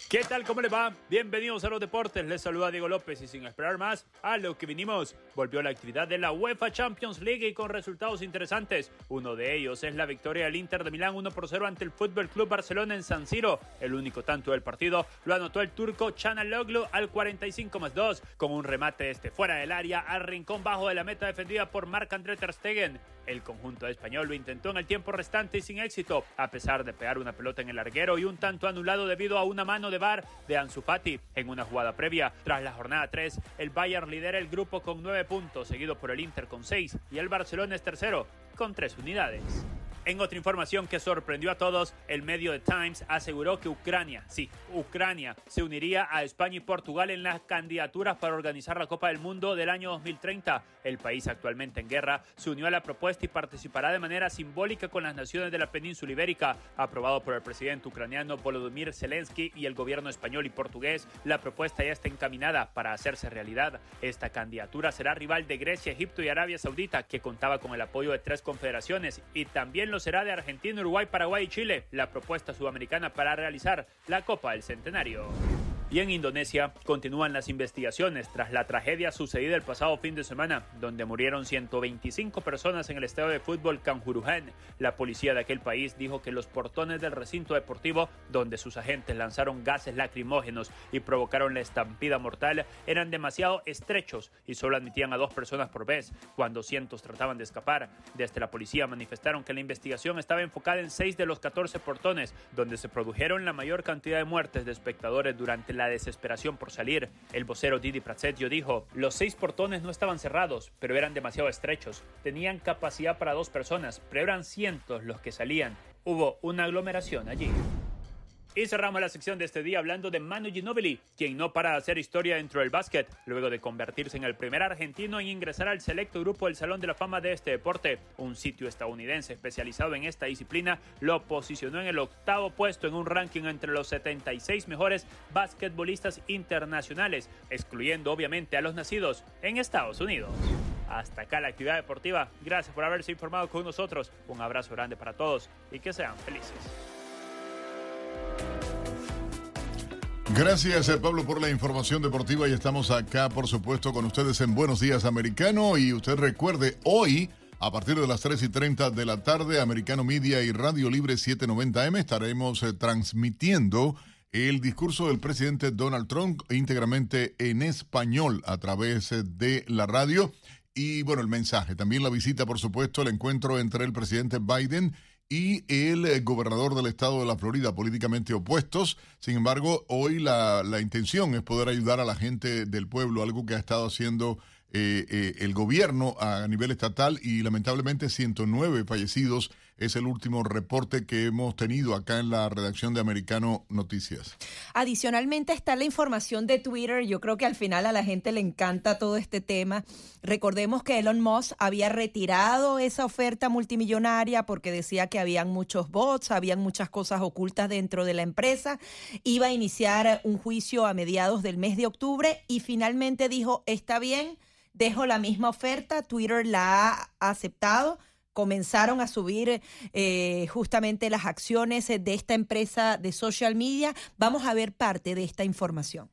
¿Qué tal? ¿Cómo les va? Bienvenidos a los deportes. Les saluda Diego López y sin esperar más, a lo que vinimos. Volvió la actividad de la UEFA Champions League y con resultados interesantes. Uno de ellos es la victoria del Inter de Milán 1 por 0 ante el Fútbol Club Barcelona en San Siro. El único tanto del partido lo anotó el turco Chanaloglu al 45 más 2 con un remate este fuera del área al rincón bajo de la meta defendida por Marc-André Ter Stegen. El conjunto español lo intentó en el tiempo restante y sin éxito, a pesar de pegar una pelota en el larguero y un tanto anulado debido a una mano de bar de Ansu Fati en una jugada previa. Tras la jornada 3, el Bayern lidera el grupo con 9 puntos, seguido por el Inter con 6 y el Barcelona es tercero con 3 unidades. En otra información que sorprendió a todos, el medio The Times aseguró que Ucrania, sí, Ucrania, se uniría a España y Portugal en las candidaturas para organizar la Copa del Mundo del año 2030. El país actualmente en guerra se unió a la propuesta y participará de manera simbólica con las naciones de la península ibérica. Aprobado por el presidente ucraniano Volodymyr Zelensky y el gobierno español y portugués, la propuesta ya está encaminada para hacerse realidad. Esta candidatura será rival de Grecia, Egipto y Arabia Saudita, que contaba con el apoyo de tres confederaciones, y también será de Argentina, Uruguay, Paraguay y Chile, la propuesta sudamericana para realizar la Copa del Centenario. Y en Indonesia continúan las investigaciones tras la tragedia sucedida el pasado fin de semana, donde murieron 125 personas en el estadio de fútbol Kanjuruhan. La policía de aquel país dijo que los portones del recinto deportivo, donde sus agentes lanzaron gases lacrimógenos y provocaron la estampida mortal, eran demasiado estrechos y solo admitían a dos personas por vez, cuando cientos trataban de escapar. Desde la policía manifestaron que la investigación estaba enfocada en seis de los 14 portones, donde se produjeron la mayor cantidad de muertes de espectadores durante la desesperación por salir. El vocero Didi Prasetio dijo, los seis portones no estaban cerrados, pero eran demasiado estrechos. Tenían capacidad para dos personas, pero eran cientos los que salían. Hubo una aglomeración allí. Y cerramos la sección de este día hablando de Manu Ginóbili, quien no para de hacer historia dentro del básquet, luego de convertirse en el primer argentino en ingresar al selecto grupo del Salón de la Fama de este deporte. Un sitio estadounidense especializado en esta disciplina lo posicionó en el octavo puesto en un ranking entre los 76 mejores basquetbolistas internacionales, excluyendo obviamente a los nacidos en Estados Unidos. Hasta acá la actividad deportiva. Gracias por haberse informado con nosotros. Un abrazo grande para todos y que sean felices. Gracias, eh, Pablo, por la información deportiva y estamos acá, por supuesto, con ustedes en Buenos Días Americano. Y usted recuerde, hoy, a partir de las 3 y 30 de la tarde, Americano Media y Radio Libre 790M estaremos eh, transmitiendo el discurso del presidente Donald Trump íntegramente en español a través eh, de la radio. Y bueno, el mensaje, también la visita, por supuesto, el encuentro entre el presidente Biden y el eh, gobernador del estado de la Florida, políticamente opuestos. Sin embargo, hoy la, la intención es poder ayudar a la gente del pueblo, algo que ha estado haciendo eh, eh, el gobierno a nivel estatal y lamentablemente 109 fallecidos es el último reporte que hemos tenido acá en la redacción de Americano Noticias. Adicionalmente está la información de Twitter. Yo creo que al final a la gente le encanta todo este tema. Recordemos que Elon Musk había retirado esa oferta multimillonaria porque decía que habían muchos bots, habían muchas cosas ocultas dentro de la empresa. Iba a iniciar un juicio a mediados del mes de octubre y finalmente dijo, está bien, dejo la misma oferta. Twitter la ha aceptado comenzaron a subir eh, justamente las acciones de esta empresa de social media. Vamos a ver parte de esta información.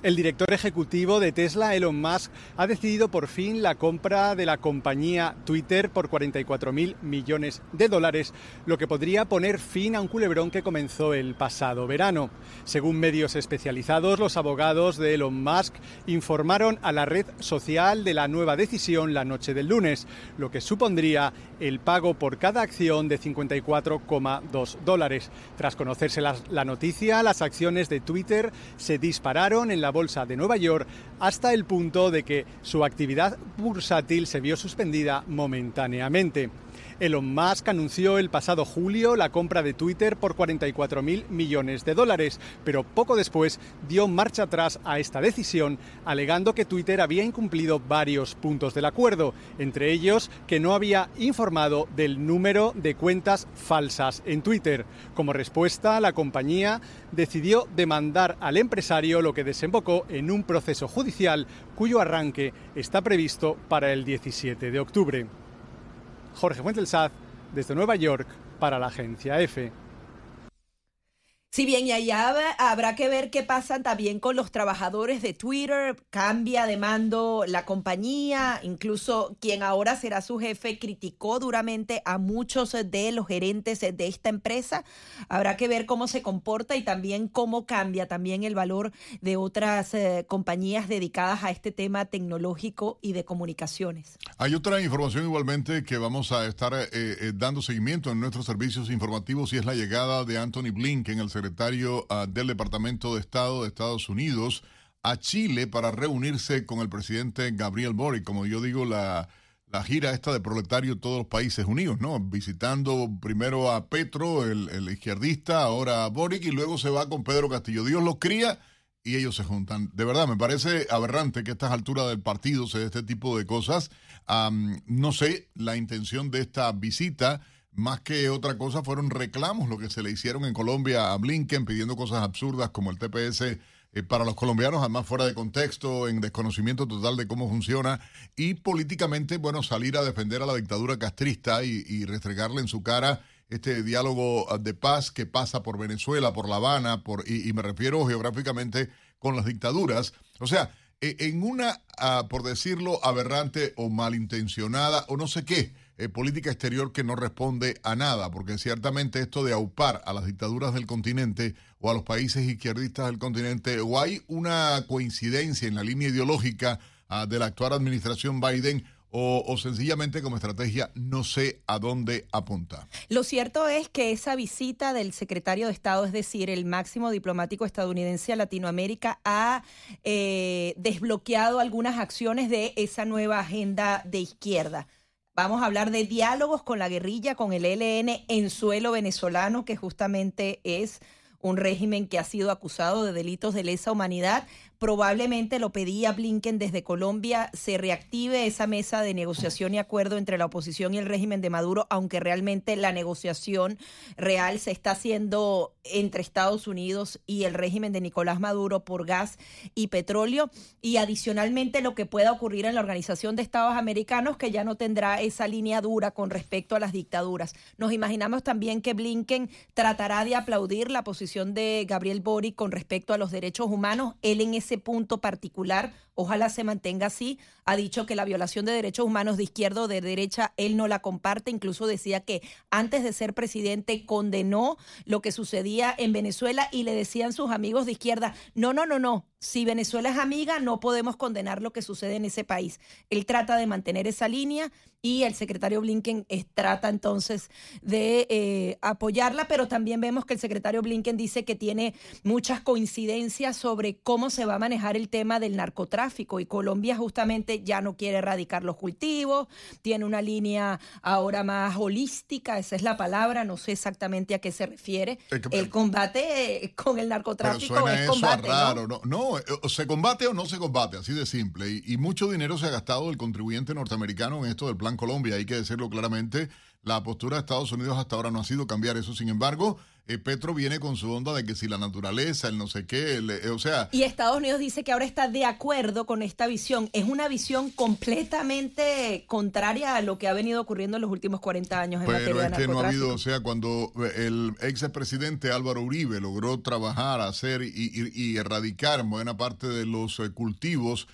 El director ejecutivo de Tesla, Elon Musk, ha decidido por fin la compra de la compañía Twitter por 44 mil millones de dólares, lo que podría poner fin a un culebrón que comenzó el pasado verano. Según medios especializados, los abogados de Elon Musk informaron a la red social de la nueva decisión la noche del lunes, lo que supondría el pago por cada acción de 54,2 dólares. Tras conocerse la noticia, las acciones de Twitter se dispararon en la bolsa de Nueva York hasta el punto de que su actividad bursátil se vio suspendida momentáneamente. Elon Musk anunció el pasado julio la compra de Twitter por 44 mil millones de dólares, pero poco después dio marcha atrás a esta decisión, alegando que Twitter había incumplido varios puntos del acuerdo, entre ellos que no había informado del número de cuentas falsas en Twitter. Como respuesta, la compañía decidió demandar al empresario, lo que desembocó en un proceso judicial cuyo arranque está previsto para el 17 de octubre. Jorge Fuentelsaz, desde Nueva York, para la agencia EFE. Si bien y allá habrá que ver qué pasa también con los trabajadores de Twitter, cambia de mando la compañía, incluso quien ahora será su jefe criticó duramente a muchos de los gerentes de esta empresa. Habrá que ver cómo se comporta y también cómo cambia también el valor de otras eh, compañías dedicadas a este tema tecnológico y de comunicaciones. Hay otra información igualmente que vamos a estar eh, eh, dando seguimiento en nuestros servicios informativos y es la llegada de Anthony Blinken, el secretario uh, del Departamento de Estado de Estados Unidos, a Chile para reunirse con el presidente Gabriel Boric. Como yo digo, la, la gira esta de proletario todos los países unidos, ¿no? Visitando primero a Petro, el, el, izquierdista, ahora a Boric, y luego se va con Pedro Castillo. Dios los cría y ellos se juntan. De verdad, me parece aberrante que a estas alturas del partido se dé este tipo de cosas. No sé la intención de esta visita más que otra cosa fueron reclamos lo que se le hicieron en Colombia a Blinken pidiendo cosas absurdas como el TPS eh, para los colombianos, además fuera de contexto, en desconocimiento total de cómo funciona y políticamente, bueno, salir a defender a la dictadura castrista y, y restregarle en su cara este diálogo de paz que pasa por Venezuela, por La Habana, por, y, me refiero geográficamente con las dictaduras. O sea, en una, uh, por decirlo, aberrante o malintencionada o no sé qué, eh, política exterior que no responde a nada, porque ciertamente esto de aupar a las dictaduras del continente o a los países izquierdistas del continente, o hay una coincidencia en la línea ideológica uh, de la actual administración Biden, o, o, sencillamente como estrategia no sé a dónde apunta. Lo cierto es que esa visita del secretario de Estado, es decir, el máximo diplomático estadounidense a Latinoamérica, ha eh, desbloqueado algunas acciones de esa nueva agenda de izquierda. Vamos a hablar de diálogos con la guerrilla, con el ELN en suelo venezolano, que justamente es un régimen que ha sido acusado de delitos de lesa humanidad. Probablemente lo pedía Blinken desde Colombia, se reactive esa mesa de negociación y acuerdo entre la oposición y el régimen de Maduro, aunque realmente la negociación real se está haciendo entre Estados Unidos y el régimen de Nicolás Maduro por gas y petróleo. Y adicionalmente lo que pueda ocurrir en la Organización de Estados Americanos, que ya no tendrá esa línea dura con respecto a las dictaduras. Nos imaginamos también que Blinken tratará de aplaudir la posición de Gabriel Boric con respecto a los derechos humanos. Él en ese punto particular, ojalá se mantenga así, ha dicho que la violación de derechos humanos de izquierda o de derecha, él no la comparte, incluso decía que antes de ser presidente condenó lo que sucedía en Venezuela y le decían sus amigos de izquierda, no, no, no, no, si Venezuela es amiga, no podemos condenar lo que sucede en ese país. Él trata de mantener esa línea y el secretario Blinken trata entonces de eh, apoyarla, pero también vemos que el secretario Blinken dice que tiene muchas coincidencias sobre cómo se va a manejar el tema del narcotráfico y Colombia justamente ya no quiere erradicar los cultivos, tiene una línea ahora más holística, esa es la palabra, no sé exactamente a qué se refiere. el combate eh, con el narcotráfico es combate. Raro, ¿no? no, eh, se combate o no se combate, así de simple. Y, y mucho dinero se ha gastado el contribuyente norteamericano en esto del plan Colombia, hay que decirlo claramente. La postura de Estados Unidos hasta ahora no ha sido cambiar eso. Sin embargo, eh, Petro viene con su onda de que si la naturaleza, el no sé qué, eh, o sea... Y Estados Unidos dice que ahora está de acuerdo con esta visión. Es una visión completamente contraria a lo que ha venido ocurriendo en los últimos 40 años en Pero materia es que no ha habido, o sea, cuando el ex presidente Álvaro Uribe logró trabajar, hacer y, erradicar buena parte de los eh, cultivos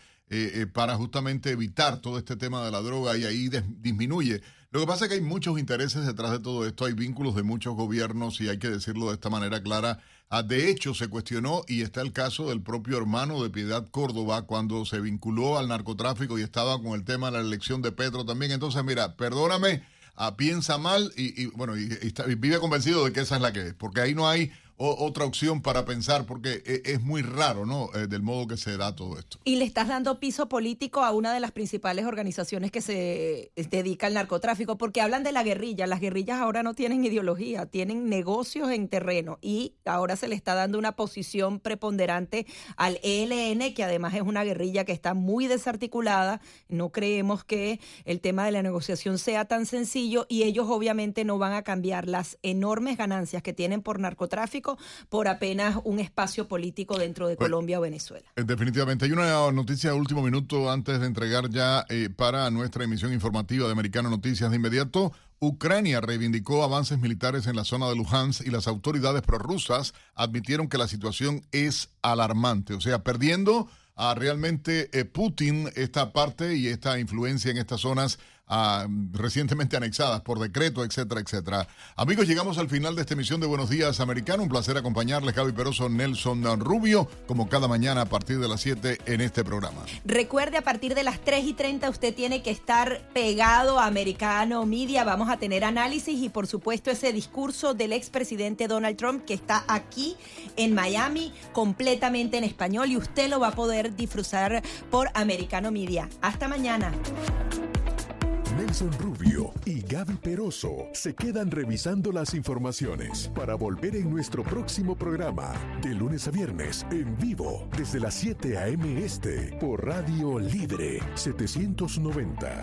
para justamente evitar todo este tema de la droga y ahí disminuye lo que pasa es que hay muchos intereses detrás de todo esto, hay vínculos de muchos gobiernos y hay que decirlo de esta manera clara. Ah, de hecho, se cuestionó y está el caso del propio hermano de Piedad Córdoba cuando se vinculó al narcotráfico y estaba con el tema de la elección de Petro también. Entonces, mira, perdóname, ah, piensa mal y, bueno, y, vive convencido de que esa es la que es, porque ahí no hay otra opción para pensar, porque e, es, muy raro, ¿no? Eh, del modo que se da todo esto. Y le estás dando piso político a una de las principales organizaciones que se eh, dedica al narcotráfico, porque hablan de la guerrilla. Las guerrillas ahora no tienen ideología, tienen negocios en terreno y ahora se le está dando una posición preponderante al ELN, que además es una guerrilla que está muy desarticulada. No creemos que el tema de la negociación sea tan sencillo y ellos obviamente no van a cambiar las enormes ganancias que tienen por narcotráfico por apenas un espacio político dentro de Colombia o Venezuela. Eh, definitivamente. Hay una noticia de último minuto antes de entregar ya eh, para nuestra emisión informativa de Americano Noticias de inmediato. Ucrania reivindicó avances militares en la zona de Luhansk y las autoridades prorrusas admitieron que la situación es alarmante. O sea, perdiendo a realmente eh, Putin esta parte y esta influencia en estas zonas recientemente anexadas por decreto, etcétera, etcétera. Amigos, llegamos al final de esta emisión de Buenos Días Americano. Un placer acompañarles, Javi Peroso, Nelson Rubio, como cada mañana a partir de las 7 en este programa. Recuerde, a partir de las 3 y 30 usted tiene que estar pegado a Americano Media. Vamos a tener análisis y, por supuesto, ese discurso del expresidente Donald Trump que está aquí en Miami completamente en español y usted lo va a poder disfrutar por Americano Media. Hasta mañana. Nelson Rubio y Gaby Peroso se quedan revisando las informaciones para volver en nuestro próximo programa, de lunes a viernes, en vivo, desde las 7 a.m. Este, por Radio Libre 790.